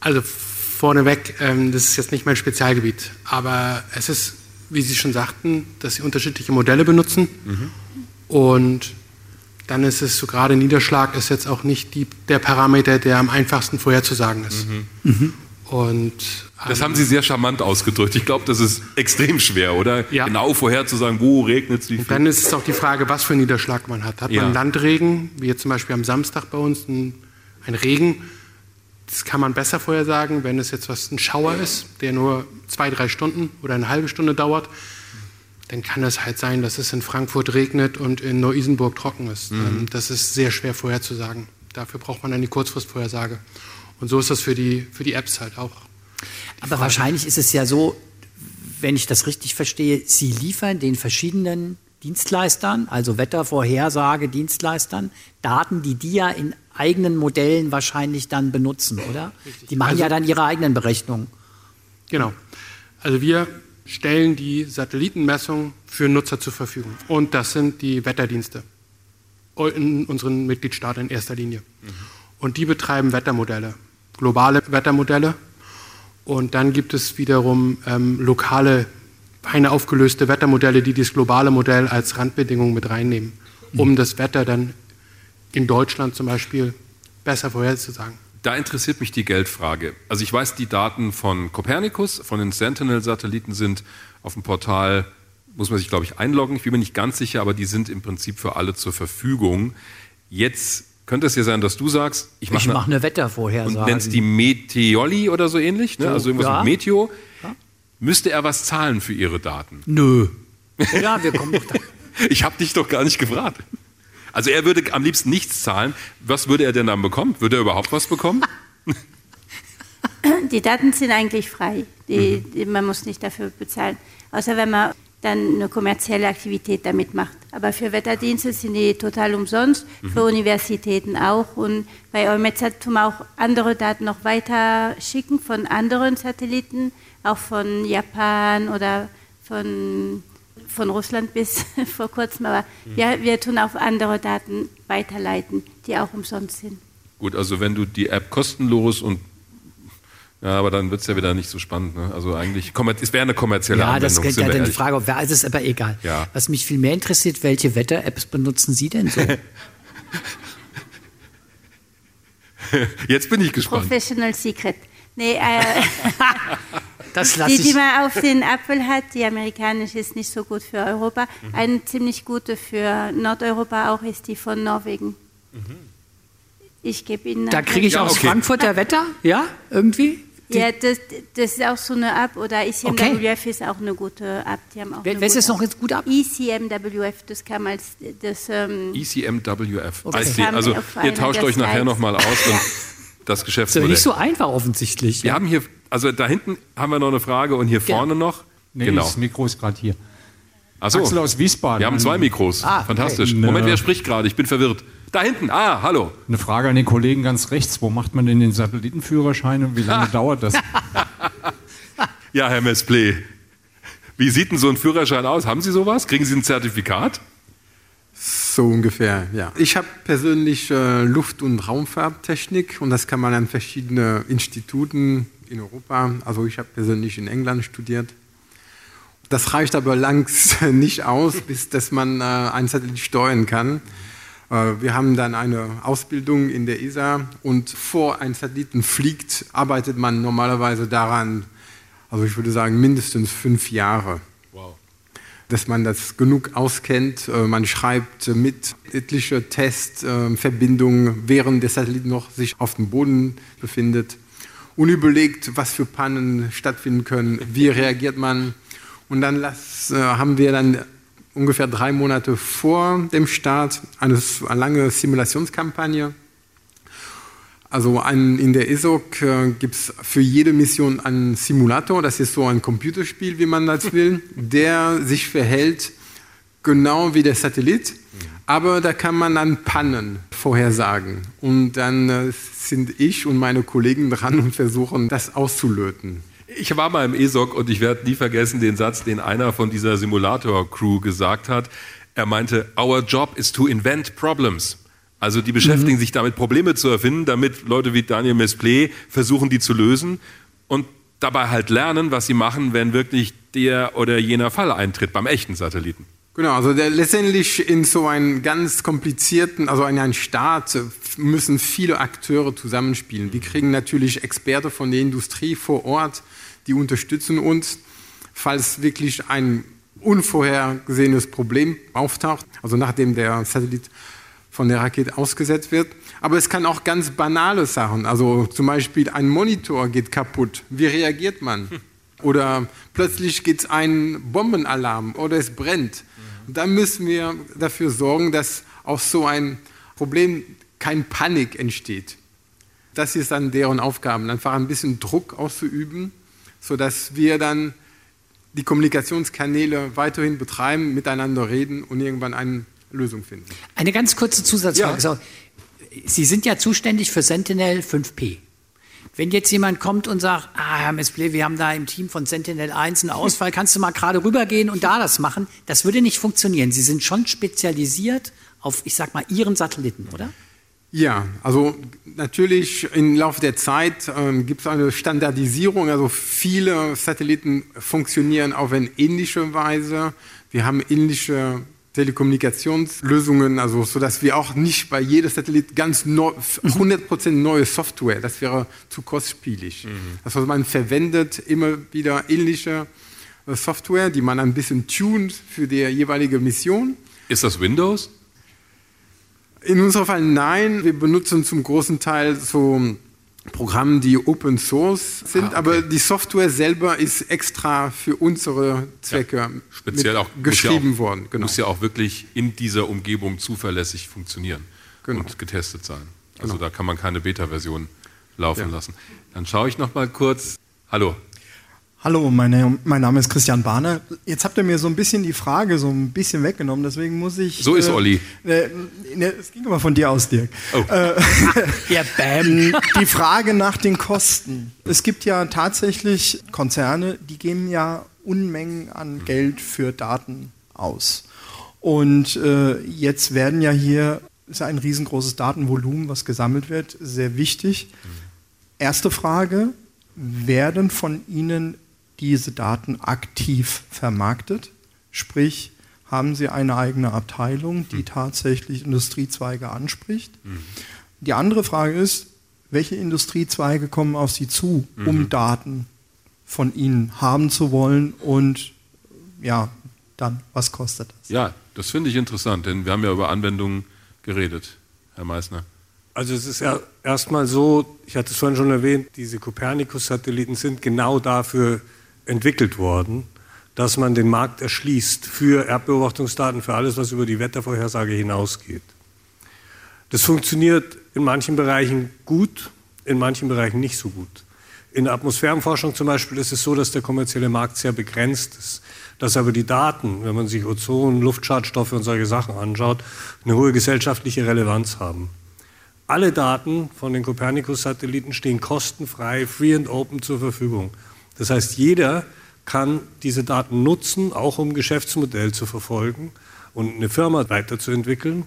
Also vorneweg, ähm, das ist jetzt nicht mein Spezialgebiet, aber es ist, wie Sie schon sagten, dass Sie unterschiedliche Modelle benutzen und dann ist es so gerade Niederschlag ist jetzt auch nicht die, der Parameter, der am einfachsten vorherzusagen ist. Und
Das haben Sie sehr charmant ausgedrückt. Ich glaube, das ist extrem schwer, oder? Ja. Genau vorherzusagen, wo regnet es, wie
viel. Und dann ist es auch die Frage, was für einen Niederschlag man hat. Hat ja. man Landregen, wie jetzt zum Beispiel am Samstag bei uns, ein, ein Regen, das kann man besser vorhersagen, wenn es jetzt was ein Schauer ist, der nur zwei, drei Stunden oder eine halbe Stunde dauert, dann kann es halt sein, dass es in Frankfurt regnet und in Neu-Isenburg trocken ist. Mhm. Ähm, das ist sehr schwer vorherzusagen. Dafür braucht man dann die Kurzfristvorhersage. Und so ist das für die, für die Apps halt auch.
Aber Frage. wahrscheinlich ist es ja so, wenn ich das richtig verstehe, Sie liefern den verschiedenen Dienstleistern, also Wettervorhersage Dienstleistern, Daten, die die ja in eigenen Modellen wahrscheinlich dann benutzen, oder? Richtig. Die machen also, ja dann ihre eigenen Berechnungen.
Genau. Also wir stellen die Satellitenmessung für Nutzer zur Verfügung. Und das sind die Wetterdienste in unseren Mitgliedstaaten in erster Linie. Mhm. Und die betreiben Wettermodelle, globale Wettermodelle. Und dann gibt es wiederum ähm, lokale, feine aufgelöste Wettermodelle, die das globale Modell als Randbedingung mit reinnehmen, um mhm. das Wetter dann in Deutschland zum Beispiel besser vorherzusagen.
Da interessiert mich die Geldfrage. Also ich weiß, die Daten von Copernicus, von den Sentinel-Satelliten sind auf dem Portal, muss man sich, glaube ich, einloggen. Ich bin mir nicht ganz sicher, aber die sind im Prinzip für alle zur Verfügung. Jetzt könnte es ja sein, dass du sagst, ich mache
mach eine, eine Wettervorhersage.
Und nennst die Meteoli oder so ähnlich, ne? also irgendwas ja. mit Meteo. Ja. Müsste er was zahlen für ihre Daten?
Nö. <laughs> Ja, wir kommen doch da.
ich habe dich doch gar nicht gefragt. Also er würde am liebsten nichts zahlen. Was würde er denn dann bekommen? Würde er überhaupt was bekommen? <laughs> <laughs>
Die Daten sind eigentlich frei. Die, mhm. die, man muss nicht dafür bezahlen. Außer wenn man dann eine kommerzielle Aktivität damit macht. Aber für Wetterdienste sind die total umsonst, mhm. für Universitäten auch. Und bei EUMETSAT tun wir auch andere Daten noch weiter schicken von anderen Satelliten, auch von Japan oder von von Russland bis <laughs> vor kurzem, aber mhm. ja, wir tun auch andere Daten weiterleiten, die auch umsonst sind.
Gut, also wenn du die App kostenlos und ja, aber dann wird es ja wieder nicht so spannend. Ne? Also eigentlich, es wäre eine kommerzielle ja, Anwendung.
Ja, das ist ja dann die Frage, wer ist es aber egal. Ja. Was mich viel mehr interessiert, welche Wetter-Apps benutzen Sie denn so? <laughs> <laughs>
Jetzt bin ich gespannt.
Professional Secret. Nee, äh, Das die, die man auf den Apfel hat, die amerikanische ist nicht so gut für Europa. Mhm. Eine ziemlich gute für Nordeuropa auch ist die von Norwegen. Mhm. Ich gebe Ihnen.
Da kriege ich ja, aus okay. Frankfurter Wetter, ja, irgendwie?
Die ja, das, das, ist auch so eine App oder ECMWF okay. ist auch eine gute App. Die haben auch
Wer, ist noch jetzt gut ab?
ECMWF, das kam als das.
Ähm, ECMWF. Okay. Also ihr tauscht euch nachher nochmal aus und das Geschäftsmodell.
Das ist ja nicht so einfach offensichtlich.
Wir ja. haben hier also da hinten haben wir noch eine Frage und hier vorne noch.
Nee, genau. das Mikro ist gerade hier.
Achso.
Axel aus Wiesbaden.
Wir haben zwei Mikros. Ah, Fantastisch. Okay. Moment, wer spricht gerade? Ich bin verwirrt. Da hinten. Ah, hallo.
Eine Frage an den Kollegen ganz rechts. Wo macht man denn den Satellitenführerschein und wie lange <laughs> dauert das?
ja, Herr Mesplé. Wie sieht denn so ein Führerschein aus? Haben Sie sowas? Kriegen Sie ein Zertifikat?
So ungefähr, ja. Ich habe persönlich äh, Luft- und Raumfahrttechnik und das kann man an verschiedenen Instituten in Europa. Also ich habe persönlich in England studiert. Das reicht aber langs <laughs> nicht aus, bis dass man äh, einen Satellit steuern kann. Äh, wir haben dann eine Ausbildung in der ESA und vor ein Satelliten fliegt, arbeitet man normalerweise daran, also ich würde sagen mindestens fünf Jahre. Dass man das genug auskennt. Äh, man schreibt mit etliche Testverbindungen, äh, während der Satellit noch sich auf dem Boden befindet unüberlegt, was für Pannen stattfinden können, wie reagiert man. Und dann äh, haben wir dann ungefähr drei Monate vor dem Start eine lange Simulationskampagne. Also ein, in der ESOC äh, gibt es für jede Mission einen Simulator, das ist so ein Computerspiel, wie man das will, <laughs> der sich verhält genau wie der Satellit, aber da kann man dann Pannen vorhersagen. Und dann äh, sind ich und meine Kollegen dran und versuchen, das auszulöten.
Ich war mal im ESOC und ich werde nie vergessen den Satz, den einer von dieser Simulator-Crew gesagt hat. Er meinte, Our job is to invent problems. Also die beschäftigen mhm. sich damit, Probleme zu erfinden, damit Leute wie Daniel Mesplé versuchen, die zu lösen und dabei halt lernen, was sie machen, wenn wirklich der oder jener Fall eintritt beim echten Satelliten.
Genau, also der, letztendlich in so einem ganz komplizierten, also in einem Staat müssen viele Akteure zusammenspielen. Wir kriegen natürlich Experten von der Industrie vor Ort, die unterstützen uns, falls wirklich ein unvorhergesehenes Problem auftaucht, also nachdem der Satellit von der Rakete ausgesetzt wird. Aber es kann auch ganz banale Sachen, also zum Beispiel ein Monitor geht kaputt. Wie reagiert man? Oder plötzlich geht es ein Bombenalarm oder es brennt. Und dann müssen wir dafür sorgen, dass aus so ein Problem kein Panik entsteht. Das ist dann deren Aufgabe, einfach ein bisschen Druck auszuüben, sodass wir dann die Kommunikationskanäle weiterhin betreiben, miteinander reden und irgendwann eine Lösung finden.
Eine ganz kurze Zusatzfrage. Ja. Sie sind ja zuständig für Sentinel 5P. Wenn jetzt jemand kommt und sagt, ah, Herr Mesple, wir haben da im Team von Sentinel 1 einen Ausfall, <laughs> kannst du mal gerade rübergehen und da das machen? Das würde nicht funktionieren. Sie sind schon spezialisiert auf, ich sag mal, Ihren Satelliten, oder?
Ja, also natürlich im Laufe der Zeit ähm, gibt es eine Standardisierung. Also viele Satelliten funktionieren auf eine ähnliche Weise. Wir haben ähnliche Telekommunikationslösungen, also so dass wir auch nicht bei jedem Satellit ganz neu, 100% neue Software, das wäre zu kostspielig. Mhm. Heißt, man verwendet immer wieder ähnliche äh, Software, die man ein bisschen tunt für die jeweilige Mission.
Ist das Windows?
In unserem Fall nein. Wir benutzen zum großen Teil so Programmen, die Open Source sind, ah, okay. aber die Software selber ist extra für unsere Zwecke ja,
speziell auch,
geschrieben
ja auch,
worden.
Genau. Muss ja auch wirklich in dieser Umgebung zuverlässig funktionieren genau. und getestet sein. Also genau. da kann man keine Beta-Version laufen ja. lassen. Dann schaue ich noch mal kurz. Hallo.
Hallo, meine, mein Name ist Christian Bahner. Jetzt habt ihr mir so ein bisschen die Frage so ein bisschen weggenommen, deswegen muss ich.
So ist äh, Olli.
Äh, ne, es ging aber von dir aus, Dirk. Oh. Äh, <laughs> ja, bam. <laughs> Die Frage nach den Kosten. Es gibt ja tatsächlich Konzerne, die geben ja Unmengen an Geld für Daten aus. Und äh, jetzt werden ja hier, ist ja ein riesengroßes Datenvolumen, was gesammelt wird, sehr wichtig. Erste Frage, werden von Ihnen diese Daten aktiv vermarktet. Sprich, haben sie eine eigene Abteilung, die mhm. tatsächlich Industriezweige anspricht. Mhm. Die andere Frage ist, welche Industriezweige kommen auf Sie zu, um mhm. Daten von Ihnen haben zu wollen und ja, dann, was kostet das?
Ja, das finde ich interessant, denn wir haben ja über Anwendungen geredet, Herr Meissner.
Also es ist ja erstmal so, ich hatte es vorhin schon erwähnt, diese Copernicus-Satelliten sind genau dafür entwickelt worden, dass man den Markt erschließt für Erdbeobachtungsdaten, für alles, was über die Wettervorhersage hinausgeht. Das funktioniert in manchen Bereichen gut, in manchen Bereichen nicht so gut. In der Atmosphärenforschung zum Beispiel ist es so, dass der kommerzielle Markt sehr begrenzt ist, dass aber die Daten, wenn man sich Ozon, Luftschadstoffe und solche Sachen anschaut, eine hohe gesellschaftliche Relevanz haben. Alle Daten von den Copernicus-Satelliten stehen kostenfrei, free and open zur Verfügung. Das heißt, jeder kann diese Daten nutzen, auch um Geschäftsmodell zu verfolgen und eine Firma weiterzuentwickeln.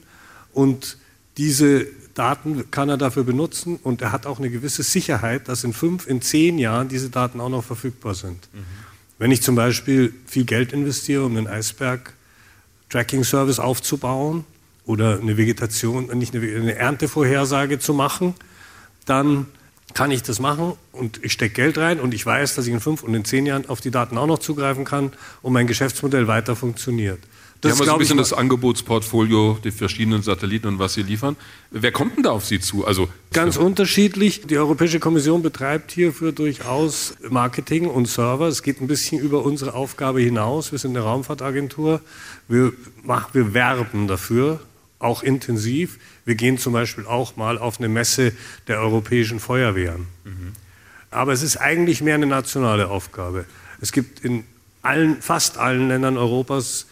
Und diese Daten kann er dafür benutzen und er hat auch eine gewisse Sicherheit, dass in fünf, in zehn Jahren diese Daten auch noch verfügbar sind. Mhm. Wenn ich zum Beispiel viel Geld investiere, um einen Eisberg-Tracking-Service aufzubauen oder eine Vegetation, nicht eine, eine Erntevorhersage zu machen, dann kann ich das machen und ich stecke Geld rein und ich weiß, dass ich in fünf und in zehn Jahren auf die Daten auch noch zugreifen kann und mein Geschäftsmodell weiter funktioniert.
Das haben wir so ein bisschen das Angebotsportfolio, die verschiedenen Satelliten und was sie liefern. Wer kommt denn da auf Sie zu?
Also ganz unterschiedlich. Die Europäische Kommission betreibt hierfür durchaus Marketing und Server. Es geht ein bisschen über unsere Aufgabe hinaus. Wir sind eine Raumfahrtagentur. Wir, machen, wir werben dafür, auch intensiv. Wir gehen zum Beispiel auch mal auf eine Messe der europäischen Feuerwehren. Mhm. Aber es ist eigentlich mehr eine nationale Aufgabe. Es gibt in allen, fast allen Ländern Europas,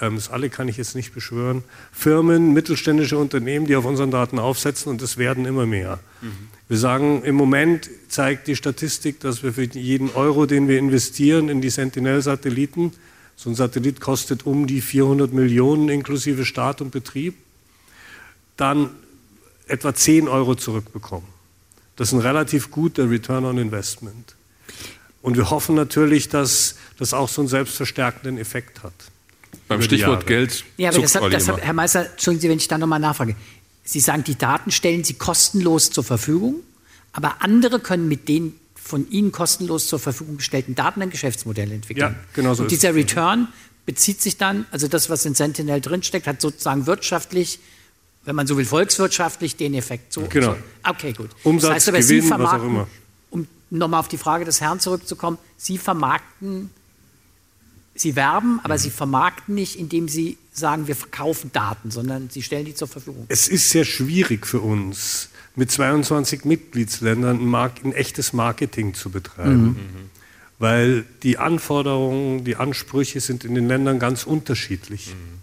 ähm, das alle kann ich jetzt nicht beschwören, Firmen, mittelständische Unternehmen, die auf unseren Daten aufsetzen und es werden immer mehr. Mhm. Wir sagen, im Moment zeigt die Statistik, dass wir für jeden Euro, den wir investieren in die Sentinel-Satelliten, so ein Satellit kostet um die 400 Millionen inklusive Start und Betrieb. Dann etwa 10 Euro zurückbekommen. Das ist ein relativ guter Return on Investment. Und wir hoffen natürlich, dass das auch so einen selbstverstärkenden Effekt hat.
Beim Stichwort Geld.
Ja, aber das hat, das hat, Herr Meister, entschuldigen Sie, wenn ich da nochmal nachfrage. Sie sagen, die Daten stellen Sie kostenlos zur Verfügung, aber andere können mit den von Ihnen kostenlos zur Verfügung gestellten Daten ein Geschäftsmodell entwickeln.
Ja, genau so
Und dieser Return bezieht sich dann, also das, was in Sentinel drinsteckt, hat sozusagen wirtschaftlich, wenn man so will, volkswirtschaftlich den Effekt. So,
genau.
So. Okay, gut.
Umsatz,
das heißt aber,
Gewinn,
Sie vermarkten,
was auch immer.
um nochmal auf die Frage des Herrn zurückzukommen, Sie vermarkten Sie werben, aber Sie vermarkten nicht, indem Sie sagen, wir verkaufen Daten, sondern Sie stellen die zur Verfügung.
Es ist sehr schwierig für uns, mit 22 Mitgliedsländern ein, Mark ein echtes Marketing zu betreiben. Mhm. Weil die Anforderungen, die Ansprüche sind in den Ländern ganz unterschiedlich. Mhm.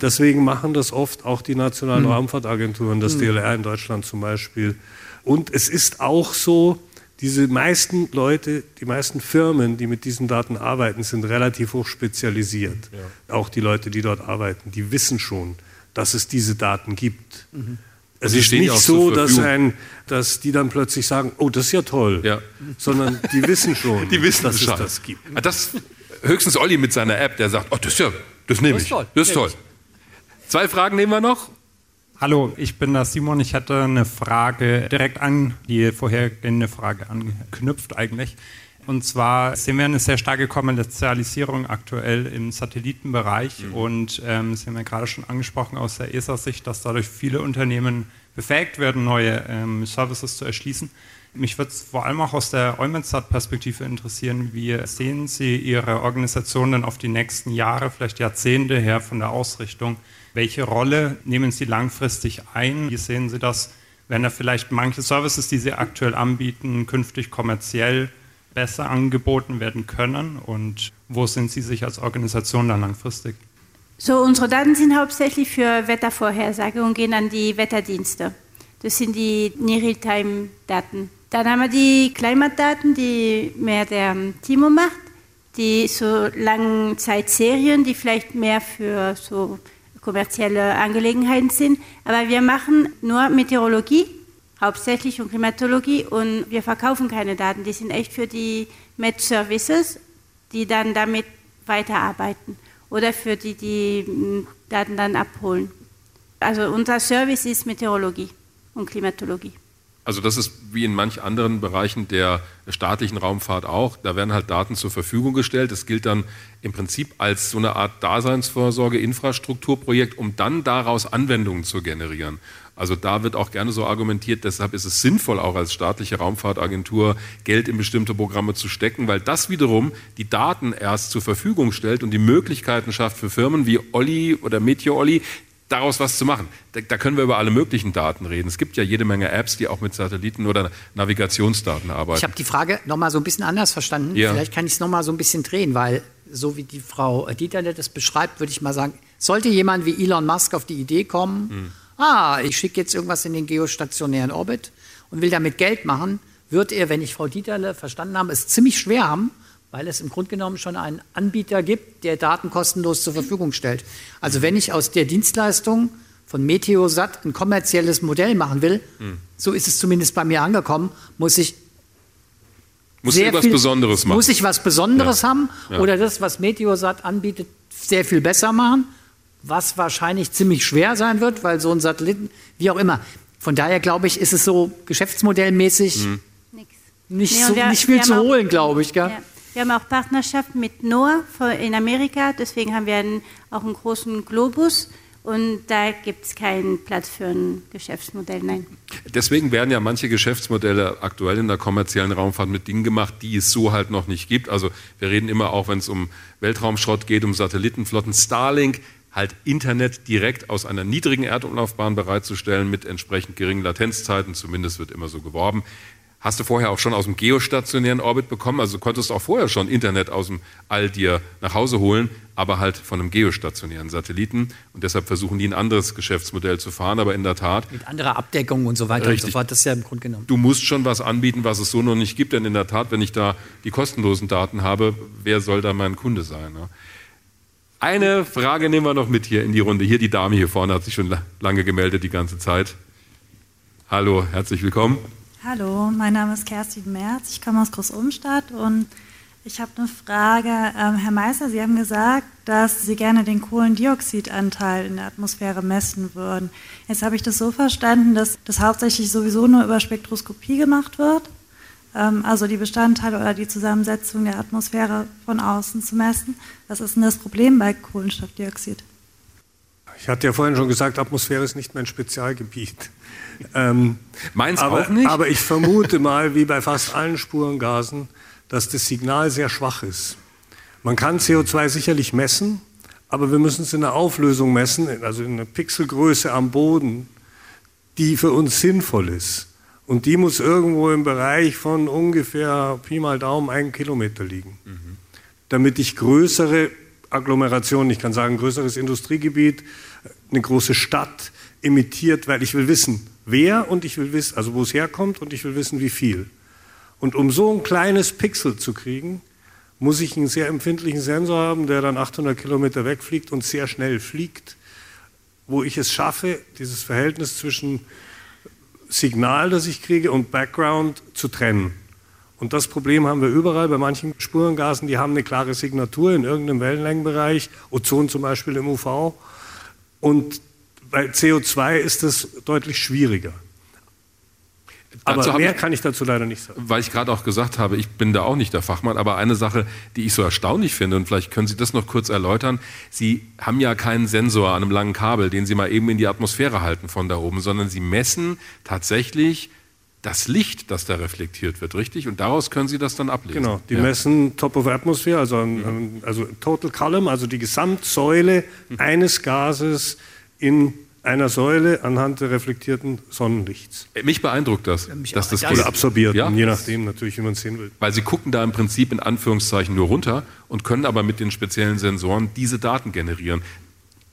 Deswegen machen das oft auch die nationalen mhm. Raumfahrtagenturen, das DLR in Deutschland zum Beispiel. Und es ist auch so, diese meisten Leute, die meisten Firmen, die mit diesen Daten arbeiten, sind relativ hoch spezialisiert. Ja. Auch die Leute, die dort arbeiten, die wissen schon, dass es diese Daten gibt. Mhm. Es ist nicht so, dass, ein, dass die dann plötzlich sagen, oh, das ist ja toll, ja. sondern die wissen schon, <laughs>
die wissen
dass es das gibt.
Ah, das, höchstens Olli mit seiner App, der sagt, oh, das ist ja, das nehme ich, das ist toll. Zwei Fragen nehmen wir noch.
Hallo, ich bin der Simon. Ich hatte eine Frage direkt an die vorhergehende Frage angeknüpft eigentlich. Und zwar sehen wir eine sehr starke Kommerzialisierung aktuell im Satellitenbereich. Mhm. Und ähm, Sie haben ja gerade schon angesprochen aus der ESA-Sicht, dass dadurch viele Unternehmen befähigt werden, neue ähm, Services zu erschließen. Mich würde es vor allem auch aus der Eumensat-Perspektive interessieren. Wie sehen Sie Ihre Organisation denn auf die nächsten Jahre, vielleicht Jahrzehnte her von der Ausrichtung? Welche Rolle nehmen Sie langfristig ein? Wie sehen Sie das? Werden da vielleicht manche Services, die Sie aktuell anbieten, künftig kommerziell besser angeboten werden können? Und wo sind Sie sich als Organisation dann langfristig?
So, unsere Daten sind hauptsächlich für Wettervorhersage und gehen an die Wetterdienste. Das sind die Near-Real-Time-Daten. Dann haben wir die Klimatdaten, die mehr der Timo macht, die so Langzeitserien, die vielleicht mehr für so kommerzielle Angelegenheiten sind. Aber wir machen nur Meteorologie, hauptsächlich und Klimatologie und wir verkaufen keine Daten. Die sind echt für die Met-Services, die dann damit weiterarbeiten oder für die, die hm, Daten dann abholen. Also unser Service ist Meteorologie und Klimatologie.
Also das ist wie in manch anderen Bereichen der staatlichen Raumfahrt auch. Da werden halt Daten zur Verfügung gestellt. Das gilt dann im Prinzip als so eine Art Daseinsvorsorge, Infrastrukturprojekt, um dann daraus Anwendungen zu generieren. Also da wird auch gerne so argumentiert, deshalb ist es sinnvoll, auch als staatliche Raumfahrtagentur Geld in bestimmte Programme zu stecken, weil das wiederum die Daten erst zur Verfügung stellt und die Möglichkeiten schafft für Firmen wie Olli oder Meteor Olli, daraus was zu machen. Da, da, können wir über alle möglichen Daten reden. Es gibt ja jede Menge Apps, die auch mit Satelliten oder Navigationsdaten arbeiten.
Ich habe die Frage nochmal so ein bisschen anders verstanden. Ja. Vielleicht kann ich es nochmal so ein bisschen drehen, weil so wie die Frau Dieterle das beschreibt, würde ich mal sagen, sollte jemand wie Elon Musk auf die Idee kommen, hm. ah, ich schicke jetzt irgendwas in den geostationären Orbit und will damit Geld machen, wird er, wenn ich Frau Dieterle verstanden habe, es ziemlich schwer haben, weil es im Grunde genommen schon einen Anbieter gibt, der Daten kostenlos zur Verfügung stellt. Also wenn ich aus der Dienstleistung von Meteosat ein kommerzielles Modell machen will, hm. so ist es zumindest bei mir angekommen, muss ich
muss sehr was Besonderes machen.
Muss ich was Besonderes ja. haben ja. oder das, was Meteosat anbietet, sehr viel besser machen, was wahrscheinlich ziemlich schwer sein wird, weil so ein Satelliten, wie auch immer. Von daher glaube ich, ist es so geschäftsmodellmäßig hm. nicht, nee, so, wir, nicht viel zu holen, glaube ich. Gell? Ja.
Wir haben auch Partnerschaften mit NOAA in Amerika, deswegen haben wir einen, auch einen großen Globus. Und da gibt es keinen Platz für ein Geschäftsmodell, nein.
Deswegen werden ja manche Geschäftsmodelle aktuell in der kommerziellen Raumfahrt mit Dingen gemacht, die es so halt noch nicht gibt. Also wir reden immer auch, wenn es um Weltraumschrott geht, um Satellitenflotten. Starlink halt Internet direkt aus einer niedrigen Erdumlaufbahn bereitzustellen mit entsprechend geringen Latenzzeiten, zumindest wird immer so geworben hast du vorher auch schon aus dem geostationären Orbit bekommen. Also du konntest auch vorher schon Internet aus dem All dir nach Hause holen, aber halt von einem geostationären Satelliten. Und deshalb versuchen die ein anderes Geschäftsmodell zu fahren. Aber in der Tat.
Mit anderer Abdeckung und so weiter richtig. und so fort. Das ist ja im Grunde genommen.
Du musst schon was anbieten, was es so noch nicht gibt. Denn in der Tat, wenn ich da die kostenlosen Daten habe, wer soll da mein Kunde sein? Ne? Eine Frage nehmen wir noch mit hier in die Runde. Hier die Dame hier vorne hat sich schon lange gemeldet, die ganze Zeit. Hallo, herzlich willkommen.
Hallo, mein Name ist Kerstin Merz. Ich komme aus Großumstadt und Ich habe eine Frage. Ähm, Herr Meister, Sie haben gesagt, dass Sie gerne den Kohlendioxidanteil in der Atmosphäre messen würden. Jetzt habe ich das so verstanden, dass das hauptsächlich sowieso nur über Spektroskopie gemacht wird, ähm, also die Bestandteile oder die Zusammensetzung der Atmosphäre von außen zu messen. Was ist denn das Problem bei Kohlenstoffdioxid?
Ich hatte ja vorhin schon gesagt, Atmosphäre ist nicht mein Spezialgebiet. <laughs> Ähm,
Meins
aber,
auch nicht?
Aber ich vermute mal, wie bei fast allen Spurengasen, dass das Signal sehr schwach ist. Man kann CO2 sicherlich messen, aber wir müssen es in einer Auflösung messen, also in einer Pixelgröße am Boden, die für uns sinnvoll ist. Und die muss irgendwo im Bereich von ungefähr Pi mal Daumen einen Kilometer liegen. Mhm. Damit ich größere Agglomerationen, ich kann sagen größeres Industriegebiet, eine große Stadt emittiert, weil ich will wissen, wer und ich will wissen, also wo es herkommt und ich will wissen, wie viel. Und um so ein kleines Pixel zu kriegen, muss ich einen sehr empfindlichen Sensor haben, der dann 800 Kilometer wegfliegt und sehr schnell fliegt, wo ich es schaffe, dieses Verhältnis zwischen Signal, das ich kriege, und Background zu trennen. Und das Problem haben wir überall bei manchen Spurengasen, die haben eine klare Signatur in irgendeinem Wellenlängenbereich, Ozon zum Beispiel im UV. Und bei CO2 ist das deutlich schwieriger. Aber mehr ich, kann ich dazu leider nicht sagen.
Weil ich gerade auch gesagt habe, ich bin da auch nicht der Fachmann, aber eine Sache, die ich so erstaunlich finde, und vielleicht können Sie das noch kurz erläutern, Sie haben ja keinen Sensor an einem langen Kabel, den Sie mal eben in die Atmosphäre halten von da oben, sondern Sie messen tatsächlich das Licht, das da reflektiert wird, richtig? Und daraus können Sie das dann ablesen.
Genau, die ja. messen Top of Atmosphere, also, mhm. also Total Column, also die Gesamtsäule mhm. eines Gases in einer Säule anhand der reflektierten Sonnenlichts.
Mich beeindruckt das,
ja,
dass das
Oder absorbiert, ja? je nachdem natürlich, wie man es sehen will.
Weil sie gucken da im Prinzip in Anführungszeichen nur runter und können aber mit den speziellen Sensoren diese Daten generieren.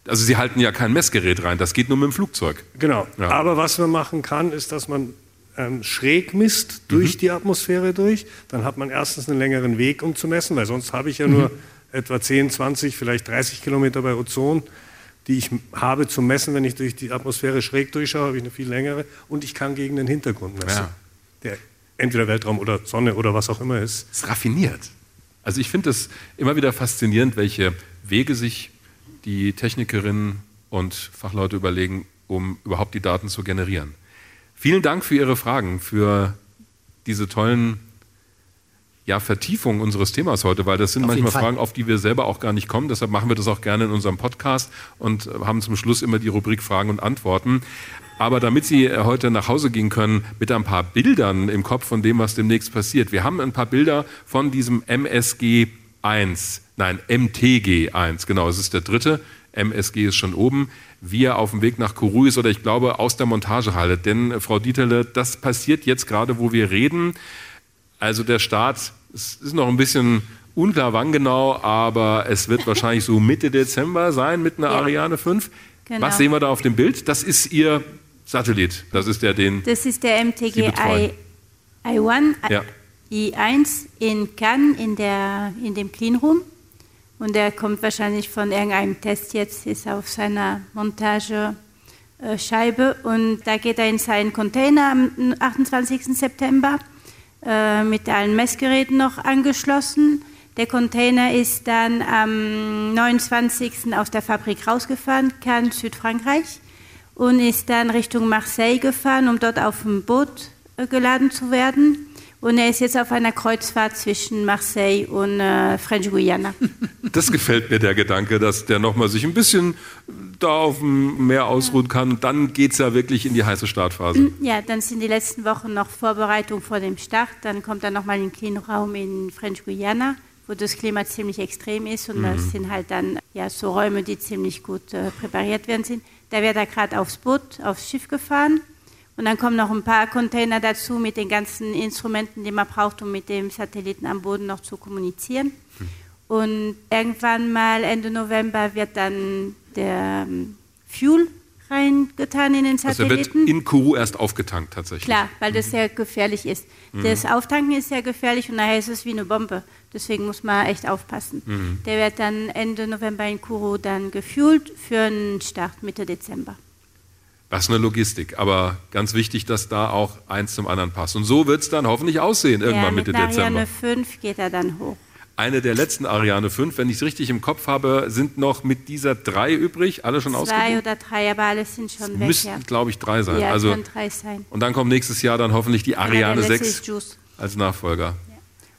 Also sie halten ja kein Messgerät rein, das geht nur mit dem Flugzeug.
Genau, ja. aber was man machen kann, ist, dass man ähm, schräg misst durch mhm. die Atmosphäre durch. Dann hat man erstens einen längeren Weg, um zu messen, weil sonst habe ich ja nur mhm. etwa 10, 20, vielleicht 30 Kilometer bei Ozon die ich habe zum Messen, wenn ich durch die Atmosphäre schräg durchschaue, habe ich eine viel längere und ich kann gegen den Hintergrund messen, ja. der entweder Weltraum oder Sonne oder was auch immer ist.
Das ist raffiniert. Also ich finde es immer wieder faszinierend, welche Wege sich die Technikerinnen und Fachleute überlegen, um überhaupt die Daten zu generieren. Vielen Dank für Ihre Fragen, für diese tollen ja, Vertiefung unseres Themas heute, weil das sind auf manchmal Fragen, auf die wir selber auch gar nicht kommen. Deshalb machen wir das auch gerne in unserem Podcast und haben zum Schluss immer die Rubrik Fragen und Antworten. Aber damit Sie heute nach Hause gehen können mit ein paar Bildern im Kopf von dem, was demnächst passiert. Wir haben ein paar Bilder von diesem MSG 1, nein, MTG 1, genau, es ist der dritte. MSG ist schon oben. Wir auf dem Weg nach Kourou ist oder ich glaube aus der Montagehalle. Denn, Frau Dieterle, das passiert jetzt gerade, wo wir reden. Also der Start ist noch ein bisschen unklar, wann genau, aber es wird wahrscheinlich so Mitte Dezember sein mit einer ja. Ariane 5. Genau. Was sehen wir da auf dem Bild? Das ist Ihr Satellit. Das ist der, den.
Das ist der MTG I, I1, ja. I1 in Cannes in, der, in dem Cleanroom. Und der kommt wahrscheinlich von irgendeinem Test jetzt, ist auf seiner Montagescheibe. Und da geht er in seinen Container am 28. September äh, mit allen Messgeräten noch angeschlossen. Der Container ist dann am 29. aus der Fabrik rausgefahren, Cannes, Südfrankreich, und ist dann Richtung Marseille gefahren, um dort auf dem Boot äh, geladen zu werden. Und er ist jetzt auf einer Kreuzfahrt zwischen Marseille und äh, French Guiana. <laughs>
Das gefällt mir, der Gedanke, dass der nochmal sich ein bisschen da auf dem Meer ausruhen kann. Und dann geht es ja wirklich in die heiße Startphase.
Ja, dann sind die letzten Wochen noch Vorbereitung vor dem Start. Dann kommt er nochmal in den Cleanraum in French Guiana, wo das Klima ziemlich extrem ist. Und mhm. das sind halt dann ja, so Räume, die ziemlich gut äh, präpariert werden sind. Da wird er gerade aufs Boot, aufs Schiff gefahren und dann kommen noch ein paar Container dazu mit den ganzen Instrumenten, die man braucht, um mit dem Satelliten am Boden noch zu kommunizieren. Hm. Und irgendwann mal Ende November wird dann der ähm, Fuel reingetan in den Satelliten.
Also wird in Kourou erst aufgetankt tatsächlich.
Klar, weil das mhm. sehr gefährlich ist. Mhm. Das Auftanken ist sehr gefährlich und nachher ist es wie eine Bombe. Deswegen muss man echt aufpassen. Mhm. Der wird dann Ende November in Kourou dann gefuelt für einen Start Mitte Dezember.
Das ist eine Logistik, aber ganz wichtig, dass da auch eins zum anderen passt. Und so wird es dann hoffentlich aussehen, irgendwann ja,
mit
Mitte Dezember.
Mit 5 geht er dann hoch.
eine der letzten Ariane 5. Wenn ich es richtig im Kopf habe, sind noch mit dieser drei übrig, alle schon ausgebucht?
Zwei oder drei, aber alle sind schon weg.
Müssten,
ja.
glaube ich, drei sein.
Ja,
also,
kann drei sein.
Und dann kommt nächstes Jahr dann hoffentlich die Ariane
der letzte
6
ist JUICE.
als Nachfolger.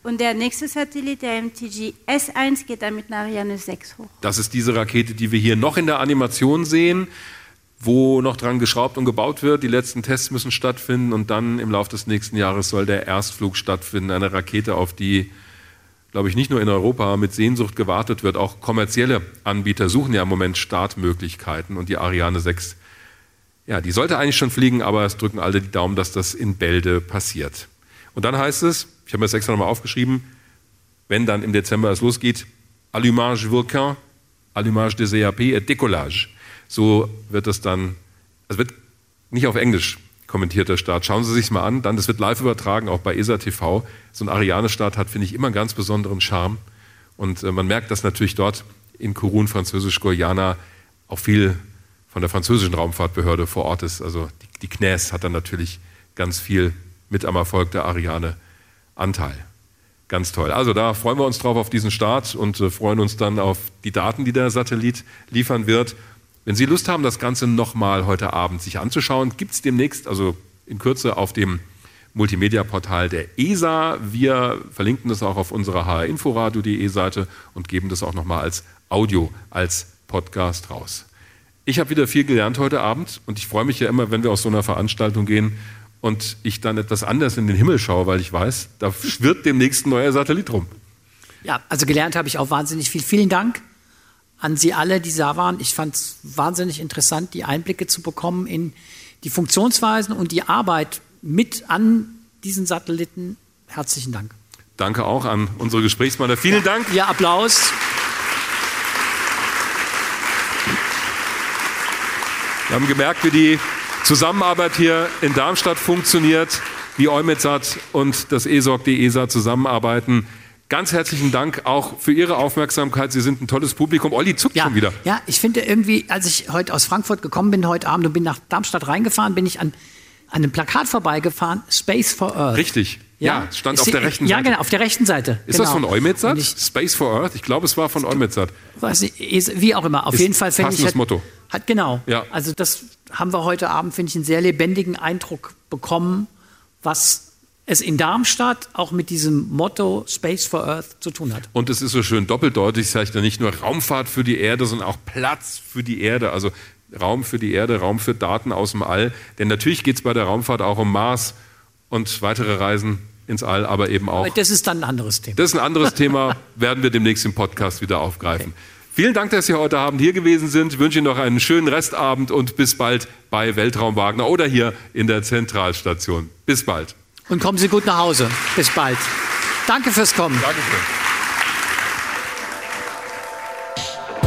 Und der nächste Satellit, der MTG S1, geht dann mit einer Ariane 6 hoch.
Das ist diese Rakete, die wir hier noch in der Animation sehen, wo noch dran geschraubt und gebaut wird. Die letzten Tests müssen stattfinden und dann im Laufe des nächsten Jahres soll der Erstflug stattfinden. Eine Rakete, auf die, glaube ich, nicht nur in Europa mit Sehnsucht gewartet wird. Auch kommerzielle Anbieter suchen ja im Moment Startmöglichkeiten und die Ariane 6, ja, die sollte eigentlich schon fliegen, aber es drücken alle die Daumen, dass das in Bälde passiert. Und dann heißt es, ich habe mir das extra nochmal aufgeschrieben, wenn dann im Dezember es losgeht, Allumage Vulcan, Allumage des EAP et Décollage. So wird es dann, es wird nicht auf Englisch kommentiert der Start. Schauen Sie sich mal an, dann, das wird live übertragen, auch bei ESA TV. So ein Ariane-Start hat, finde ich, immer einen ganz besonderen Charme. Und äh, man merkt, dass natürlich dort in Kurun, Französisch-Guyana, auch viel von der französischen Raumfahrtbehörde vor Ort ist. Also die, die CNES hat dann natürlich ganz viel mit am Erfolg der Ariane Anteil. Ganz toll. Also da freuen wir uns drauf auf diesen Start und äh, freuen uns dann auf die Daten, die der Satellit liefern wird. Wenn Sie Lust haben, das Ganze nochmal heute Abend sich anzuschauen, gibt es demnächst, also in Kürze auf dem Multimedia-Portal der ESA. Wir verlinken das auch auf unserer hrinforadio.de Seite und geben das auch nochmal als Audio, als Podcast raus. Ich habe wieder viel gelernt heute Abend und ich freue mich ja immer, wenn wir aus so einer Veranstaltung gehen und ich dann etwas anders in den Himmel schaue, weil ich weiß, da schwirrt demnächst ein neuer Satellit rum.
Ja, also gelernt habe ich auch wahnsinnig viel. Vielen Dank an Sie alle, die da waren. Ich fand es wahnsinnig interessant, die Einblicke zu bekommen in die Funktionsweisen und die Arbeit mit an diesen Satelliten. Herzlichen Dank.
Danke auch an unsere Gesprächspartner. Vielen Dank.
Ja, Applaus.
Wir haben gemerkt, wie die Zusammenarbeit hier in Darmstadt funktioniert, wie EUMETSAT und das ESOC, die ESA zusammenarbeiten. Ganz herzlichen Dank auch für Ihre Aufmerksamkeit. Sie sind ein tolles Publikum. Olli zuckt
ja,
schon wieder.
Ja, ich finde irgendwie, als ich heute aus Frankfurt gekommen bin, heute Abend und bin nach Darmstadt reingefahren, bin ich an, an einem Plakat vorbeigefahren, Space for Earth.
Richtig. Ja, ja stand auf der rechten Seite.
Ja, genau, auf der rechten Seite.
Ist
genau.
das von EUMETSAT? Space for Earth? Ich glaube, es war von EUMETSAT.
Weiß nicht, wie auch immer. Auf
Ist
jeden Fall finde ich.
passendes
Hat,
Motto.
Hat, genau.
Ja.
Also, das haben wir heute Abend, finde ich, einen sehr lebendigen Eindruck bekommen, was es in Darmstadt auch mit diesem Motto Space for Earth zu tun hat.
Und es ist so schön doppeldeutig, sage ich da nicht nur Raumfahrt für die Erde, sondern auch Platz für die Erde. Also Raum für die Erde, Raum für Daten aus dem All. Denn natürlich geht es bei der Raumfahrt auch um Mars und weitere Reisen ins All, aber eben auch.
Aber das ist dann ein anderes Thema.
Das ist ein anderes Thema, <laughs> werden wir demnächst im Podcast wieder aufgreifen. Okay. Vielen Dank, dass Sie heute Abend hier gewesen sind. Ich wünsche Ihnen noch einen schönen Restabend und bis bald bei Weltraum Wagner oder hier in der Zentralstation. Bis bald.
Und kommen Sie gut nach Hause. Bis bald. Danke fürs Kommen.
Dankeschön.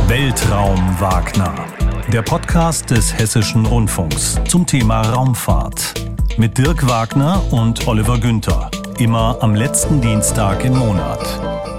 Weltraum Wagner. Der Podcast des Hessischen Rundfunks zum Thema Raumfahrt. Mit Dirk Wagner und Oliver Günther. Immer am letzten Dienstag im Monat.